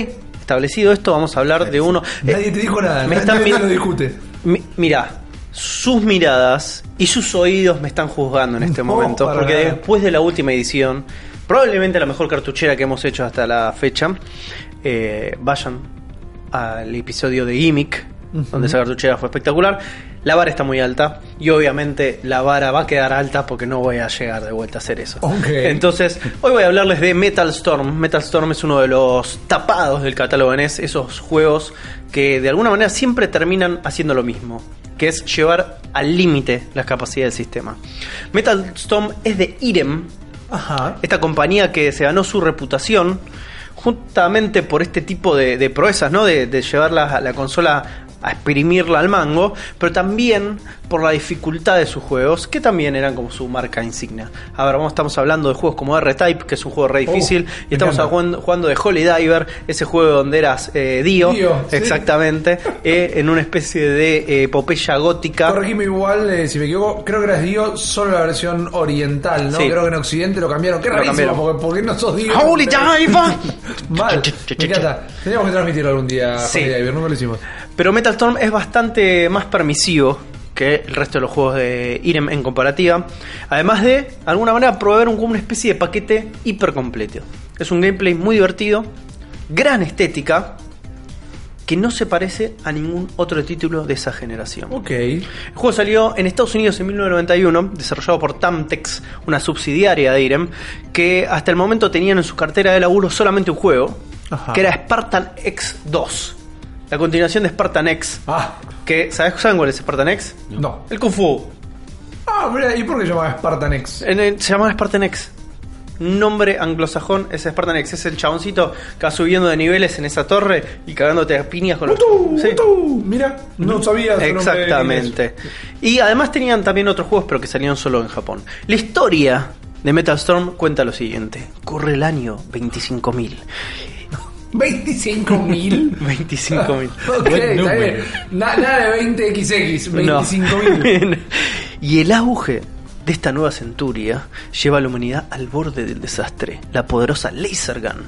[SPEAKER 3] Establecido esto, vamos a hablar de uno... eh,
[SPEAKER 1] Nadie te dijo nada,
[SPEAKER 3] me
[SPEAKER 1] nadie
[SPEAKER 3] están mi-
[SPEAKER 1] lo discute.
[SPEAKER 3] Mi- mira, sus miradas y sus oídos me están juzgando en este
[SPEAKER 1] No,
[SPEAKER 3] momento, porque
[SPEAKER 1] nada.
[SPEAKER 3] después de la última edición, probablemente la mejor cartuchera que hemos hecho hasta la fecha, eh, vayan al episodio de Gimmick, donde esa cartuchera fue espectacular. La vara está muy alta y obviamente la vara va a quedar alta porque no voy a llegar de vuelta a hacer eso. Entonces, hoy voy a hablarles de Metal Storm. Metal Storm es uno de los tapados del catálogo NES, esos juegos que de alguna manera siempre terminan haciendo lo mismo, que es llevar al límite las capacidades del sistema. Metal Storm es de Irem,
[SPEAKER 1] Ajá.
[SPEAKER 3] esta compañía que se ganó su reputación justamente por este tipo de, de proezas, ¿no? De, de llevar la, la consola a exprimirla al mango, pero también por la dificultad de sus juegos, que también eran como su marca insignia. A ver, vamos, estamos hablando de juegos como R-Type, que es un juego re
[SPEAKER 1] Oh,
[SPEAKER 3] difícil, y estamos jugando, jugando de Holy Diver, ese juego donde eras eh, Dio,
[SPEAKER 1] Dio, sí.
[SPEAKER 3] exactamente, eh, en una especie de eh, epopeya gótica.
[SPEAKER 1] Corregime igual, eh, si me equivoco, creo que eras Dio solo la versión oriental, ¿no?
[SPEAKER 3] Sí.
[SPEAKER 1] Creo que en Occidente lo cambiaron. Qué
[SPEAKER 3] Lo
[SPEAKER 1] rarísimo,
[SPEAKER 3] cambiaron.
[SPEAKER 1] porque, porque no sos Dio.
[SPEAKER 3] Holy Diver.
[SPEAKER 1] Mal, me encanta. Teníamos que transmitirlo algún día,
[SPEAKER 3] Sí.
[SPEAKER 1] Holy Diver, nunca lo hicimos.
[SPEAKER 3] Pero Metal Storm es bastante más permisivo que el resto de los juegos de Irem en comparativa. Además de, de alguna manera, proveer una especie de paquete hiper completo. Es un gameplay muy divertido, gran estética, que no se parece a ningún otro título de esa generación.
[SPEAKER 1] Ok.
[SPEAKER 3] El juego salió en Estados Unidos en 1991, desarrollado por Tamtex, una subsidiaria de Irem, que hasta el momento tenían en su cartera de laburo solamente un juego,
[SPEAKER 1] Ajá.
[SPEAKER 3] que era Spartan X2, la continuación de Spartan X.
[SPEAKER 1] Ah,
[SPEAKER 3] Que, ¿sabes, ¿Saben cuál es Spartan X?
[SPEAKER 1] no.
[SPEAKER 3] El Kung Fu.
[SPEAKER 1] Ah, mira, ¿y por qué se llamaba Spartan X?
[SPEAKER 3] En el- se llama Spartan X. Nombre anglosajón es Spartan X. Es el chaboncito que va subiendo de niveles en esa torre y cagándote a piñas con los.
[SPEAKER 1] ¡Utú!
[SPEAKER 3] Sí.
[SPEAKER 1] Mira, no sabía su nombre en
[SPEAKER 3] Exactamente. Y además tenían también otros juegos, pero que salían solo en Japón. La historia de Metal Storm cuenta lo siguiente: corre el año 25.000.
[SPEAKER 1] 25.000.
[SPEAKER 3] 25.000.
[SPEAKER 1] Ok,
[SPEAKER 2] Buen
[SPEAKER 1] está
[SPEAKER 2] número.
[SPEAKER 1] bien. Na- nada de 20XX,
[SPEAKER 3] No.
[SPEAKER 1] 25.000.
[SPEAKER 3] y el auge de esta nueva centuria lleva a la humanidad al borde del desastre. La poderosa Laser Gun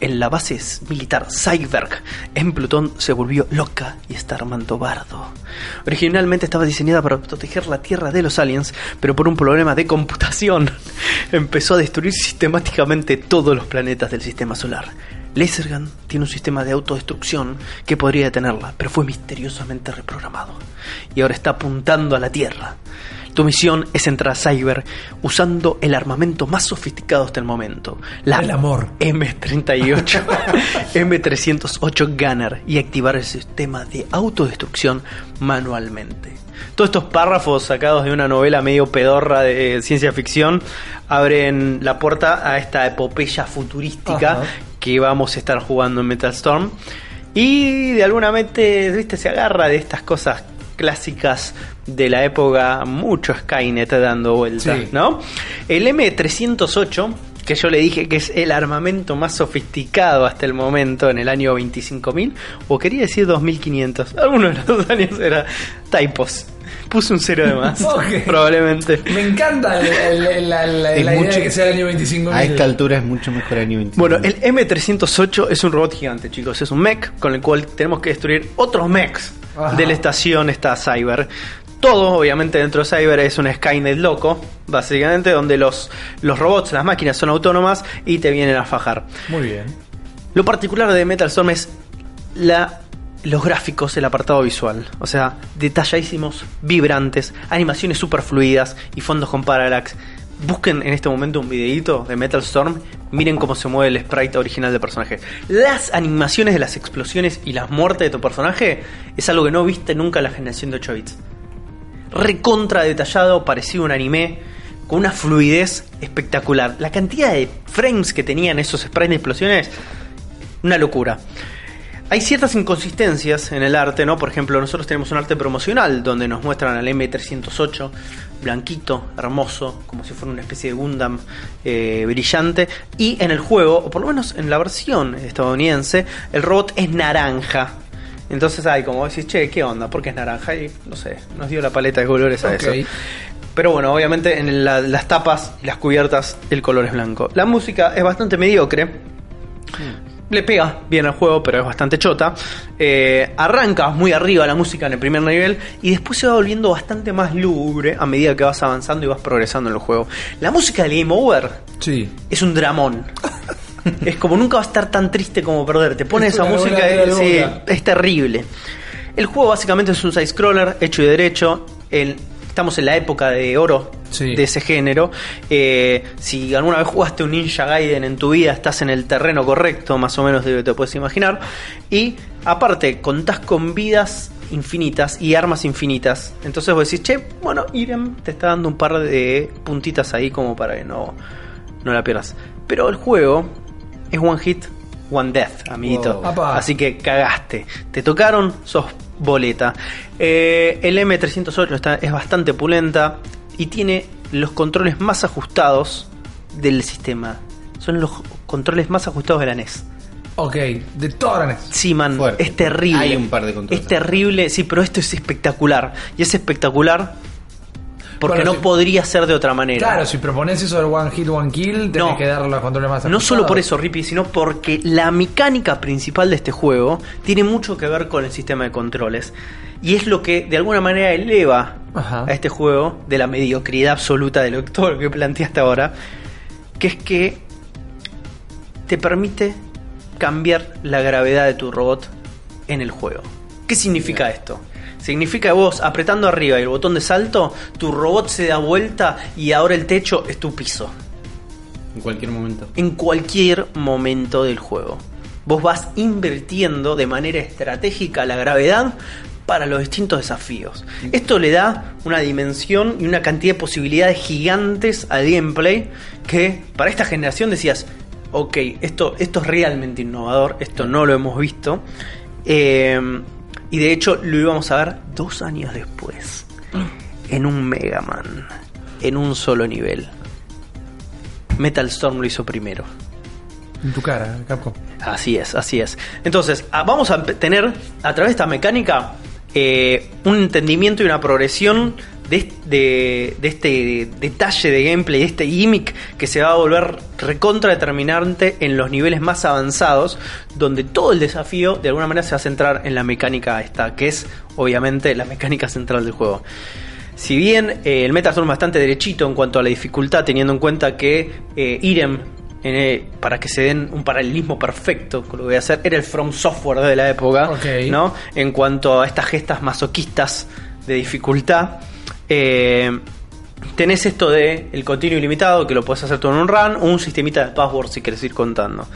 [SPEAKER 3] en la base militar Cyberg en Plutón se volvió loca y está armando bardo. Originalmente estaba diseñada para proteger la Tierra de los aliens, pero por un problema de computación empezó a destruir sistemáticamente todos los planetas del sistema solar. Lasergun tiene un sistema de autodestrucción que podría detenerla, pero fue misteriosamente reprogramado. Y ahora está apuntando a la Tierra. Tu misión es entrar a Cyber usando el armamento más sofisticado hasta el momento. La
[SPEAKER 1] El amor.
[SPEAKER 3] M38, M308 Gunner y activar el sistema de autodestrucción manualmente. Todos estos párrafos sacados de una novela medio pedorra de ciencia ficción abren la puerta a esta epopeya futurística
[SPEAKER 1] Ajá.
[SPEAKER 3] Que vamos a estar jugando en Metal Storm. Y de alguna mente, viste, se agarra de estas cosas clásicas de la época, mucho Skynet dando vueltas,
[SPEAKER 1] Sí.
[SPEAKER 3] ¿no? El M308, que yo le dije que es el armamento más sofisticado hasta el momento en el año 25.000, o quería decir 2500, alguno de los dos años era typos. Puse un cero de más,
[SPEAKER 1] Ok.
[SPEAKER 3] probablemente.
[SPEAKER 1] Me encanta el- el- el- la, la-
[SPEAKER 2] Es
[SPEAKER 1] la idea
[SPEAKER 2] mucho-
[SPEAKER 1] de que sea el año 25.000.
[SPEAKER 2] A esta altura es mucho mejor año 25.
[SPEAKER 3] Bueno, el M308 es un robot gigante, chicos. Es un mech con el cual tenemos que destruir otros mechs
[SPEAKER 1] Ajá.
[SPEAKER 3] de la estación esta Cyber. Todo, obviamente, dentro de Cyber es un Skynet loco, básicamente, donde los, los robots, las máquinas son autónomas y te vienen a fajar.
[SPEAKER 1] Muy bien.
[SPEAKER 3] Lo particular de Metal Storm es la, los gráficos, el apartado visual. O sea, detalladísimos, vibrantes, animaciones super fluidas y fondos con parallax. Busquen en este momento un videito de Metal Storm. Miren cómo se mueve el sprite original del personaje. Las animaciones de las explosiones y las muertes de tu personaje es algo que no viste nunca en la generación de 8 bits. Recontra detallado, parecido a un anime, con una fluidez espectacular. La cantidad de frames que tenían esos sprites de explosiones una locura. Hay ciertas inconsistencias en el arte, ¿no? Por ejemplo, nosotros tenemos un arte promocional donde nos muestran al M308, blanquito, hermoso, como si fuera una especie de Gundam eh, brillante. Y en el juego, o por lo menos en la versión estadounidense, el robot es naranja. Entonces hay como decís, che, ¿qué onda? ¿Por qué es naranja? Y no sé, nos dio la paleta de colores a eso. Pero bueno, obviamente en la- las tapas y las cubiertas el color es blanco. La música es bastante mediocre. Le pega bien al juego, pero es bastante chota. Eh, arranca muy arriba la música en el primer nivel y después se va volviendo bastante más lúgubre a medida que vas avanzando y vas progresando en el juego. La música del Game Over
[SPEAKER 1] Sí.
[SPEAKER 3] es un dramón. es como nunca va a estar tan triste como perder. Te pones
[SPEAKER 1] Es
[SPEAKER 3] esa música sí, es terrible. El juego básicamente es un side-scroller hecho y derecho. El- estamos en la época de oro
[SPEAKER 1] Sí.
[SPEAKER 3] de ese género. Eh, si alguna vez jugaste un Ninja Gaiden en tu vida, estás en el terreno correcto, más o menos de lo que te puedes imaginar. Y aparte, contás con vidas infinitas y armas infinitas. Entonces vos decís, che, bueno, Irem te está dando un par de puntitas ahí como para que no, no la pierdas. Pero el juego es one hit, one death, amiguito.
[SPEAKER 2] Wow.
[SPEAKER 3] Así que cagaste. Te tocaron, sos boleta. Eh, el M308 está, es bastante pulenta y tiene los controles más ajustados del sistema. Son los controles más ajustados de la NES.
[SPEAKER 1] Ok, de toda la NES.
[SPEAKER 3] Sí, man,
[SPEAKER 2] Fuerte.
[SPEAKER 3] es terrible.
[SPEAKER 2] Hay un par de controles.
[SPEAKER 3] Es terrible, sí, pero esto es espectacular. Y es espectacular porque
[SPEAKER 1] Bueno,
[SPEAKER 3] no podría ser de otra manera.
[SPEAKER 1] Claro, si propones eso del One Hit, One Kill, tenés
[SPEAKER 3] No.
[SPEAKER 1] que darle los controles más
[SPEAKER 3] No solo por eso, Rippy, sino porque la mecánica principal de este juego tiene mucho que ver con el sistema de controles. Y es lo que de alguna manera eleva
[SPEAKER 1] Ajá.
[SPEAKER 3] a este juego de la mediocridad absoluta de lo, todo lo que planteaste ahora. Que es que te permite cambiar la gravedad de tu robot en el juego. ¿Qué significa esto? Significa que vos apretando arriba y el botón de salto, tu robot se da vuelta y ahora el techo es tu piso
[SPEAKER 2] En cualquier momento.
[SPEAKER 3] en cualquier momento del juego. Vos vas invirtiendo de manera estratégica la gravedad para los distintos desafíos. Esto le da una dimensión y una cantidad de posibilidades gigantes al gameplay que para esta generación decías, ok, esto, esto es realmente innovador, esto no lo hemos visto. Eh, y de hecho lo íbamos a ver dos años después, en un Mega Man, en un solo nivel. Metal Storm lo hizo primero.
[SPEAKER 1] En tu cara, Capcom.
[SPEAKER 3] Así es, así es. Entonces, ah, vamos a tener a través de esta mecánica eh, un entendimiento y una progresión de, est- de- de este detalle de gameplay, de este gimmick que se va a volver recontra determinante en los niveles más avanzados, donde todo el desafío de alguna manera se va a centrar en la mecánica esta, que es obviamente la mecánica central del juego. Si bien eh, el Metal es bastante derechito en cuanto a la dificultad, teniendo en cuenta que eh, Irem, eh, para que se den un paralelismo perfecto con lo que voy a hacer, era el From Software de la época. ¿no? En cuanto a estas gestas masoquistas de dificultad. Eh, tenés esto de el continuo ilimitado, que lo puedes hacer todo en un run, o un sistemita de password si quieres ir contando.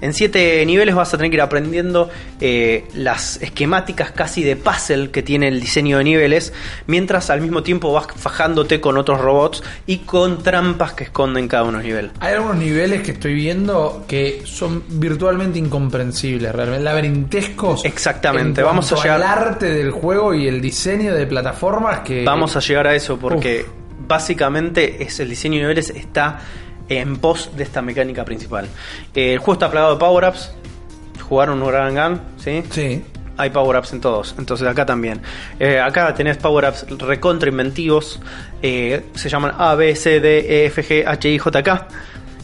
[SPEAKER 3] En siete niveles vas a tener que ir aprendiendo eh, las esquemáticas casi de puzzle que tiene el diseño de niveles, mientras al mismo tiempo vas fajándote con otros robots y con trampas que esconden cada uno de los niveles.
[SPEAKER 1] Hay algunos niveles que estoy viendo que son virtualmente incomprensibles, realmente laberintescos.
[SPEAKER 3] Exactamente,
[SPEAKER 1] en
[SPEAKER 3] vamos a
[SPEAKER 1] cuanto al
[SPEAKER 3] llegar-
[SPEAKER 1] arte del juego y el diseño de plataformas que.
[SPEAKER 3] Vamos a llegar a eso porque básicamente es el diseño de niveles está en pos de esta mecánica principal. Eh, el juego está plagado de power-ups. Jugaron un Run Gun, ¿sí?
[SPEAKER 1] Sí.
[SPEAKER 3] Hay power-ups en todos, entonces acá también. Eh, acá tenés power-ups recontra inventivos. eh, se llaman A, B, C, D, E, F, G, H, I, J, K.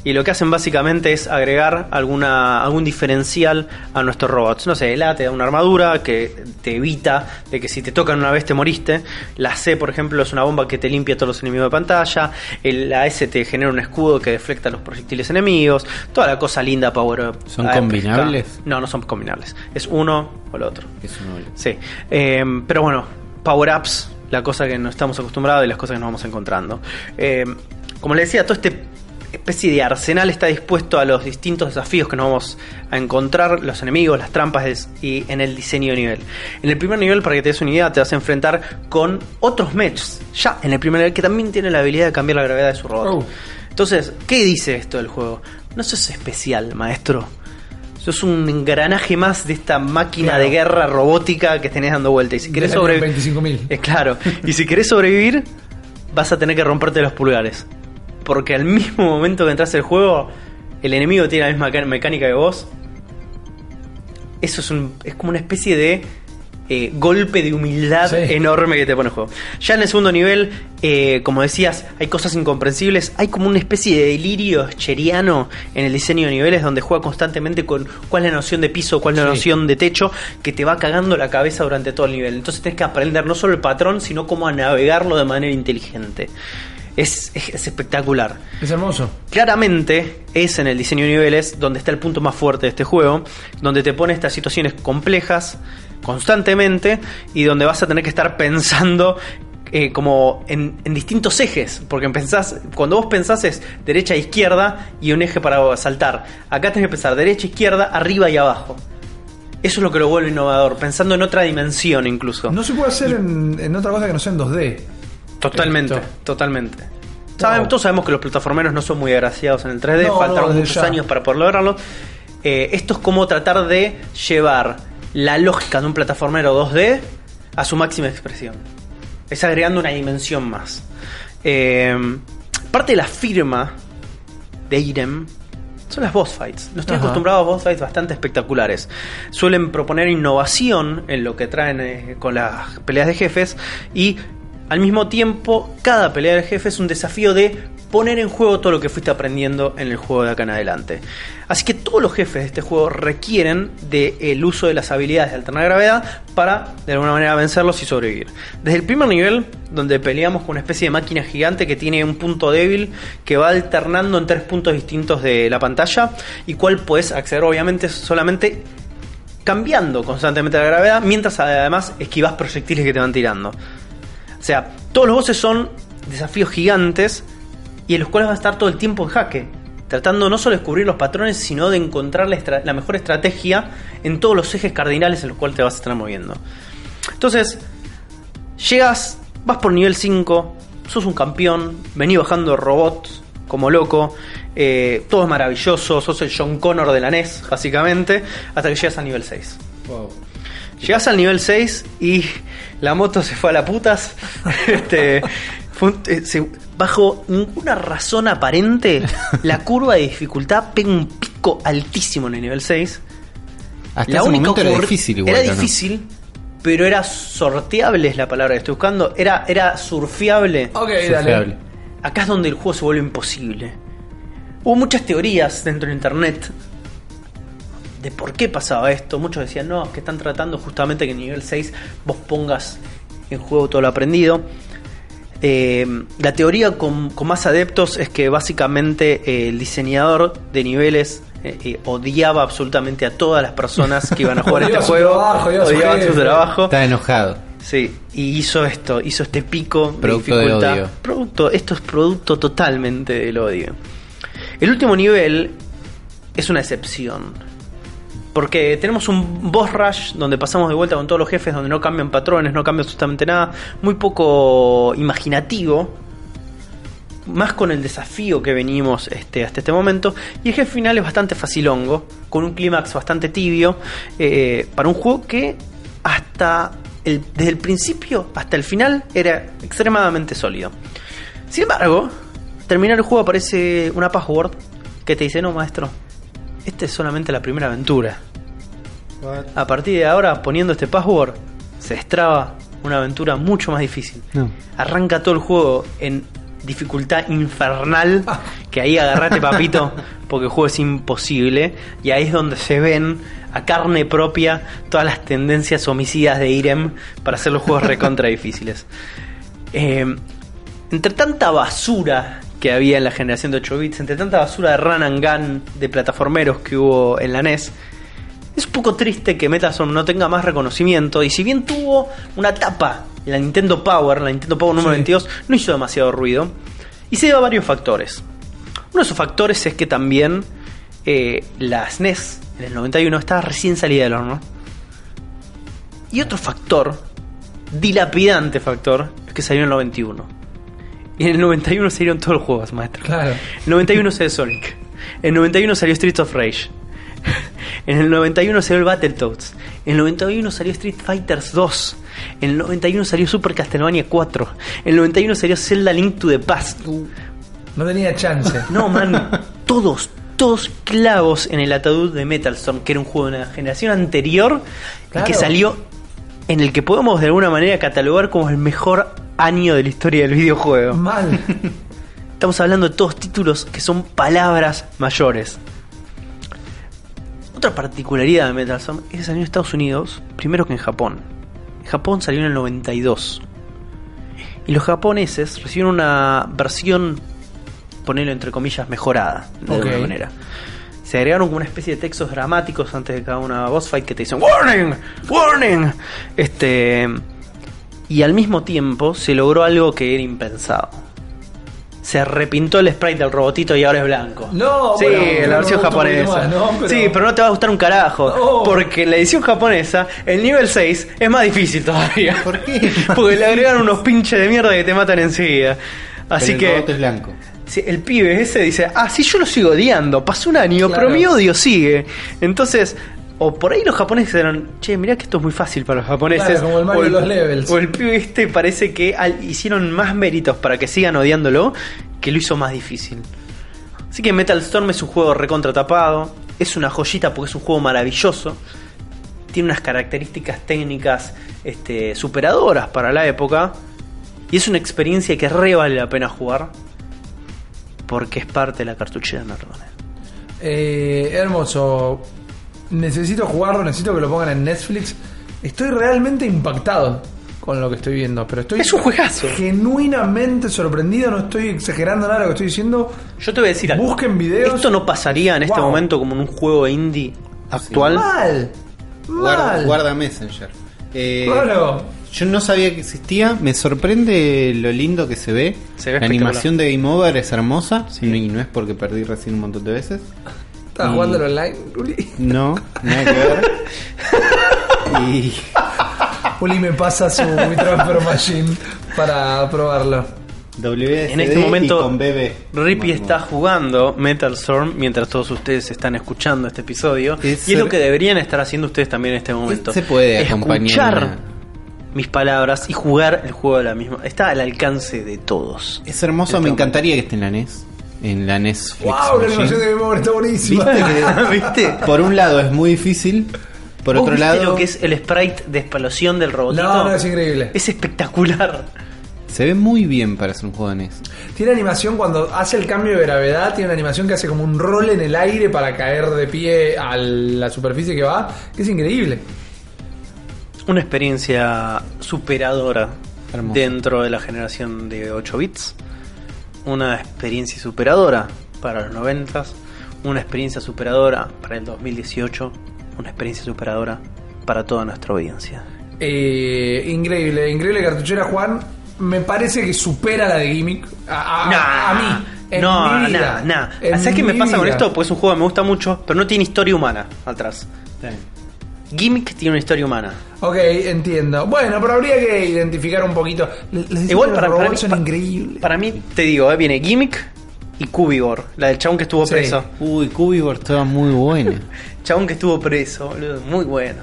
[SPEAKER 3] Y lo que hacen básicamente es agregar alguna, algún diferencial a nuestros robots. No sé, el A te da una armadura que te evita de que si te tocan una vez te moriste. La C, por ejemplo, es una bomba que te limpia todos los enemigos de pantalla. El, la S te genera un escudo que deflecta los proyectiles enemigos. Toda la cosa linda Power Up.
[SPEAKER 2] ¿Son
[SPEAKER 3] AFK.
[SPEAKER 2] combinables?
[SPEAKER 3] No, no son combinables. Es uno o el otro.
[SPEAKER 2] Es un noble.
[SPEAKER 3] Sí, Eh, pero bueno, power-ups, la cosa que no estamos acostumbrados y las cosas que nos vamos encontrando. Eh, como les decía, todo este especie de arsenal está dispuesto a los distintos desafíos que nos vamos a encontrar, los enemigos, las trampas y en el diseño de nivel. En el primer nivel, para que te des una idea, te vas a enfrentar con otros mechs, ya en el primer nivel, que también tienen la habilidad de cambiar la gravedad de su robot.
[SPEAKER 1] Oh.
[SPEAKER 3] Entonces, ¿qué dice esto del juego? No sos especial, maestro. Sos un engranaje más de esta máquina
[SPEAKER 1] Claro.
[SPEAKER 3] de guerra robótica que tenés dando vuelta. Y si querés sobrevivir.
[SPEAKER 1] 25.000.
[SPEAKER 3] Es claro. Y si querés sobrevivir, vas a tener que romperte los pulgares. Porque al mismo momento que entras al juego, el enemigo tiene la misma ca- mecánica que vos. Eso es, un, es como una especie de eh, golpe de humildad
[SPEAKER 1] Sí.
[SPEAKER 3] enorme que te pone el juego. Ya en el segundo nivel, eh, como decías, hay cosas incomprensibles. Hay como una especie de delirio cheriano en el diseño de niveles donde juega constantemente con cuál es la noción de piso, cuál es la
[SPEAKER 1] Sí.
[SPEAKER 3] noción de techo, que te va cagando la cabeza durante todo el nivel. Entonces tienes que aprender no solo el patrón, sino cómo a navegarlo de manera inteligente. Es, es- es espectacular.
[SPEAKER 1] Es hermoso.
[SPEAKER 3] Claramente es en el diseño de niveles donde está el punto más fuerte de este juego, donde te pone estas situaciones complejas, constantemente y donde vas a tener que estar pensando eh, como en, en distintos ejes, porque pensás, cuando vos pensás es derecha e izquierda y un eje para saltar. Acá tenés que pensar derecha, izquierda, arriba y abajo. Eso es lo que lo vuelve innovador, pensando en otra dimensión incluso.
[SPEAKER 1] No se puede hacer en, en otra cosa que no sea en 2D.
[SPEAKER 3] Totalmente, totalmente. Saben- todos sabemos que los plataformeros no son muy agraciados en el 3D,
[SPEAKER 1] No,
[SPEAKER 3] faltaron
[SPEAKER 1] no,
[SPEAKER 3] muchos
[SPEAKER 1] ya.
[SPEAKER 3] años para poder lograrlo. Eh, esto es como tratar de llevar la lógica de un plataformero 2D a su máxima expresión. Es agregando una dimensión más. Eh, parte de la firma de Irem son las boss fights. No estoy
[SPEAKER 1] Ajá.
[SPEAKER 3] acostumbrado a boss fights bastante espectaculares. Suelen proponer innovación en lo que traen eh, con las peleas de jefes y al mismo tiempo cada pelea de jefe es un desafío de poner en juego todo lo que fuiste aprendiendo en el juego de acá en adelante. Así que todos los jefes de este juego requieren del uso de las habilidades de alternar gravedad para de alguna manera vencerlos y sobrevivir. Desde el primer nivel, donde peleamos con una especie de máquina gigante que tiene un punto débil que va alternando en tres puntos distintos de la pantalla y cual puedes acceder obviamente solamente cambiando constantemente la gravedad mientras además esquivas proyectiles que te van tirando. O sea, todos los bosses son desafíos gigantes y en los cuales vas a estar todo el tiempo en jaque. Tratando no solo de descubrir los patrones, sino de encontrar la, mejor estrategia en todos los ejes cardinales en los cuales te vas a estar moviendo. Entonces, llegas, vas por nivel 5, sos un campeón, venís bajando robots como loco, eh, todo es maravilloso, sos el John Connor de la NES, básicamente, hasta que llegas al nivel 6. Llegas al nivel 6 y la moto se fue a la putas. este, un- eh, se- bajo ninguna razón aparente, la curva de dificultad pega un pico altísimo en el nivel 6.
[SPEAKER 2] Hasta ese momento era difícil igual.
[SPEAKER 3] Era difícil, pero era sorteable, es la palabra que estoy buscando. Era, era surfeable.
[SPEAKER 1] Ok,
[SPEAKER 2] Surfeable.
[SPEAKER 1] dale.
[SPEAKER 3] Acá es donde el juego se vuelve imposible. Hubo muchas teorías dentro de internet de por qué pasaba esto. Muchos decían, no, es que están tratando justamente que en nivel 6 vos pongas en juego todo lo aprendido. Eh, la teoría con, con más adeptos es que básicamente eh, el diseñador de niveles eh, eh, odiaba absolutamente a todas las personas que iban a jugar este juego.
[SPEAKER 1] trabajo, odiaba su
[SPEAKER 3] trabajo.
[SPEAKER 2] Estaba enojado.
[SPEAKER 3] Sí, y hizo esto, hizo este pico
[SPEAKER 2] Producto
[SPEAKER 3] de
[SPEAKER 2] del
[SPEAKER 3] dificultad.
[SPEAKER 2] odio.
[SPEAKER 3] Producto, esto es producto totalmente del odio. El último nivel es una excepción. Porque tenemos un boss rush donde pasamos de vuelta con todos los jefes, donde no cambian patrones, no cambia absolutamente nada, muy poco imaginativo, más con el desafío que venimos este, hasta este momento. Y el jefe final es bastante facilongo, con un clímax bastante tibio, eh, para un juego que hasta el, desde el principio hasta el final era extremadamente sólido. Sin embargo, terminar el juego aparece una password que te dice, no maestro, esta es solamente la primera aventura. A partir de ahora, poniendo este password, se destraba una aventura mucho más difícil.
[SPEAKER 2] No.
[SPEAKER 3] Arranca todo el juego en dificultad infernal, que ahí agarrate papito, porque el juego es imposible, y ahí es donde se ven a carne propia todas las tendencias homicidas de Irem para hacer los juegos recontra difíciles. Eh, entre tanta basura que había en la generación de 8 bits, entre tanta basura de run and gun de plataformeros que hubo en la NES, es un poco triste que Metastorm no tenga más reconocimiento. Y si bien tuvo una tapa, la Nintendo Power, la Nintendo Power número
[SPEAKER 1] Sí.
[SPEAKER 3] 22, no hizo demasiado ruido. Y se debe a varios factores. Uno de esos factores es que también eh, la SNES en el 91 estaba recién salida del horno. Y otro factor, dilapidante factor, es que salió en el 91. Y en el 91 salieron todos los juegos, maestro.
[SPEAKER 1] Claro.
[SPEAKER 3] En el 91 salió Sonic. En el 91 salió Streets of Rage. En el 91 salió el Battletoads. En el 91 salió Street Fighters 2. En el 91 salió Super Castlevania 4. En el 91 salió Zelda Link to the Past.
[SPEAKER 1] No tenía chance.
[SPEAKER 3] No, man. todos, todos clavos en el ataúd de Metal Storm, que era un juego de una generación anterior y
[SPEAKER 1] Claro.
[SPEAKER 3] que salió en el que podemos de alguna manera catalogar como el mejor año de la historia del videojuego.
[SPEAKER 1] Mal.
[SPEAKER 3] Estamos hablando de todos títulos que son palabras mayores. Otra particularidad de Metal Storm es que salió en Estados Unidos primero que en Japón. En Japón salió en el 92. Y los japoneses recibieron una versión, ponerlo entre comillas, mejorada, de alguna manera. Se agregaron como una especie de textos dramáticos antes de cada una boss fight que te dicen ¡Warning! ¡Warning! Este. Y al mismo tiempo se logró algo que era impensado. Se repintó el sprite del robotito y ahora es blanco.
[SPEAKER 1] No,
[SPEAKER 3] sí,
[SPEAKER 1] bueno,
[SPEAKER 3] en la versión
[SPEAKER 1] poquito
[SPEAKER 3] japonesa.
[SPEAKER 1] ¿no? Pero-
[SPEAKER 3] Sí, pero no te va a gustar un carajo.
[SPEAKER 1] No.
[SPEAKER 3] Porque en la edición japonesa, el nivel 6 es más difícil todavía.
[SPEAKER 2] ¿Por qué?
[SPEAKER 3] Porque le agregaron unos pinches de mierda que te matan enseguida. Así
[SPEAKER 2] Pero el
[SPEAKER 3] que.
[SPEAKER 2] robot es blanco.
[SPEAKER 3] Sí, el pibe ese dice, ah, sí, yo lo sigo odiando, pasó un año,
[SPEAKER 1] Claro.
[SPEAKER 3] pero mi odio sigue. Entonces, o por ahí los japoneses eran, che, mirá que esto es muy fácil para los japoneses.
[SPEAKER 1] Claro, como el Mario
[SPEAKER 3] o
[SPEAKER 1] de los levels.
[SPEAKER 3] O el pibe este parece que al- hicieron más méritos para que sigan odiándolo que lo hizo más difícil. Así que Metal Storm es un juego recontra tapado, es una joyita porque es un juego maravilloso, tiene unas características técnicas este, superadoras para la época y es una experiencia que re vale la pena jugar porque es parte de la cartuchera Nerdone.
[SPEAKER 1] Eh, hermoso. Necesito jugarlo, necesito que lo pongan en Netflix. Estoy realmente impactado con lo que estoy viendo, pero estoy
[SPEAKER 3] Es un juegazo.
[SPEAKER 1] genuinamente sorprendido, no estoy exagerando nada lo que estoy diciendo.
[SPEAKER 3] Yo te voy a decir algo.
[SPEAKER 1] Busquen videos.
[SPEAKER 3] Esto no pasaría en este
[SPEAKER 1] Wow.
[SPEAKER 3] momento como en un juego indie actual.
[SPEAKER 1] Mal.
[SPEAKER 2] Guarda,
[SPEAKER 1] Mal.
[SPEAKER 2] guarda Messenger. Eh,
[SPEAKER 1] Claro.
[SPEAKER 2] Yo no sabía que existía. Me sorprende lo lindo que se ve.
[SPEAKER 3] Se ve
[SPEAKER 2] la
[SPEAKER 3] espectacular.
[SPEAKER 2] animación de Game Over es hermosa.
[SPEAKER 3] Sí.
[SPEAKER 2] Y no es porque perdí recién un montón de veces.
[SPEAKER 1] ¿Estás
[SPEAKER 2] Y-
[SPEAKER 1] jugando online, Uli?
[SPEAKER 2] No, nada que ver. y
[SPEAKER 1] Uli me pasa su Transfer Machine para probarlo.
[SPEAKER 2] WSD
[SPEAKER 3] En este momento,
[SPEAKER 2] y con BB.
[SPEAKER 3] Rippy
[SPEAKER 2] Vamos.
[SPEAKER 3] está jugando Metal Storm mientras todos ustedes están escuchando este episodio.
[SPEAKER 2] Es
[SPEAKER 3] y es lo que deberían estar haciendo ustedes también en este momento.
[SPEAKER 2] Se puede acompañar
[SPEAKER 3] Escuchar mis palabras y jugar el juego de la misma. Está al alcance de todos.
[SPEAKER 2] Es hermoso,
[SPEAKER 3] Este
[SPEAKER 2] me
[SPEAKER 3] momento.
[SPEAKER 2] encantaría que esté en la NES. En la NES Flex
[SPEAKER 1] ¡Wow! La animación de Game Over está buenísima.
[SPEAKER 2] ¿Viste que-
[SPEAKER 3] ¿Viste?
[SPEAKER 2] Por un lado es muy difícil. Por
[SPEAKER 3] ¿Vos
[SPEAKER 2] otro
[SPEAKER 3] viste
[SPEAKER 2] lado,
[SPEAKER 3] lo que es el sprite de explosión del robotito?
[SPEAKER 1] No, no, es increíble.
[SPEAKER 3] Es espectacular.
[SPEAKER 2] se ve muy bien para ser un juego de NES.
[SPEAKER 1] Tiene animación cuando hace el cambio de gravedad, tiene una animación que hace como un rol en el aire para caer de pie a la superficie que va, que es increíble.
[SPEAKER 3] Una experiencia superadora
[SPEAKER 2] Hermoso.
[SPEAKER 3] dentro de la generación de 8 bits. Una experiencia superadora para los 90. Una experiencia superadora para el 2018. Una experiencia superadora para toda nuestra audiencia.
[SPEAKER 1] Eh, increíble, increíble cartuchera, Juan. Me parece que supera la de Gimmick. A, a-
[SPEAKER 3] Nah,
[SPEAKER 1] a mí. En
[SPEAKER 3] no, nah.
[SPEAKER 1] En
[SPEAKER 3] ¿Sabes qué me pasa con esto? Pues es un juego que me gusta mucho, pero no tiene historia humana atrás. Gimmick tiene una historia humana.
[SPEAKER 1] Ok, entiendo. Bueno, pero habría que identificar un poquito. Les
[SPEAKER 3] Igual para,
[SPEAKER 1] los
[SPEAKER 3] para mí,
[SPEAKER 1] son
[SPEAKER 3] pa-
[SPEAKER 1] increíbles.
[SPEAKER 3] para mí, te digo, eh, viene Gimmick y Cubigor, la del chabón que estuvo
[SPEAKER 1] Sí.
[SPEAKER 3] preso.
[SPEAKER 2] Uy, Cubivore estaba muy buena.
[SPEAKER 3] Chabón que estuvo preso, boludo, muy bueno.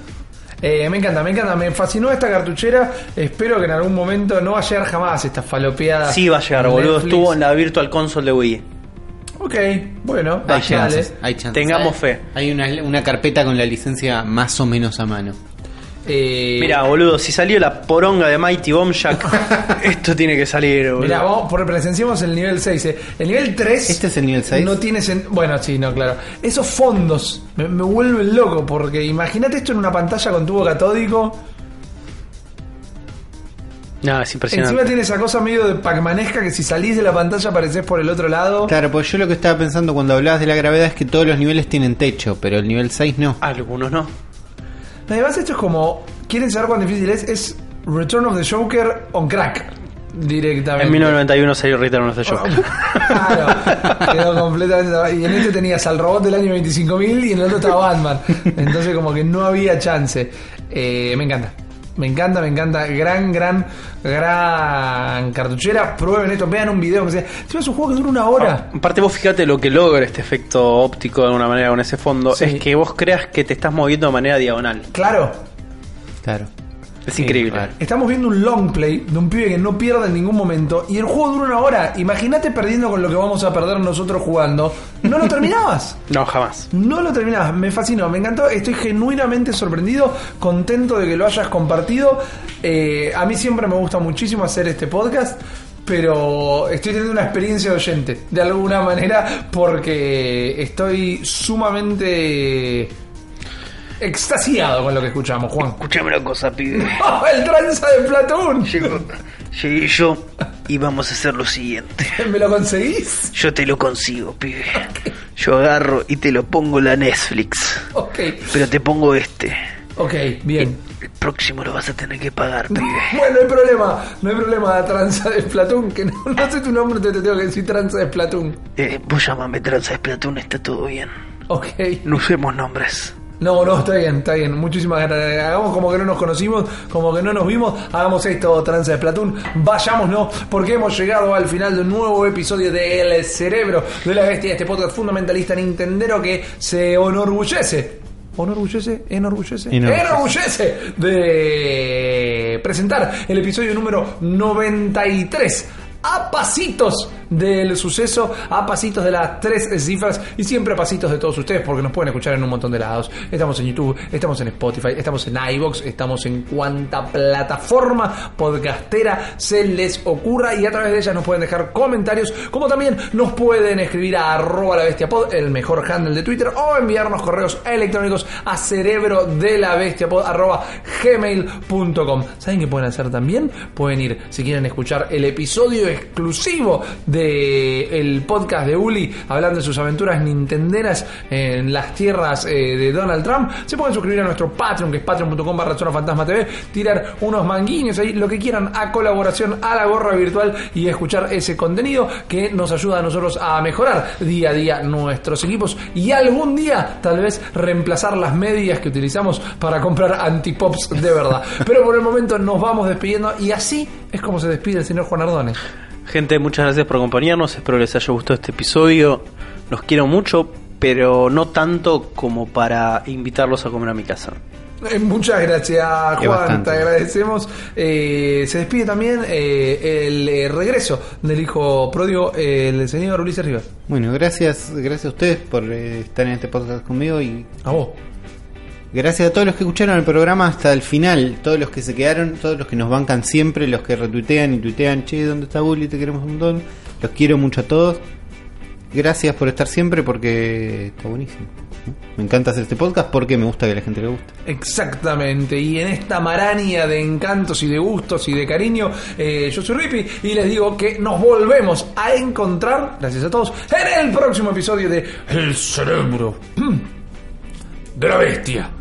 [SPEAKER 1] Eh, me encanta, me encanta, me fascinó esta cartuchera. Espero que en algún momento no va a llegar jamás esta falopeada.
[SPEAKER 3] Sí va a llegar, boludo.
[SPEAKER 1] Netflix.
[SPEAKER 3] Estuvo en la Virtual Console de Wii.
[SPEAKER 1] Ok, bueno,
[SPEAKER 2] Hay chances, hay chances.
[SPEAKER 3] Tengamos
[SPEAKER 2] Hay-
[SPEAKER 3] fe.
[SPEAKER 2] Hay una, una carpeta con la licencia más o menos a mano.
[SPEAKER 1] Eh,
[SPEAKER 3] Mira, boludo, si salió la poronga de Mighty Bomb Jack, esto tiene que salir, boludo.
[SPEAKER 1] Mira, vamos, por presenciamos el nivel 6. eh. El nivel 3.
[SPEAKER 2] ¿Este es el nivel 6?
[SPEAKER 1] No tiene Bueno, sí, no, claro. Esos fondos me, me vuelven loco porque imagínate esto en una pantalla con tubo catódico.
[SPEAKER 3] No, es impresionante.
[SPEAKER 1] Encima tiene esa cosa medio de pacmanesca que si salís de la pantalla apareces por el otro lado.
[SPEAKER 2] Claro, pues yo lo que estaba pensando cuando hablabas de la gravedad es que todos los niveles tienen techo, pero el nivel 6 no.
[SPEAKER 3] Algunos no.
[SPEAKER 1] Además, esto es como. ¿Quieren saber cuán difícil es? Es Return of the Joker on crack. Directamente.
[SPEAKER 3] En 1991 salió Return of the Joker.
[SPEAKER 1] Claro, quedó completamente. Y en este tenías al robot del año 25.000 y en el otro estaba Batman. Entonces, como que no había chance. Eh, me encanta. Me encanta, me encanta. Gran, gran, gran cartuchera. Prueben esto, vean un video. Que sea. Es un juego que dura una hora.
[SPEAKER 3] Aparte vos fíjate lo que logra este efecto óptico de alguna manera con ese fondo.
[SPEAKER 1] Sí.
[SPEAKER 3] Es que vos creas que te estás moviendo de manera diagonal.
[SPEAKER 1] Claro,
[SPEAKER 2] Claro.
[SPEAKER 3] Es
[SPEAKER 2] Sí,
[SPEAKER 3] increíble.
[SPEAKER 2] claro.
[SPEAKER 1] estamos viendo un long play de un pibe que no pierde en ningún momento. Y el juego dura una hora. Imagínate perdiendo con lo que vamos a perder nosotros jugando. No lo terminabas.
[SPEAKER 3] No, jamás.
[SPEAKER 1] No lo terminás, me fascinó, me encantó, estoy genuinamente sorprendido, contento de que lo hayas compartido. Eh, a mí siempre me gusta muchísimo hacer este podcast, pero estoy teniendo una experiencia de oyente, de alguna manera, porque estoy sumamente extasiado con lo que escuchamos, Juan.
[SPEAKER 3] Escuchame una cosa, pibe.
[SPEAKER 1] ¡Oh, el tranza de Platón!
[SPEAKER 3] Llegó, llegué yo y vamos a hacer lo siguiente.
[SPEAKER 1] ¿Me lo conseguís?
[SPEAKER 3] Yo te lo consigo, pibe. Yo agarro y te lo pongo la Netflix.
[SPEAKER 1] Ok,
[SPEAKER 3] Pero te pongo este.
[SPEAKER 1] ok, bien.
[SPEAKER 3] El próximo lo vas a tener que pagar, pibe.
[SPEAKER 1] Bueno, no hay problema, no hay problema, tranza de Splatoon, que no, no sé tu nombre, te, te tengo que decir tranza de Splatoon.
[SPEAKER 3] Eh, vos llamame Tranza de Splatoon, está todo bien.
[SPEAKER 1] Ok.
[SPEAKER 3] No usemos nombres.
[SPEAKER 1] No, no, está bien, está bien. Muchísimas gracias. Hagamos como que no nos conocimos, como que no nos vimos. Hagamos esto, tranza de Splatoon. Vayámonos, porque hemos llegado al final de un nuevo episodio de El Cerebro de la Bestia, este podcast fundamentalista nintendero que se enorgullece. ¿Enorgullece? ¿Enorgullece?
[SPEAKER 2] Enorgullece.
[SPEAKER 1] ¡Enorgullece! De presentar el episodio número 93. A pasitos del suceso, a pasitos de las tres cifras y siempre a pasitos de todos ustedes porque nos pueden escuchar en un montón de lados. Estamos en YouTube, estamos en Spotify, estamos en iBox, estamos en cuanta plataforma podcastera se les ocurra y a través de ellas nos pueden dejar comentarios, como también nos pueden escribir a arroba la bestia pod, el mejor handle de Twitter, o enviarnos correos electrónicos a cerebro de la bestia pod arroba gmail.com. ¿Saben qué pueden hacer también? Pueden ir, si quieren escuchar el episodio exclusivo de el podcast de Uli hablando de sus aventuras nintenderas en las tierras eh, de Donald Trump, se pueden suscribir a nuestro Patreon, que es patreon.com barra fantasma TV, tirar unos manguiños ahí, lo que quieran, a colaboración a la gorra virtual y escuchar ese contenido que nos ayuda a nosotros a mejorar día a día nuestros equipos y algún día tal vez reemplazar las medias que utilizamos para comprar antipops de verdad. Pero por el momento nos vamos despidiendo y así es como se despide el señor Juan Ardones.
[SPEAKER 3] Gente, muchas gracias por acompañarnos. Espero les haya gustado este episodio. Los quiero mucho, pero no tanto como para invitarlos a comer a mi casa.
[SPEAKER 1] Eh, Muchas gracias, Juan. Te agradecemos. Eh, se despide también eh, el eh, regreso del hijo pródigo, eh, el señor Ulises Rivas.
[SPEAKER 2] Bueno, gracias, gracias a ustedes por estar en este podcast conmigo y
[SPEAKER 1] A vos.
[SPEAKER 2] Gracias a todos los que escucharon el programa hasta el final, todos los que se quedaron, todos los que nos bancan siempre, los que retuitean y tuitean, che, ¿dónde está Bully? Te queremos un montón. Los quiero mucho a todos. Gracias por estar siempre porque está buenísimo. Me encanta hacer este podcast porque me gusta que a la gente le guste.
[SPEAKER 1] Exactamente, y en esta maraña de encantos y de gustos y de cariño, eh, yo soy Rippy y les digo que nos volvemos a encontrar, gracias a todos, en el próximo episodio de El cerebro de la bestia.